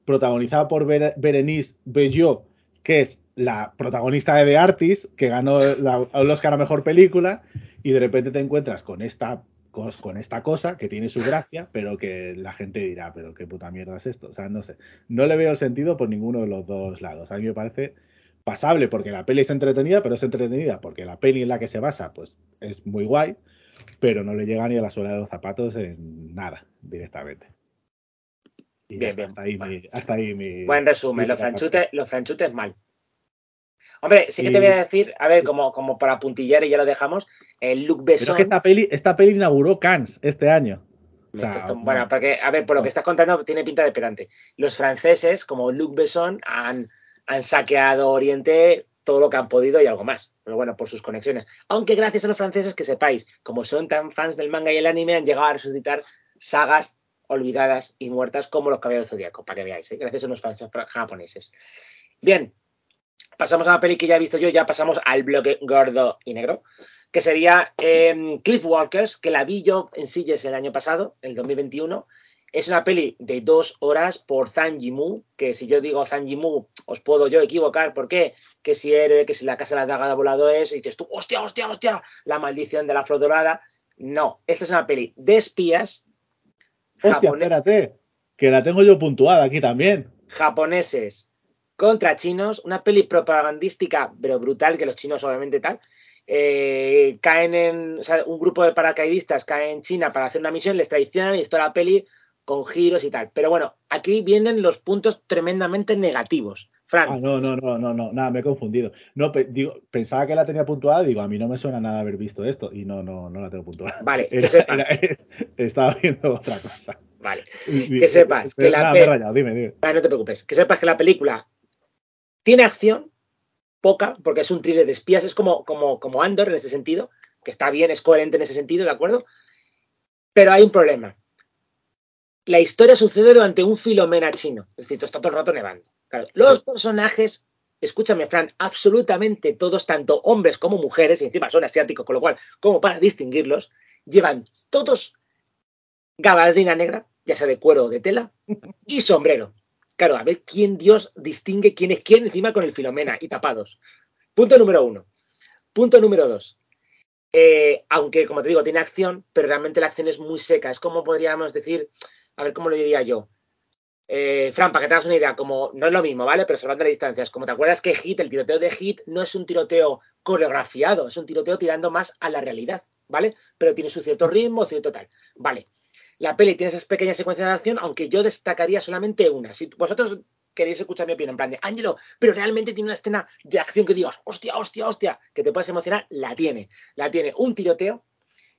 protagonizada por Bere- Berenice Bejo, que es la protagonista de The Artist, que ganó el Oscar a Mejor Película, y de repente te encuentras con esta, con esta cosa que tiene su gracia, pero que la gente dirá, pero qué puta mierda es esto. O sea, no sé. No le veo el sentido por ninguno de los dos lados. A mí me parece pasable porque la peli es entretenida, pero es entretenida porque la peli en la que se basa, pues es muy guay, pero no le llega ni a la suela de los zapatos en nada directamente. Y Bien, ya está, bien. hasta ahí mi, hasta ahí mi- Buen resumen, mi los franchutes, los franchutes mal. Hombre, sí que Y- te voy a decir, a ver, como, como para puntillar y ya lo dejamos, el Luc Pero es Besson. que esta peli, esta peli inauguró Cannes este año. O sea, está- bueno, porque, a ver, por lo que estás contando, tiene pinta de pedante. Los franceses, como Luc Besson, han, han saqueado Oriente todo lo que han podido y algo más. Pero bueno, por sus conexiones. Aunque gracias a los franceses, que sepáis, como son tan fans del manga y el anime, han llegado a resucitar sagas olvidadas y muertas como los Caballeros Zodíaco, para que veáis, ¿eh? gracias a unos fans japoneses. Bien, pasamos a la peli que ya he visto yo, ya pasamos al bloque gordo y negro, que sería eh, Cliff Walkers, que la vi yo en Silles el año pasado, el 2021. Es una peli de dos horas por Zhang Yimou, que si yo digo Zhang Yimou, os puedo yo equivocar. ¿Por qué? Que si héroe, que si la casa de la daga de volado es, y dices tú, hostia, hostia, hostia, la maldición de la flor dorada. No, esta es una peli de espías Hostia, espérate, que la tengo yo puntuada aquí también. japoneses contra chinos, una peli propagandística, pero brutal, que los chinos obviamente tal, eh, caen en, o sea, un grupo de paracaidistas cae en China para hacer una misión, les traicionan y esto la peli con giros y tal. Pero bueno, aquí vienen los puntos tremendamente negativos Fran. Ah, no, no, no, no, no, nada, me he confundido. No, pe- digo, pensaba que la tenía puntuada, digo, a mí no me suena nada haber visto esto, y no, no, no la tengo puntuada. Vale, que sepas, era- estaba viendo otra cosa. vale. Que sepas que la Nada, pe- me he rayado, dime, dime. Vale, no te preocupes. Que sepas que la película tiene acción, poca, porque es un thriller de espías, es como, como, como Andor en ese sentido, que está bien, es coherente en ese sentido, ¿de acuerdo? Pero hay un problema. La historia sucede durante un filomena chino, es decir, está todo el rato nevando. Claro, los personajes, escúchame, Fran, absolutamente todos, tanto hombres como mujeres, y encima son asiáticos, con lo cual, como para distinguirlos, llevan todos gabardina negra, ya sea de cuero o de tela, y sombrero. Claro, a ver quién Dios distingue quién es quién encima con el Filomena y tapados. Punto número uno. Punto número dos. Eh, aunque, como te digo, tiene acción, pero realmente la acción es muy seca. Es como podríamos decir, a ver cómo lo diría yo. Eh, Fran, para que te hagas una idea, como no es lo mismo, ¿vale? Pero salvando las distancias, como te acuerdas que Hit, el tiroteo de Hit, no es un tiroteo coreografiado, es un tiroteo tirando más a la realidad, ¿vale? Pero tiene su cierto ritmo, cierto tal. Vale. La peli tiene esas pequeñas secuencias de acción, aunque yo destacaría solamente una. Si vosotros queréis escuchar mi opinión, en plan de, Ángelo, pero realmente tiene una escena de acción que digas, hostia, hostia, hostia, que te puedes emocionar, la tiene. La tiene un tiroteo,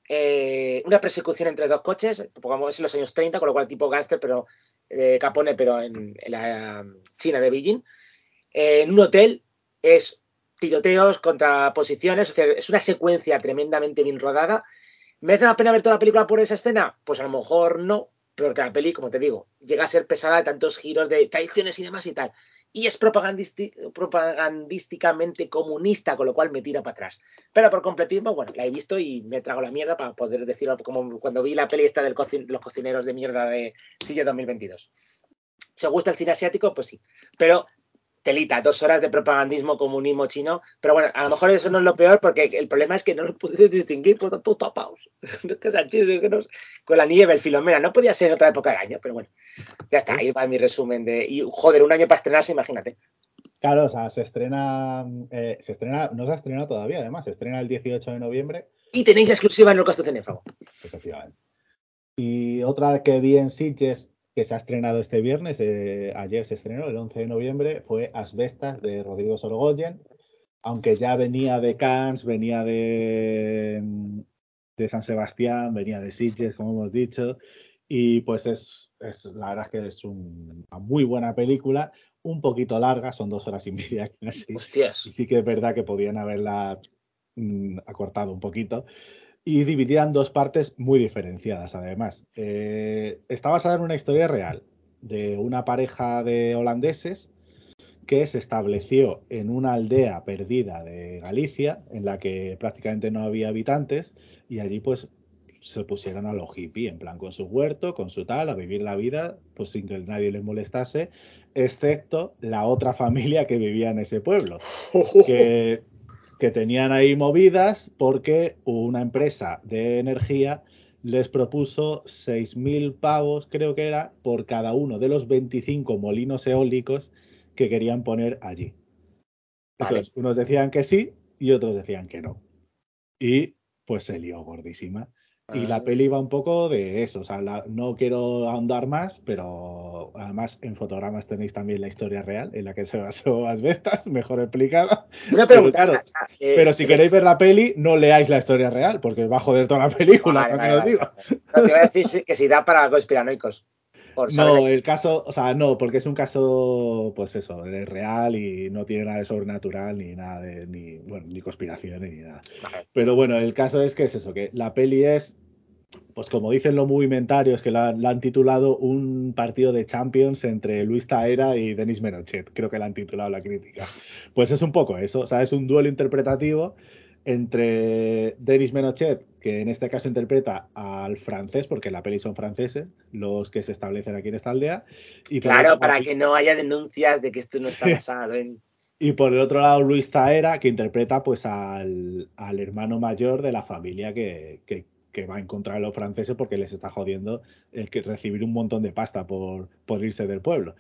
eh, una persecución entre dos coches, pongamos en los años 30, con lo cual tipo gángster, pero eh, Capone, pero en, la um, China de Beijing. Eh, en un hotel es tiroteos, contraposiciones, o es una secuencia tremendamente bien rodada. ¿Merece la pena ver toda la película por esa escena? Pues a lo mejor no, porque la peli, como te digo, llega a ser pesada de tantos giros de traiciones y demás y tal. Y es propagandísticamente comunista, con lo cual me tira para atrás. Pero por completismo, bueno, la he visto y me trago la mierda para poder decirlo como cuando vi la peli esta de los cocineros de mierda de Silla 2022. ¿Se gusta el cine asiático? Pues sí. Pero telita, dos horas de propagandismo comunismo chino. Pero bueno, a lo mejor eso no es lo peor porque el problema es que no lo pude distinguir por tanto tapados. Con la nieve, el filomena, no podía ser en otra época del año, pero bueno, ya está, ahí va mi resumen de. Y joder, un año para estrenarse, imagínate. Claro, o sea, se estrena, eh, se estrena, no se ha estrenado todavía, además, se estrena el 18 de noviembre, Y tenéis exclusiva en el costo cinéfago. efectivamente. Y otra que vi en Sitges, que se ha estrenado este viernes, eh, ayer se estrenó, el 11 de noviembre, fue Asbestas de Rodrigo Sorogoyen, aunque ya venía de Cannes, venía de, de San Sebastián, venía de Sitges, como hemos dicho, y pues es, es la verdad es que es un- una muy buena película, un poquito larga, son dos horas y media casi. Hostias. Y sí que es verdad que podían haberla mm, acortado un poquito. Y dividida en dos partes muy diferenciadas, además. Eh, está basada en una historia real de una pareja de holandeses que se estableció en una aldea perdida de Galicia, en la que prácticamente no había habitantes, y allí pues se pusieron a lo hippie, en plan con su huerto, con su tal, a vivir la vida, pues sin que nadie les molestase, excepto la otra familia que vivía en ese pueblo, que, que tenían ahí movidas porque una empresa de energía les propuso 6.000 pavos, creo que era, por cada uno de los 25 molinos eólicos que querían poner allí. Vale. Entonces, unos decían que sí y otros decían que no. Y pues se lió gordísima. Y la Ah. peli va un poco de eso, o sea, la- no quiero ahondar más, pero además en fotogramas tenéis también la historia real en la que se basó Asbestas, mejor explicada. Una Pero pregunta. claro, eh, Pero si queréis ver la peli, no leáis la historia real, porque os va a joder toda la película, Vale, también vale, os digo. vale. No, te iba a decir que si da para conspiranoicos. Por No, el caso, o sea, no, porque es un caso, pues eso, es real y no tiene nada de sobrenatural, ni nada de, ni, bueno, ni conspiración, ni nada. Pero bueno, el caso es que es eso, que la peli es, pues como dicen los movimentarios, que la, la han titulado un partido de Champions entre Luis Taera y Denis Menochet, creo que la han titulado la crítica. Pues es un poco eso, o sea, es un duelo interpretativo entre Denis Menochet, que en este caso interpreta al francés, porque la peli son franceses, los que se establecen aquí en esta aldea. Y Claro, para que no haya denuncias de que esto no está basado en. y por el otro lado, Luis Taera, que interpreta pues al, al hermano mayor de la familia que, que- que va a encontrar a los franceses porque les está jodiendo el que recibir un montón de pasta por, por irse del pueblo.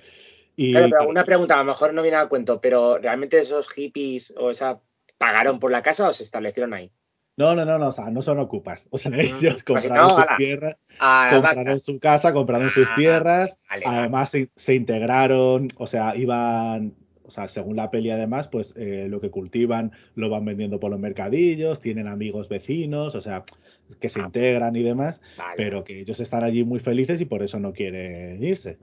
Y Claro, pero una pregunta, a lo mejor no viene al cuento, pero ¿realmente esos hippies o esa pagaron por la casa o se establecieron ahí? No, no, no, no, o sea, no son ocupas. O sea, ellos compraron no, sus tierras, Ah, compraron su casa, compraron sus Ah, tierras, vale, vale. además se, se integraron, o sea, iban, O sea, según la peli además, pues eh, lo que cultivan lo van vendiendo por los mercadillos, tienen amigos vecinos, o sea, que se integran y demás, Vale. pero que ellos están allí muy felices y por eso no quieren irse.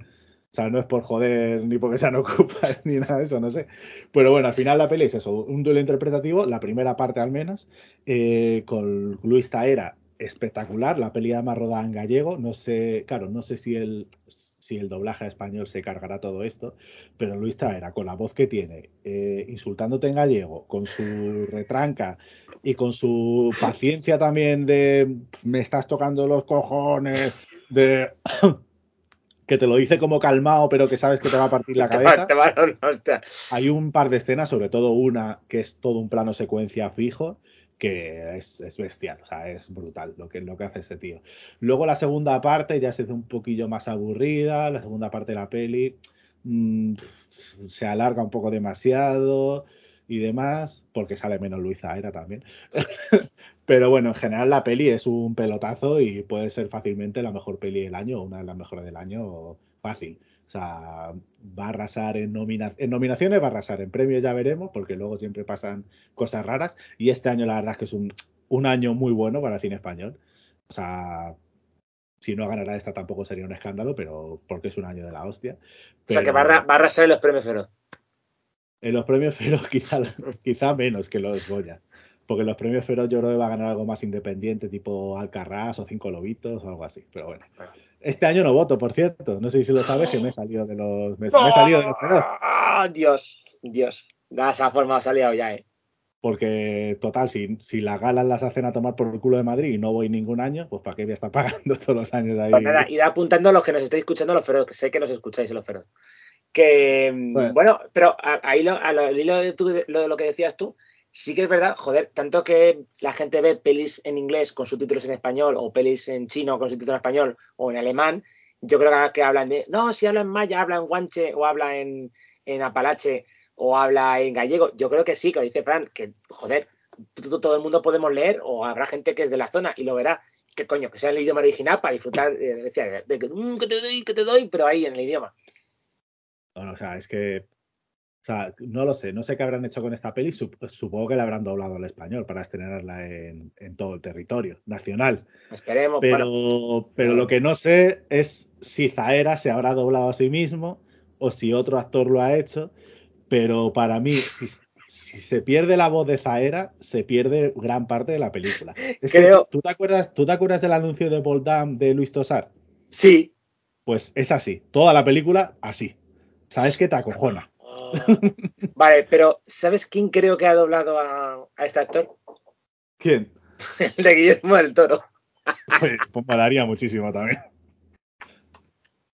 O sea, no es por joder ni porque sean ocupas ni nada de eso, no sé. Pero bueno, al final la peli es eso, un duelo interpretativo, la primera parte al menos, eh, con Luis Taera, espectacular, la peli además rodada en gallego, no sé, claro, no sé si el, si el doblaje a español se cargará todo esto, pero Luis Taera, con la voz que tiene, eh, insultándote en gallego, con su retranca y con su paciencia también de me estás tocando los cojones, de que te lo dice como calmado, pero que sabes que te va a partir la Te va- cabeza. te va. Hay un par de escenas, sobre todo una que es todo un plano secuencia fijo, que es, es bestial, o sea, es brutal lo que, lo que hace ese tío. Luego la segunda parte ya se hace un poquillo más aburrida, la segunda parte de la peli mm, se alarga un poco demasiado y demás, porque sale menos Luisa era también. Pero bueno, en general la peli es un pelotazo y puede ser fácilmente la mejor peli del año o una de las mejores del año fácil. O sea, va a arrasar en, nomina- en nominaciones, va a arrasar en premios, ya veremos, porque luego siempre pasan cosas raras. Y este año la verdad es que es un, un año muy bueno para el cine español. O sea, si no ganará esta tampoco sería un escándalo, pero porque es un año de la hostia. O sea, que va a, va a arrasar en los premios feroz. en los premios Feroz quizá, quizá menos que los Goya. Porque los premios Feroz yo creo que va a ganar algo más independiente, tipo Alcarrás o Cinco Lobitos o algo así. Pero bueno. Este año no voto, por cierto. No sé si lo sabes que me he salido de los, me, me he salido de los Feroz. ¡Ah, Dios! Dios. De esa forma ha salido ya, ¿eh? Porque, total, si, si las galas las hacen a tomar por el culo de Madrid y no voy ningún año, pues ¿para qué voy a estar pagando todos los años ahí? Pues nada, id apuntando a los que nos estáis escuchando, los feroz, que sé que nos escucháis los feroz. Que, mm, Bueno. bueno, pero ahí lo, a lo, hilo de, lo de lo que decías tú, sí que es verdad, joder, tanto que la gente ve pelis en inglés con subtítulos en español o pelis en chino con subtítulos en español o en alemán, yo creo que, que hablan de, no, si habla en maya, habla en guanche o habla en, en apalache o habla en gallego. Yo creo que sí, que lo dice Fran, que, joder, todo el mundo podemos leer o habrá gente que es de la zona y lo verá. Que coño, que sea en el idioma original para disfrutar eh, de, que, "Mm, que te doy, que te doy, pero ahí en el idioma. Bueno, o sea, es que. O sea, no lo sé, no sé qué habrán hecho con esta peli. sup- supongo que la habrán doblado al español para estrenarla en, en todo el territorio nacional. Esperemos. Pero, bueno, pero lo que no sé es si Zaera se habrá doblado a sí mismo o si otro actor lo ha hecho. Pero para mí, si, si se pierde la voz de Zaera, se pierde gran parte de la película. Es que, Creo- ¿tú, te acuerdas, ¿Tú te acuerdas del anuncio de Voldam de Luis Tosar? Sí. Pues es así. Toda la película así. ¿Sabes qué te acojona? Vale, pero ¿sabes quién creo que ha doblado a, a este actor? ¿Quién? El de Guillermo del Toro. Pues, pues molaría muchísimo también.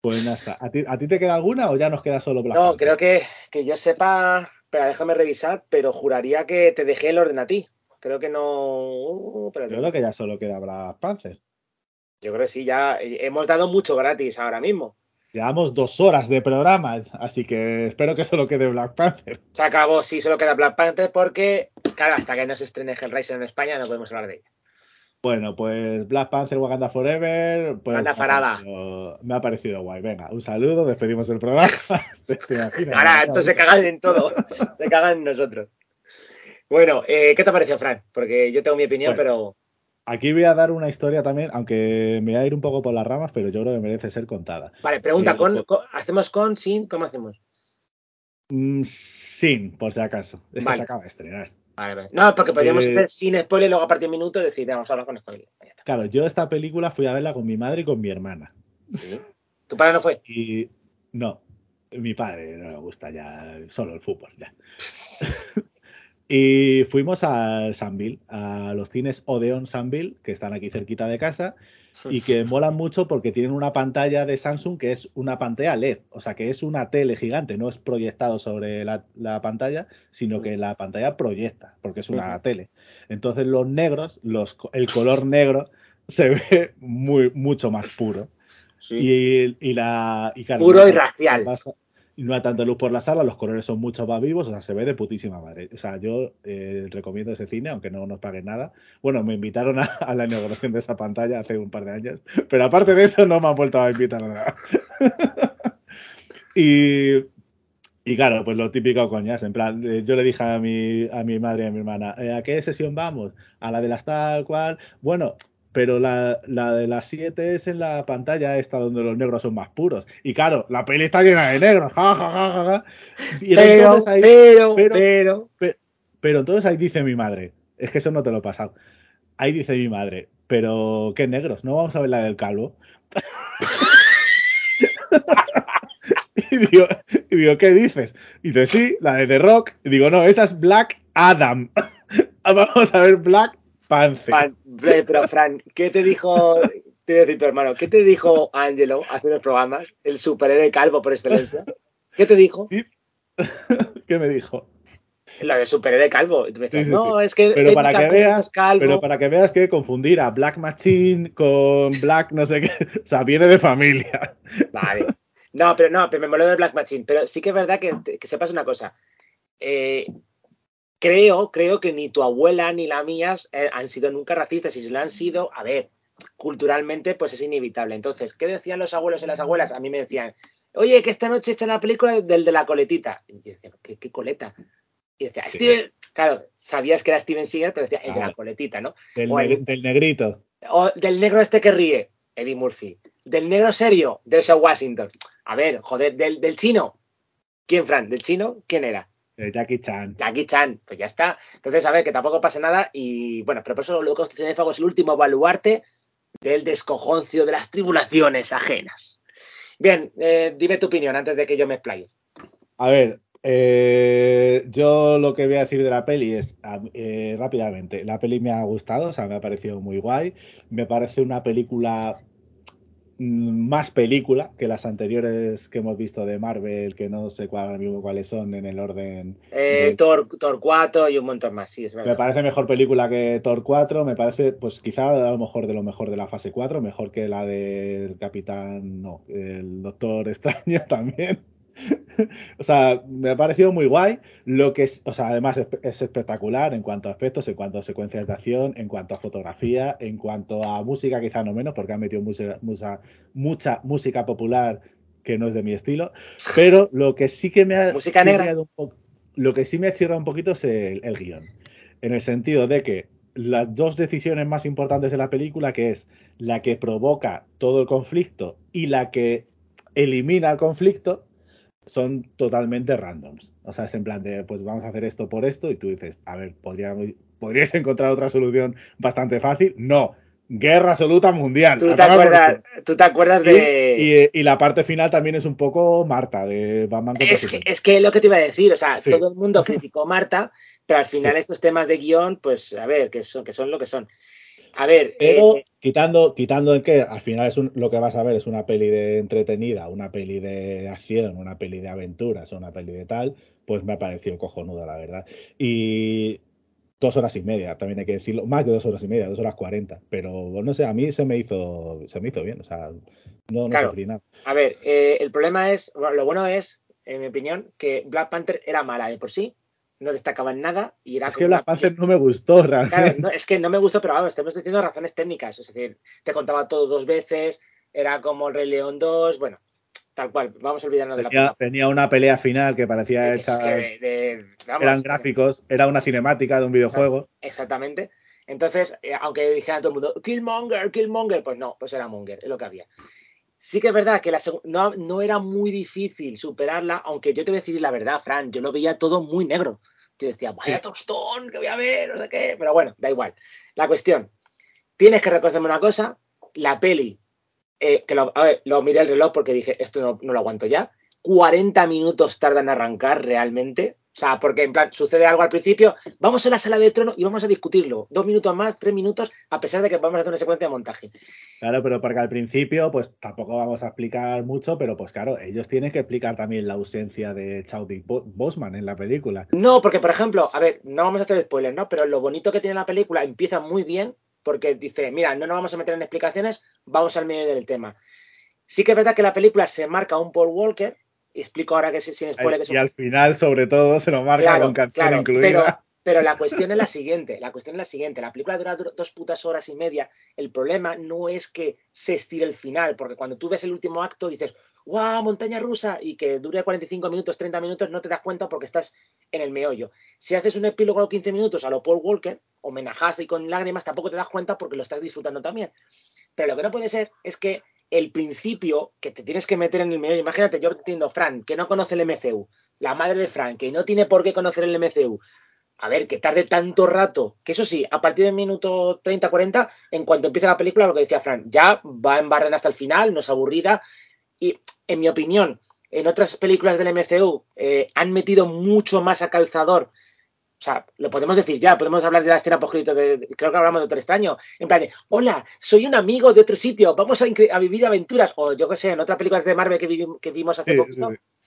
Pues nada, está. ¿A ti, ¿A ti te queda alguna o ya nos queda solo Black No, creo que, que yo sepa, pero déjame revisar, pero juraría que te dejé el orden a ti. Creo que no. uh, espérate. Yo creo que ya solo queda Black Panther. Yo creo que sí, ya eh, hemos dado mucho gratis ahora mismo. Llevamos dos horas de programa, así que espero que solo quede Black Panther. Se acabó, sí, solo queda Black Panther porque, claro, hasta que no se estrene Hellraiser en España no podemos hablar de ella. Bueno, pues Black Panther Wakanda Forever. Pues, Wakanda ha Farada. parecido- Me ha parecido guay. Venga, un saludo, despedimos el programa. Ahora, entonces se cagan en todo, se cagan en nosotros. Bueno, eh, ¿qué te pareció, Fran? Porque yo tengo mi opinión, Bueno. pero Aquí voy a dar una historia también, aunque me voy a ir un poco por las ramas, pero yo creo que merece ser contada. Vale, pregunta, Eh, ¿con, pues- con- ¿hacemos con, sin? ¿Cómo hacemos? Mm, sin, por si acaso. Es que Vale. se acaba de estrenar. Vale, vale. No, porque podríamos Eh, hacer sin spoiler, luego a partir de un minuto decir, vamos a hablar con spoiler. Claro, yo esta película fui a verla con mi madre y con mi hermana. Sí. ¿Tu padre no fue? Y no, mi padre no le gusta ya solo el fútbol. Ya. y fuimos a Sanville, a los cines Odeon Sanville, que están aquí cerquita de casa, y que molan mucho porque tienen una pantalla de Samsung que es una pantalla LED, o sea que es una tele gigante, no es proyectado sobre la, la pantalla, sino que la pantalla proyecta, porque es una tele. Entonces los negros, los, el color negro se ve muy, mucho más puro. Sí. Y, y la. Y claro, Puro y racial. No hay tanta luz por la sala, los colores son mucho más vivos, o sea, se ve de putísima madre. O sea, yo eh, recomiendo ese cine, aunque no nos paguen nada. Bueno, me invitaron a, la inauguración de esa pantalla hace un par de años, pero aparte de eso no me han vuelto a invitar a nada. y, Y claro, pues lo típico coñas, en plan, eh, yo le dije a mi, a mi madre y a mi hermana, eh, ¿a qué sesión vamos? A la de las tal cual. Bueno, pero la, la de las 7 es en la pantalla esta donde los negros son más puros. Y claro, la peli está llena de negros, ja, ja, ja, ja, ja. Y Pero, entonces ahí- pero, pero- pero, Pe- Pero entonces ahí dice mi madre, es que eso no te lo he pasado. Ahí dice mi madre, pero qué negros, no vamos a ver la del calvo. y, digo, y digo, ¿qué dices? Y dice, sí, la de The Rock. Y digo, no, esa es Black Adam. vamos a ver Black Eh, pero Fran, ¿qué te dijo, te voy a decir tu hermano, qué te dijo Angelo hace unos programas, el superhéroe calvo por excelencia? ¿Qué te dijo? ¿Qué me dijo? Lo de superhéroe calvo. Y tú me decías, Sí, sí, no, es que Pero para que veas, calvo. pero para que veas que confundir a Black Machine con Black no sé qué, o sea, viene de familia. Vale. No, pero no, pero me moló de Black Machine. Pero sí que es verdad que, que sepas una cosa. Eh, creo, creo que ni tu abuela ni la mía eh, han sido nunca racistas. Y si lo han sido, a ver, culturalmente, pues es inevitable. Entonces, ¿qué decían los abuelos y las abuelas? A mí me decían, oye, que esta noche echan la película del de la coletita. Y yo decía, ¿qué, qué coleta? Y decía, Sí. Steven, claro, sabías que era Steven Seagal, pero decía, el de la coletita, ¿no? Del, negri- del negrito. O del negro este que ríe, Eddie Murphy. Del negro serio, Denzel Washington. A ver, joder, del, del chino. ¿Quién, Fran? ¿Del chino? ¿Quién era? Jackie Chan. Jackie Chan. Pues ya está. Entonces, a ver, que tampoco pasa nada. Y bueno, pero por eso lo que Cinéfago es el último baluarte del descojoncio de las tribulaciones ajenas. Bien, eh, dime tu opinión antes de que yo me explaye. A ver, eh, yo lo que voy a decir de la peli es eh, rápidamente. La peli me ha gustado, o sea, me ha parecido muy guay. Me parece una película más película que las anteriores que hemos visto de Marvel, que no sé cuál, ahora mismo cuáles son en el orden. Eh, de- Tor, Torcuato y un montón más, sí, es Me verdad. parece mejor película que Thor 4, me parece, pues quizá a lo mejor de lo mejor de la fase 4, mejor que la del Capitán, no, el Doctor Extraño también. o sea, me ha parecido muy guay. Lo que es, o sea, además es, es espectacular en cuanto a efectos, en cuanto a secuencias de acción, en cuanto a fotografía, en cuanto a música, quizá no menos, porque han metido mucha, mucha, mucha música popular que no es de mi estilo. Pero lo que sí que me ha Música negra. un poco- lo que sí me ha chirrado un poquito es el, el guion. En el sentido de que las dos decisiones más importantes de la película, que es la que provoca todo el conflicto y la que elimina el conflicto, son totalmente randoms. O sea, es en plan de, pues vamos a hacer esto por esto, y tú dices, a ver, ¿podríamos, ¿podríais encontrar otra solución bastante fácil? No. Guerra absoluta mundial. ¿Tú te, acuerdas. ¿Tú te acuerdas de.? y- y la parte final también es un poco Marta, de Batman Es que, es que lo que te iba a decir, o sea, Sí. todo el mundo criticó Marta, pero al final Sí. estos temas de guion, pues a ver, que son, que son lo que son. A ver, Pero eh, quitando, quitando en que al final es un- lo que vas a ver es una peli de entretenida, una peli de acción, una peli de aventuras, una peli de tal, pues me ha parecido cojonuda, la verdad. Y dos horas y media, también hay que decirlo, más de dos horas y media, dos horas cuarenta, pero no sé, a mí se me hizo, se me hizo bien, o sea, no, no Claro. sufrí nada. a ver, eh, el problema es, lo bueno es, en mi opinión, que Black Panther era mala de por sí, no destacaba en nada y era Es que Black Panther no me gustó realmente. Claro, no, es que no me gustó, pero vamos, estamos diciendo razones técnicas. Es decir, te contaba todo dos veces, era como el Rey León 2, bueno, tal cual. Vamos a olvidarnos de la Tenía, tenía una pelea final que parecía Es hecha, que de- de- vamos, eran gráficos, era una cinemática de un videojuego. Exactamente. Entonces, eh, aunque dijera todo el mundo, Killmonger, Killmonger, pues no, pues era Monger, es lo que había. Sí que es verdad que la no, no era muy difícil superarla, aunque yo te voy a decir la verdad, Fran, yo lo veía todo muy negro. Yo decía, vaya tostón, que voy a ver, no sé qué, pero bueno, da igual. La cuestión, tienes que reconocerme una cosa, la peli, eh, que lo, a ver, lo miré el reloj porque dije, esto no, no lo aguanto ya, 40 minutos tardan en arrancar realmente, sea, porque en plan, sucede algo al principio, vamos a la sala de trono y vamos a discutirlo, dos minutos más, tres minutos, a pesar de que vamos a hacer una secuencia de montaje. Claro, pero porque al principio, pues tampoco vamos a explicar mucho, pero pues claro, ellos tienen que explicar también la ausencia de Chadwick Bo- Boseman en la película. No, porque por ejemplo, a ver, no vamos a hacer spoilers, ¿no? Pero lo bonito que tiene la película empieza muy bien porque dice, mira, no nos vamos a meter en explicaciones, vamos al medio del tema. Sí que es verdad que la película se marca un Paul Walker, explico ahora que sin spoiler que es Y al final, sobre todo, se lo marca Claro, con canción claro, incluida. Pero, pero la cuestión es la siguiente, la cuestión es la siguiente, la película dura do- dos putas horas y media, el problema no es que se estire el final, porque cuando tú ves el último acto dices, ¡guau! Montaña rusa y que dure 45 minutos, 30 minutos, no te das cuenta porque estás en el meollo. Si haces un epílogo de 15 minutos a lo Paul Walker, homenajazo y con lágrimas, tampoco te das cuenta porque lo estás disfrutando también. Pero lo que no puede ser es que el principio que te tienes que meter en el meollo, imagínate, yo entiendo, Fran, que no conoce el MCU, la madre de Fran, que no tiene por qué conocer el MCU, a ver, que tarde tanto rato, que eso sí, a partir del minuto 30-40, en cuanto empieza la película, lo que decía Fran, ya va en barren hasta el final, no es aburrida, y en mi opinión, en otras películas del MCU eh, han metido mucho más a calzador. O sea, lo podemos decir ya, podemos hablar de la escena poscrito, de, creo que hablamos de otro extraño, en plan de, hola, soy un amigo de otro sitio, vamos a, vivir aventuras, o yo qué sé, en otras películas de Marvel que, que vimos hace poco,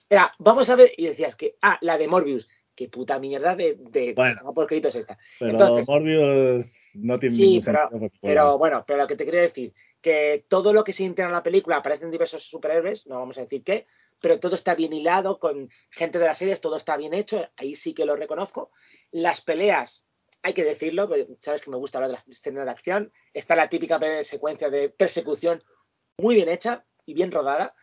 era, vamos a ver, y decías que, ah, la de Morbius, qué puta mierda de, de bueno, por créditos esta. Pero Entonces, Morbius no tiene sí, pero, pero bueno, pero lo que te quería decir, que todo lo que se integra en la película aparecen diversos superhéroes, no vamos a decir qué, pero todo está bien hilado con gente de las series, todo está bien hecho, ahí sí que lo reconozco. Las peleas, hay que decirlo, sabes que me gusta hablar de las escenas de acción, está la típica secuencia de persecución muy bien hecha y bien rodada.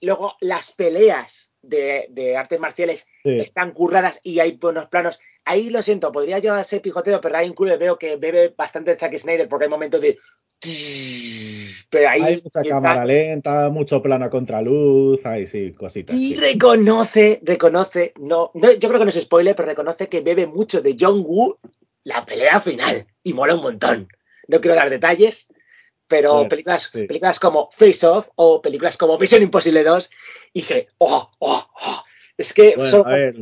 Luego, las peleas de, artes marciales Sí. están curradas y hay buenos planos. Ahí lo siento, podría yo ser pijoteo, pero ahí incluso veo que bebe bastante Zack Snyder porque hay momentos de. Pero ahí. Hay mucha cámara lenta, mucho plano a contraluz, hay sí, cositas. Y sí. reconoce, reconoce, no, no, yo creo que no es spoiler, pero reconoce que bebe mucho de John Woo la pelea final y mola un montón. No quiero dar detalles, pero Bueno, películas, sí. películas como Face Off o películas como Mission Impossible 2, dije, oh, oh, oh. Es que Bueno, son- a ver,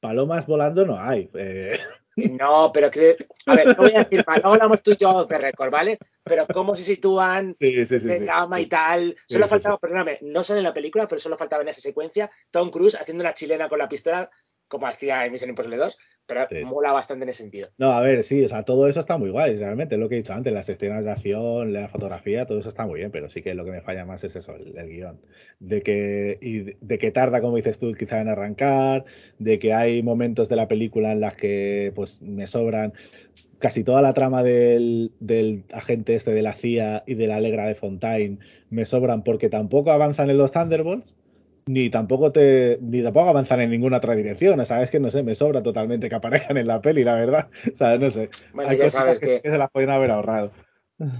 palomas volando no hay. eh, No, pero que. A ver, no voy a decir mal, no hablamos tú y yo de récord, ¿vale? Pero cómo se sitúan, sí, sí, drama y tal. Solo faltaba, perdóname, no sale en la película, pero solo faltaba en esa secuencia Tom Cruise haciendo una chilena con la pistola, como hacía en Mission Impossible 2, pero Sí. mola bastante en ese sentido. No, a ver, sí, o sea, todo eso está muy guay, realmente, es lo que he dicho antes, las escenas de acción, la fotografía, todo eso está muy bien, pero sí que lo que me falla más es eso, el, el guion. De que, y de que tarda, como dices tú, quizá en arrancar, de que hay momentos de la película en las que pues me sobran casi toda la trama del, del agente este de la CIA y de la Alegra de Fontaine me sobran porque tampoco avanzan en los Thunderbolts, ni tampoco te ni tampoco avanzan en ninguna otra dirección. O sea, es que no sé, me sobra totalmente que aparezcan en la peli, la verdad. O sea, no sé. Bueno, Hay ya sabes que, que. que se las podrían haber ahorrado.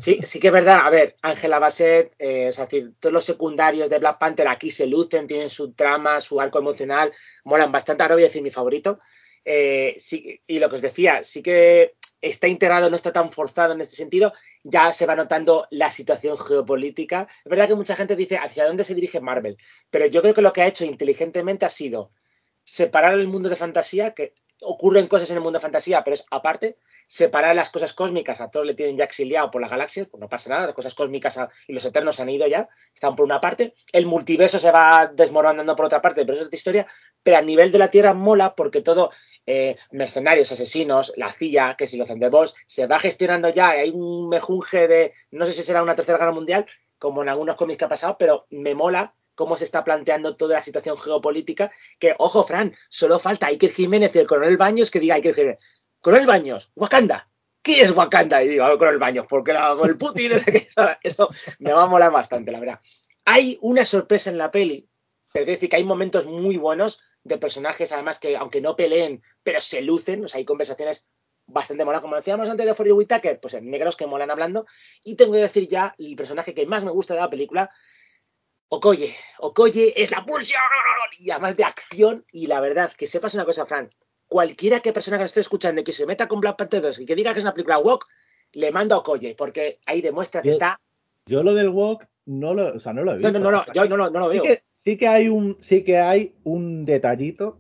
Sí, sí que es verdad. A ver, Ángela Bassett, eh, es decir, todos los secundarios de Black Panther aquí se lucen, tienen su trama, su arco emocional, molan bastante. Ahora voy a decir mi favorito. Eh, sí, y lo que os decía, sí que está integrado, no está tan forzado en este sentido. Ya se va notando la situación geopolítica. Es verdad que mucha gente dice hacia dónde se dirige Marvel, pero yo creo que lo que ha hecho inteligentemente ha sido separar el mundo de fantasía, que ocurren cosas en el mundo de fantasía, pero es aparte, separar las cosas cósmicas, a todos le tienen ya exiliado por las galaxias, pues no pasa nada, las cosas cósmicas y los eternos han ido ya, están por una parte, el multiverso se va desmoronando por otra parte, pero eso es otra historia, pero a nivel de la Tierra mola porque todo, eh, mercenarios, asesinos, la CIA, que si los Thunderbolts, se va gestionando ya, hay un mejunje de, no sé si será una tercera guerra mundial, como en algunos cómics que ha pasado, pero me mola cómo se está planteando toda la situación geopolítica, que, ojo, Fran, solo falta Iker Jiménez y el coronel Baños que diga Iker Jiménez, coronel Baños, Wakanda, ¿qué es Wakanda? Y digo, "Ah, coronel Baños, porque el Putin, no sé qué, ¿sabes? eso me va a molar bastante, la verdad. Hay una sorpresa en la peli, pero quiero decir que hay momentos muy buenos de personajes, además que aunque no peleen, pero se lucen, o sea, hay conversaciones bastante molas, como decíamos antes de For Whitaker, pues en negros que molan hablando, y tengo que decir ya el personaje que más me gusta de la película, Okoye. Okoye es la pulsión y además de acción. Y la verdad, que sepas una cosa, Fran. Cualquiera que persona que nos esté escuchando y que se meta con Black Panther 2 y que diga que es una película walk, le mando a Okoye, porque ahí demuestra que Yo- está. Yo lo del walk no lo, o sea, no lo he visto. no, no, no, yo no, lo- no lo sí veo. que, sí que hay un, sí que hay un detallito,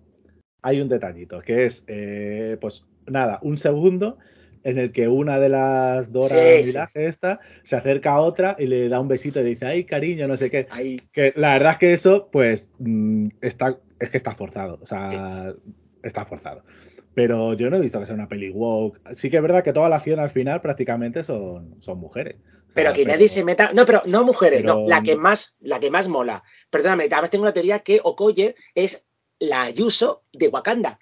hay un detallito, que es, eh, pues nada, un segundo en el que una de las Dora Sí, sí. Milaje esta se acerca a otra y le da un besito y dice, ay, cariño, no sé qué. Que la verdad es que eso, pues, mm, está, es que está forzado, o sea, está forzado. Pero yo no he visto que sea una peli woke. Sí que es verdad que toda la acción al final prácticamente son, son mujeres. O sea, Pero que nadie se meta. No, pero no mujeres, pero- no. La que más, la que más mola. Perdóname, además tengo una teoría que Okoye es la Ayuso de Wakanda.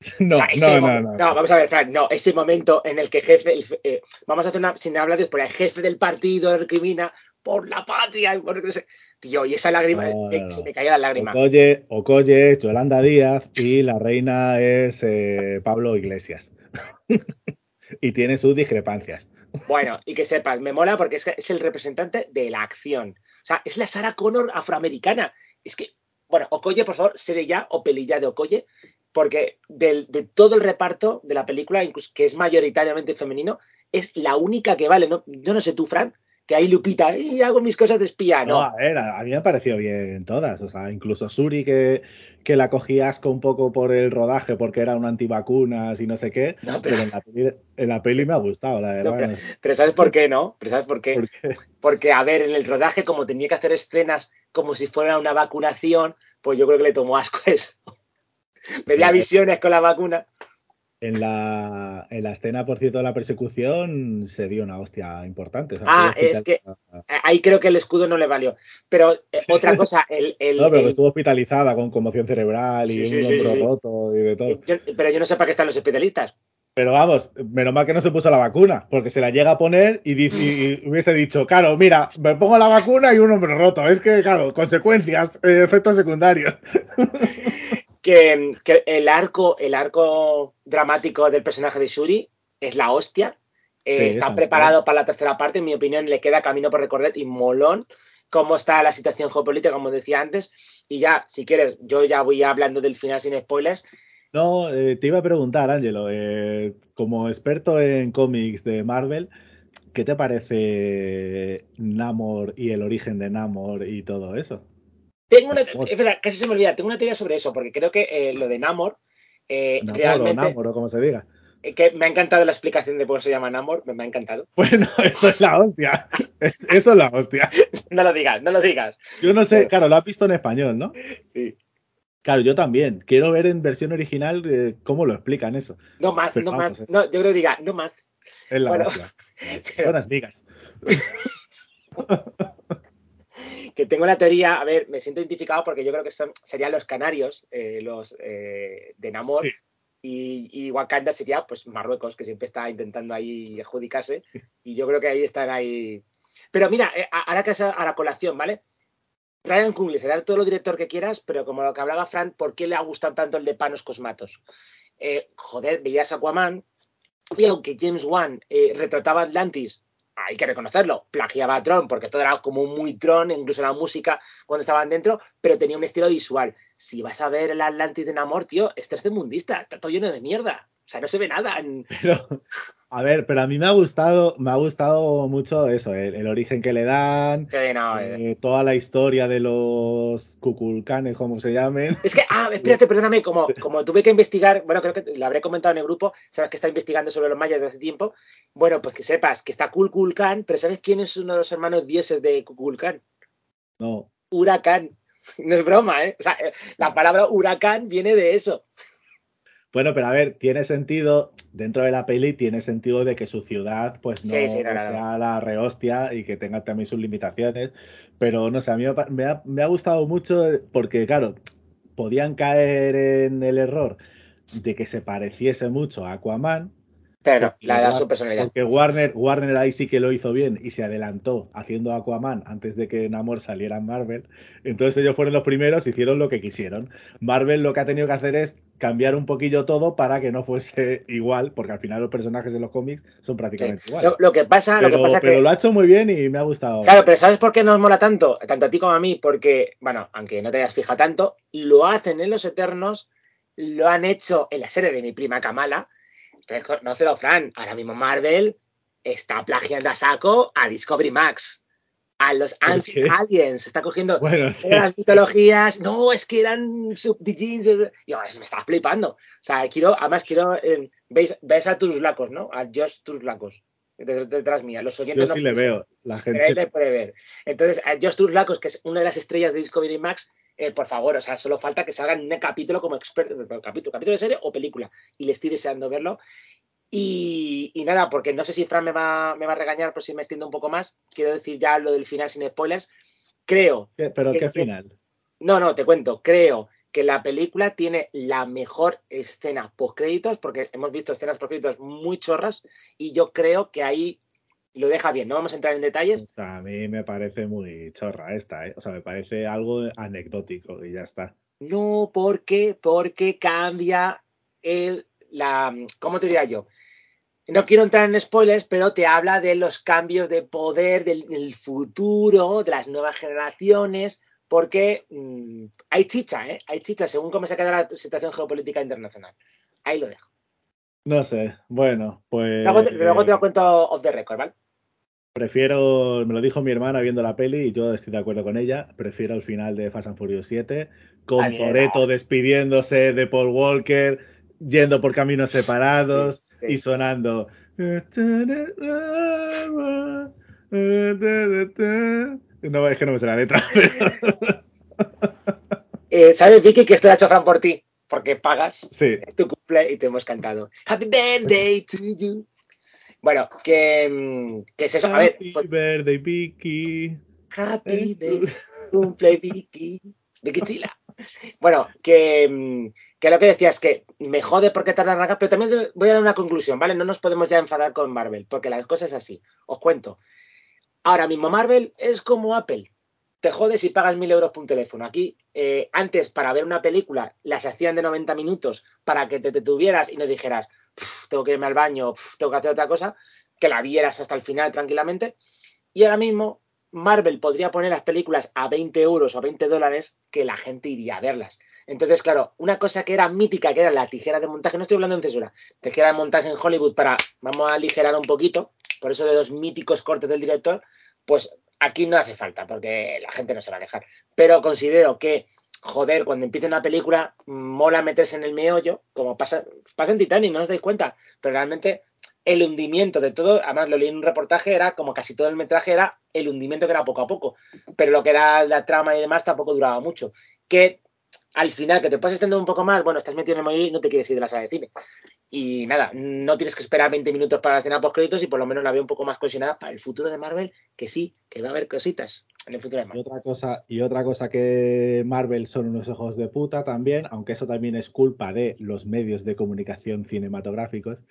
No, O sea, ese no, no, no. vamos a ver, Fran, no, ese momento en el que jefe, el- eh, vamos a hacer una, sin hablar de por el jefe del partido recrimina, por la patria. por no sé. Tío, y esa lágrima, No, eh, no, se me caía la lágrima. Okoye, Okoye es Yolanda Díaz y la reina es eh, Pablo Iglesias. y tiene sus discrepancias. Bueno, y que sepas, me mola porque es, que es el representante de la acción. O sea, es la Sarah Connor afroamericana. Es que, bueno, Okoye, por favor, seré ya o pelilla de Okoye, porque del- de todo el reparto de la película, incluso que es mayoritariamente femenino, es la única que vale. ¿no? Yo no sé tú, Fran, que hay Lupita y hago mis cosas de espía. No, No, a ver, a, mí me ha parecido bien todas. O sea, incluso Suri, que, que la cogí asco un poco por el rodaje, porque era una antivacunas y no sé qué. No, pero- pero en la, peli, en la peli me ha gustado, la verdad. No, pero- ¿sabes por qué no? Pero ¿sabes por qué? por qué. Porque, a ver, en el rodaje, como tenía que hacer escenas como si fuera una vacunación, pues yo creo que le tomó asco eso. Veía Sí. visiones con la vacuna. En la, en la escena, por cierto, de la persecución se dio una hostia importante. o sea, Ah, es que-. Ahí creo que el escudo no le valió. Pero eh, otra cosa, el, el- No, pero el- estuvo hospitalizada con conmoción cerebral y Sí, un sí, hombro sí, roto y de todo. yo- pero yo no sé para qué están los especialistas. Pero vamos, menos mal que no se puso la vacuna, porque se la llega a poner y, dice- y- hubiese dicho, claro, mira, me pongo la vacuna y un hombro roto. Es que, claro, consecuencias, eh, efectos secundarios. Que, que el arco, el arco dramático del personaje de Shuri es la hostia. Eh, Sí, está está preparado para la tercera parte, en mi opinión, le queda camino por recorrer y molón cómo está la situación geopolítica, como decía antes. Y ya, si quieres, yo ya voy hablando del final sin spoilers. No, eh, te iba a preguntar, Ángelo, eh, como experto en cómics de Marvel, ¿qué te parece Namor y el origen de Namor y todo eso? Tengo una, es verdad, casi se me olvida, tengo una teoría sobre eso, porque creo que eh, lo de Namor, eh, Namor o realmente, Namor o como se diga. eh, que me ha encantado la explicación de por qué se llama Namor, me, me ha encantado. Bueno, eso es la hostia. Es- eso es la hostia. No lo digas, no lo digas. Yo no sé, claro, lo has visto en español, ¿no? Sí. Claro, yo también. Quiero ver en versión original eh, cómo lo explican eso. No más, Pero no vamos, más. eh. No, yo creo que diga, no más. Es la Bueno, hostia. Buenas migas. Que tengo la teoría, a ver, me siento identificado porque yo creo que son, serían los canarios, eh, los eh, de Namor, Sí. y, y Wakanda sería pues Marruecos, que siempre está intentando ahí adjudicarse, y yo creo que ahí están ahí. Pero mira, eh, ahora que es a, la colación, ¿vale? Ryan Coogler será todo lo director que quieras, pero como lo que hablaba Fran, ¿por qué le ha gustado tanto el de Panos Cosmatos? Joder, veías Aquaman, y aunque James Wan retrataba Atlantis, hay que reconocerlo, plagiaba a Tron, porque todo era como muy Tron, incluso la música cuando estaban dentro, pero tenía un estilo visual. Si vas a ver el Atlantis de Namor, tío, es tercermundista, está todo lleno de mierda. O sea, no se ve nada. en- a ver, pero a mí me ha gustado, me ha gustado mucho eso, el, el origen que le dan, Sí, no, eh. eh, toda la historia de los cuculcanes, como se llamen. Es que, ah, espérate, perdóname, como, como tuve que investigar, bueno, creo que lo habré comentado en el grupo, sabes que está investigando sobre los mayas desde hace tiempo. Bueno, pues que sepas que está Kulkulkan, pero ¿sabes quién es uno de los hermanos dioses de Kukulkan? No, Huracán. No es broma, ¿eh? O sea, eh, la palabra huracán viene de eso. Bueno, pero a ver, tiene sentido, dentro de la peli, tiene sentido de que su ciudad, pues no Sí, sí, sea la rehostia y que tenga también sus limitaciones. Pero no sé, a mí me ha, me ha gustado mucho porque, claro, podían caer en el error de que se pareciese mucho a Aquaman. Pero no, porque la da War- su personalidad. Porque Warner, Warner ahí sí que lo hizo bien y se adelantó haciendo Aquaman antes de que Namor saliera en Marvel. Entonces ellos fueron los primeros, hicieron lo que quisieron. Marvel lo que ha tenido que hacer es cambiar un poquillo todo para que no fuese igual, porque al final los personajes de los cómics son prácticamente iguales. lo que pasa, lo que pasa pero que. lo ha hecho muy bien y me ha gustado. Claro, pero ¿sabes por qué nos mola tanto? Tanto a ti como a mí, porque, bueno, aunque no te hayas fijado tanto, lo hacen en Los Eternos, lo han hecho en la serie de mi prima Kamala. Reconócelo, Fran. Ahora mismo Marvel está plagiando a saco a Discovery Max. A los ¿Por Ancient? Aliens. Está cogiendo Bueno, sí, las sí. mitologías. No, es que eran subdigins. Y ahora me está flipando. O sea, quiero, además quiero. eh, ¿veis, ves a tus lacos, ¿no? A Josh tus lacos. Detrás, mía. Los oyentes Yo no sí le pueden veo. La él gente. le puede ver. Entonces, a Josh Truslacos, que es una de las estrellas de Discovery Max, eh, por favor, o sea, solo falta que salgan un capítulo como experto, capítulo, capítulo de serie o película, y le estoy deseando verlo. Y, y nada, porque no sé si Fran me va, me va a regañar por si me extiendo un poco más. Quiero decir ya lo del final sin spoilers. Creo, ¿Qué- ¿Pero que- qué final? no, no, te cuento, creo que la película tiene la mejor escena post créditos, porque hemos visto escenas post créditos muy chorras, y yo creo que ahí y lo deja bien. No vamos a entrar en detalles. O sea, a mí me parece muy chorra esta, ¿eh? O sea, me parece algo anecdótico y ya está. No, porque, porque cambia el, la, ¿cómo te diría yo? No quiero entrar en spoilers, pero te habla de los cambios de poder del, del futuro, de las nuevas generaciones, porque mmm, hay chicha, ¿eh? Hay chicha según cómo se queda la situación geopolítica internacional. Ahí lo dejo. No sé, bueno, pues. Luego, luego te lo cuento off the record, ¿vale? Prefiero, me lo dijo mi hermana viendo la peli y yo estoy de acuerdo con ella, prefiero el final de Fast and Furious 7, con Ay, no. despidiéndose de Paul Walker, yendo por caminos separados Sí, sí. y sonando. No, es que no me sé la letra. Eh, ¿Sabes, Vicky, que esto lo ha hecho Fran por ti? Porque pagas, Sí, es tu cumple y te hemos cantado. Happy birthday to you. Bueno, que, mm, que es eso. A ver, Happy pues, birthday, Vicky. happy cumple Vicky. Vicky Chila. Bueno, que, mm, que lo que decía es que me jode porque tardan en arrancar, pero también voy a dar una conclusión, ¿vale? No nos podemos ya enfadar con Marvel, porque las cosas es así. Os cuento. Ahora mismo Marvel es como Apple. Te jodes si pagas mil euros por un teléfono. Aquí, eh, antes, para ver una película, las hacían de 90 minutos para que te detuvieras y no dijeras, "Pf, tengo que irme al baño, tengo que hacer otra cosa, que la vieras hasta el final tranquilamente. Y ahora mismo, Marvel podría poner las películas a 20 euros o a 20 dólares que la gente iría a verlas. Entonces, claro, una cosa que era mítica, que era la tijera de montaje, no estoy hablando en censura, tijera de montaje en Hollywood para, vamos a aligerar un poquito, por eso de los míticos cortes del director, pues aquí no hace falta, porque la gente no se va a dejar. Pero considero que, joder, cuando empieza una película, mola meterse en el meollo, como pasa, pasa en Titanic, no os dais cuenta, pero realmente el hundimiento de todo, además lo leí en un reportaje, era como casi todo el metraje era el hundimiento que era poco a poco, pero lo que era la trama y demás tampoco duraba mucho. Que al final, que te puedes extender un poco más, bueno, estás metido en el meollo y no te quieres ir de la sala de cine. Y nada, no tienes que esperar 20 minutos para la escena post créditos y por lo menos la veo un poco más cohesionada para el futuro de Marvel, que sí, que va a haber cositas en el futuro de Y otra cosa, y otra cosa que Marvel son unos ojos de puta también, aunque eso también es culpa de los medios de comunicación cinematográficos.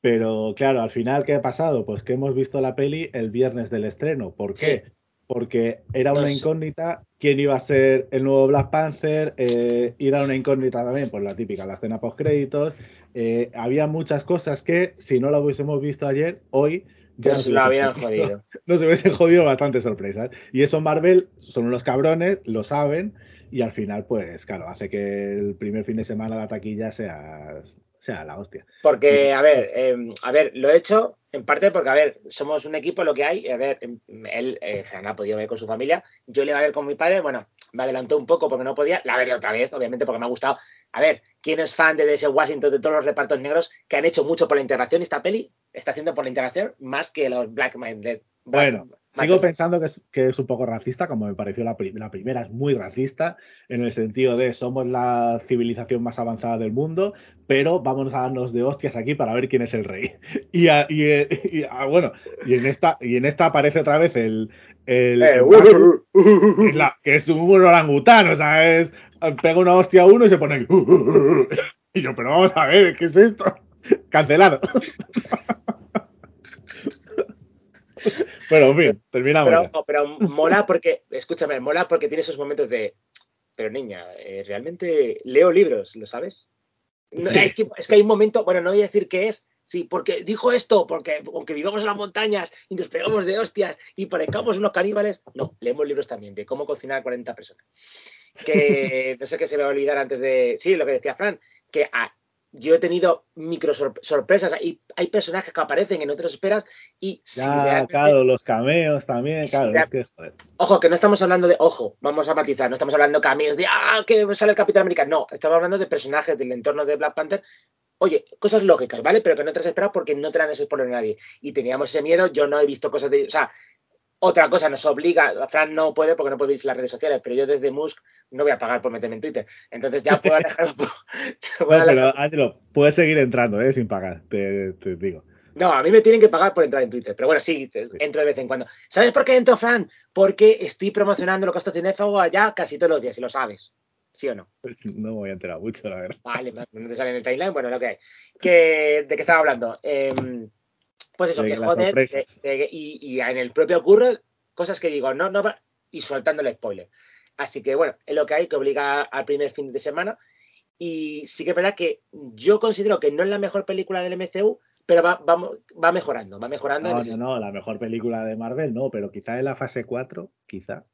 Pero claro, al final, ¿qué ha pasado? Pues que hemos visto la peli el viernes del estreno. ¿Por qué? Sí. Porque era una incógnita quién iba a ser el nuevo Black Panther, eh, y era una incógnita también, pues la típica, la escena post créditos. había muchas cosas que, si no la hubiésemos visto ayer, hoy ya Pero nos se lo hubiesen habían jodido jodido. nos hubiesen jodido bastantes sorpresas. Y eso Marvel son unos cabrones, lo saben, y al final, pues claro, hace que el primer fin de semana la taquilla sea, sea la hostia. Porque, a ver, eh, a ver, lo he hecho en parte porque, a ver, somos un equipo, lo que hay, a ver, él, eh, Fran ha podido ver con su familia, yo le iba a ver con mi padre, bueno, me adelantó un poco porque no podía, la veré otra vez, obviamente, porque me ha gustado. A ver, ¿quién es fan de ese Washington, de todos los repartos negros que han hecho mucho por la integración? Esta peli está haciendo por la integración más que los Black Minded. Bueno, sigo pensando que es, que es, un poco racista, como me pareció la, prim la, primera, es muy racista, en el sentido de somos la civilización más avanzada del mundo, pero vamos a darnos de hostias aquí para ver quién es el rey. Y, a, y, y a, bueno, y en esta, y en esta aparece otra vez el, el, eh, el uh, uh, uh, que, es la, que, es un orangután, o sea, es, pega una hostia a uno y se pone y yo, pero vamos a ver, ¿qué es esto? Cancelado. Bueno, en fin, terminamos. Pero, no, pero, mola porque, escúchame, mola porque tiene esos momentos de. Pero niña, eh, realmente leo libros, ¿lo sabes? No, sí. es, que, es, que, hay un momento, bueno, no voy a decir qué es, sí, porque dijo esto, porque aunque vivamos en las montañas y nos pegamos de hostias y parezcamos unos caníbales, no, leemos libros también de cómo cocinar a 40 personas. Que no sé qué se me va a olvidar antes de. Sí, lo que decía Fran, que a, yo he tenido micro sorpresas. Hay, hay personajes que aparecen te los esperas y ya, si claro, los cameos también, claro. Si es que, joder. Ojo, que no estamos hablando de, ojo, vamos a matizar, no estamos hablando de cameos de, ah, que sale el Capitán América. No, estamos hablando de personajes del entorno de Black Panther. Oye, cosas lógicas, ¿vale? Pero que no te las esperas porque no te las spoiler nadie. Y teníamos ese miedo, yo no he visto cosas de. O sea, otra cosa nos obliga, Fran no puede porque no puede irse las redes sociales, pero yo desde Musk no voy a pagar por meterme en Twitter. Entonces ya puedo alejar. no, pero Ángelo, puedes seguir entrando, ¿eh? Sin pagar, te, te, digo. No, a mí me tienen que pagar por entrar en Twitter, pero bueno, sí, entro de vez en cuando. ¿Sabes por qué entro, Fran? Porque estoy promocionando lo que cinéfago allá casi todos los días, si lo sabes. ¿Sí o no? Pues no me voy a enterar mucho, la verdad. Vale, no te sale en el timeline, bueno, lo que hay. ¿De qué estaba hablando? Eh, Pues eso, De que joder, de- sorpresas. de- y, y en el propio curro, cosas que digo, no, no y soltando el spoiler. Así que bueno, es lo que hay, que obliga al primer fin de semana. Y sí que es verdad que yo considero que no es la mejor película del MCU, pero va, va, va mejorando, va mejorando. No, no, la mejor película de Marvel no, pero quizá en la fase 4, quizá.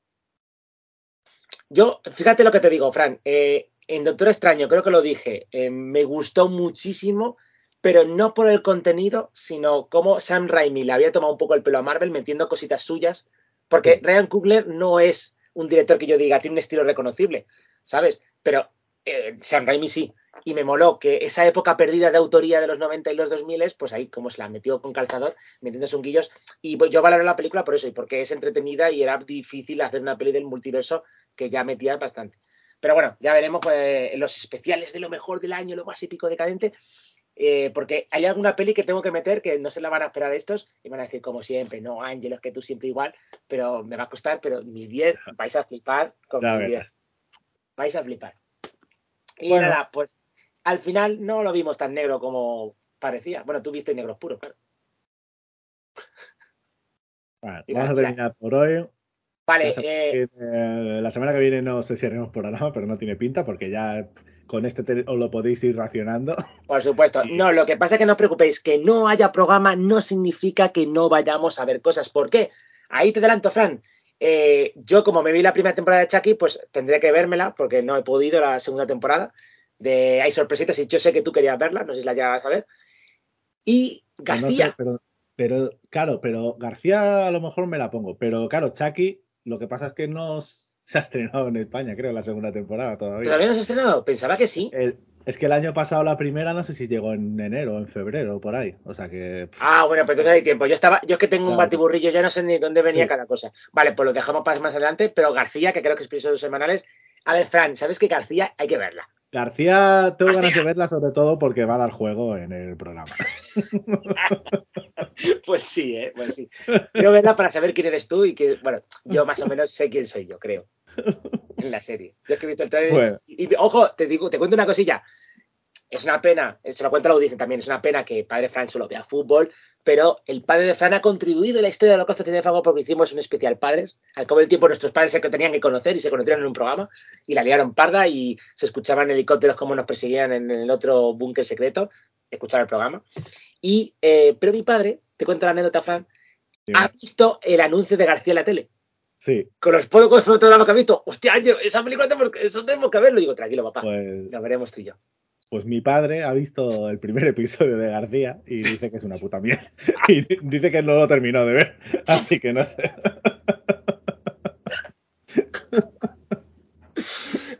Yo, fíjate lo que te digo, Fran. eh, en Doctor Extraño, creo que lo dije, eh, me gustó muchísimo, pero no por el contenido, sino como Sam Raimi le había tomado un poco el pelo a Marvel metiendo cositas suyas, porque Ryan Coogler no es un director que yo diga, tiene un estilo reconocible, ¿sabes? Pero eh, Sam Raimi sí. Y me moló que esa época perdida de autoría de los 90 y los 2000, pues ahí como se la metió con calzador, metiendo unguillos. Y pues, yo valoro la película por eso, y porque es entretenida y era difícil hacer una peli del multiverso que ya metía bastante. Pero bueno, ya veremos pues, los especiales de lo mejor del año, lo más épico decadente. Eh, porque hay alguna peli que tengo que meter que no se la van a esperar estos y van a decir como siempre, no, Ángel, es que tú siempre igual, pero me va a costar, pero mis 10 vais a flipar con Ya mis 10. verás. Vais a flipar. Y Bueno. nada, pues al final no lo vimos tan negro como parecía. Bueno, tú viste negros puros, claro. Bueno, vamos a terminar por hoy. Vale, La, semana eh, que viene- la semana que viene no sé si haremos programa, pero no tiene pinta porque ya con este te- os lo podéis ir racionando. por supuesto. No, lo que pasa es que no os preocupéis, que no haya programa no significa que no vayamos a ver cosas. ¿Por qué? Ahí te adelanto, Fran. Eh, yo, como me vi la primera temporada de Chucky, pues tendré que vérmela porque no he podido la segunda temporada. De Hay sorpresitas y yo sé que tú querías verla, no sé si la llegas a ver. Y no García, sé, pero, pero, claro, pero García a lo mejor me la pongo. Pero claro, Chucky, lo que pasa es que no se ha estrenado en España, creo, la segunda temporada todavía. ¿todavía no se ha estrenado? Pensaba que sí. El- es que el año pasado la primera no sé si llegó en enero o en febrero o por ahí. O sea que. pff, Ah, bueno, pues entonces hay tiempo. Yo estaba, yo es que tengo un batiburrillo, ya no sé ni dónde venía Sí. cada cosa. Vale, pues lo dejamos para más adelante, pero García, que creo que es episodios semanales. A ver, Fran, ¿sabes que García hay que verla? García, tengo ganas García. de verla sobre todo porque va a dar juego en el programa. Pues sí, ¿eh? Pues sí. Quiero verla para saber quién eres tú y que, bueno, yo más o menos sé quién soy yo, creo. En la serie. Yo es que he visto el trailer. Bueno. Y, y, ojo, te digo, te cuento una cosilla. Es una pena, se lo cuento a la audiencia también, es una pena que padre Fran solo vea fútbol, pero el padre de Fran ha contribuido en la historia de Holocausto Cinefago porque hicimos un especial padres. Al cabo del tiempo nuestros padres se tenían que conocer y se conocieron en un programa y la liaron parda y se escuchaban helicópteros como nos perseguían en el otro búnker secreto, escuchar el programa. Y, eh, pero mi padre, te cuento la anécdota, Fran, Sí. ha visto el anuncio de García en la tele. Sí, Con los pocos fotogramas que ha visto, hostia, Ángel, esa película tenemos que, eso tenemos que verlo. Y digo, tranquilo, papá, pues, lo veremos tú y yo. pues mi padre ha visto el primer episodio de García y dice que es una puta mierda. Y dice que no lo terminó de ver. Así que no sé.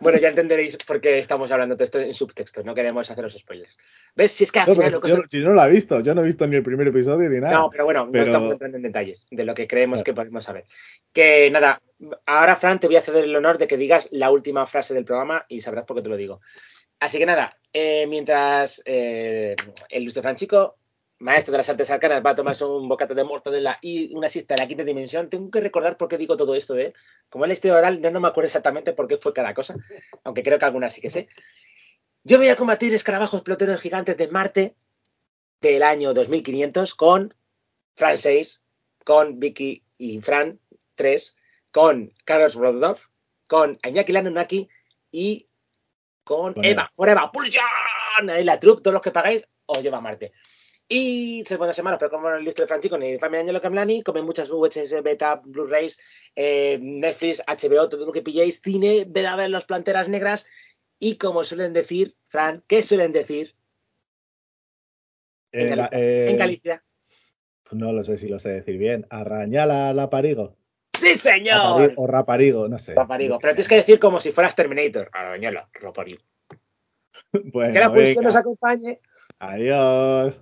Bueno, ya entenderéis por qué estamos hablando de esto en subtexto. No queremos haceros spoilers. ¿Ves? Si es que al No, final lo cosa- yo, no lo ha visto, yo no he visto ni el primer episodio ni nada. No, pero bueno, Pero- no estamos entrando en detalles de lo que creemos Claro. que podemos saber. Que nada, ahora, Fran, te voy a ceder el honor de que digas la última frase del programa y sabrás por qué te lo digo. Así que nada, eh, mientras eh, el ilustre Franchico, maestro de las artes arcanas, va a tomarse un bocata de mortadela y una siesta de la quinta dimensión, tengo que recordar por qué digo todo esto de él. Como él es oral, yo no me acuerdo exactamente por qué fue cada cosa, aunque creo que algunas sí que sé. Yo voy a combatir escarabajos peloteros gigantes de Marte del año 2500 con Fran 6, con Vicky y Fran 3, con Carlos Rodolf, con Iñaki Lanunaki y con Con Eva, por Eva, Pulsion, ahí la troupe, todos los que pagáis, os lleva a Marte. Y se buenas semanas, pero como el listo de Franchico ni Familia Angelo Camlani, comen muchas VHS, beta, Blu-rays, eh, Netflix, HBO, todo lo que pilléis, cine, ved a ver las planteras negras. Y como suelen decir, Fran, ¿qué suelen decir Eh, en la- Galicia? eh, en Galicia? No lo sé si lo sé decir bien. Arrañala la parigo. ¡Sí, señor! O raparigo, no sé. Raparigo. Pero tienes que decir como si fueras Terminator. Arañala, raparigo. Bueno, Que la pulsión nos acompañe. Adiós.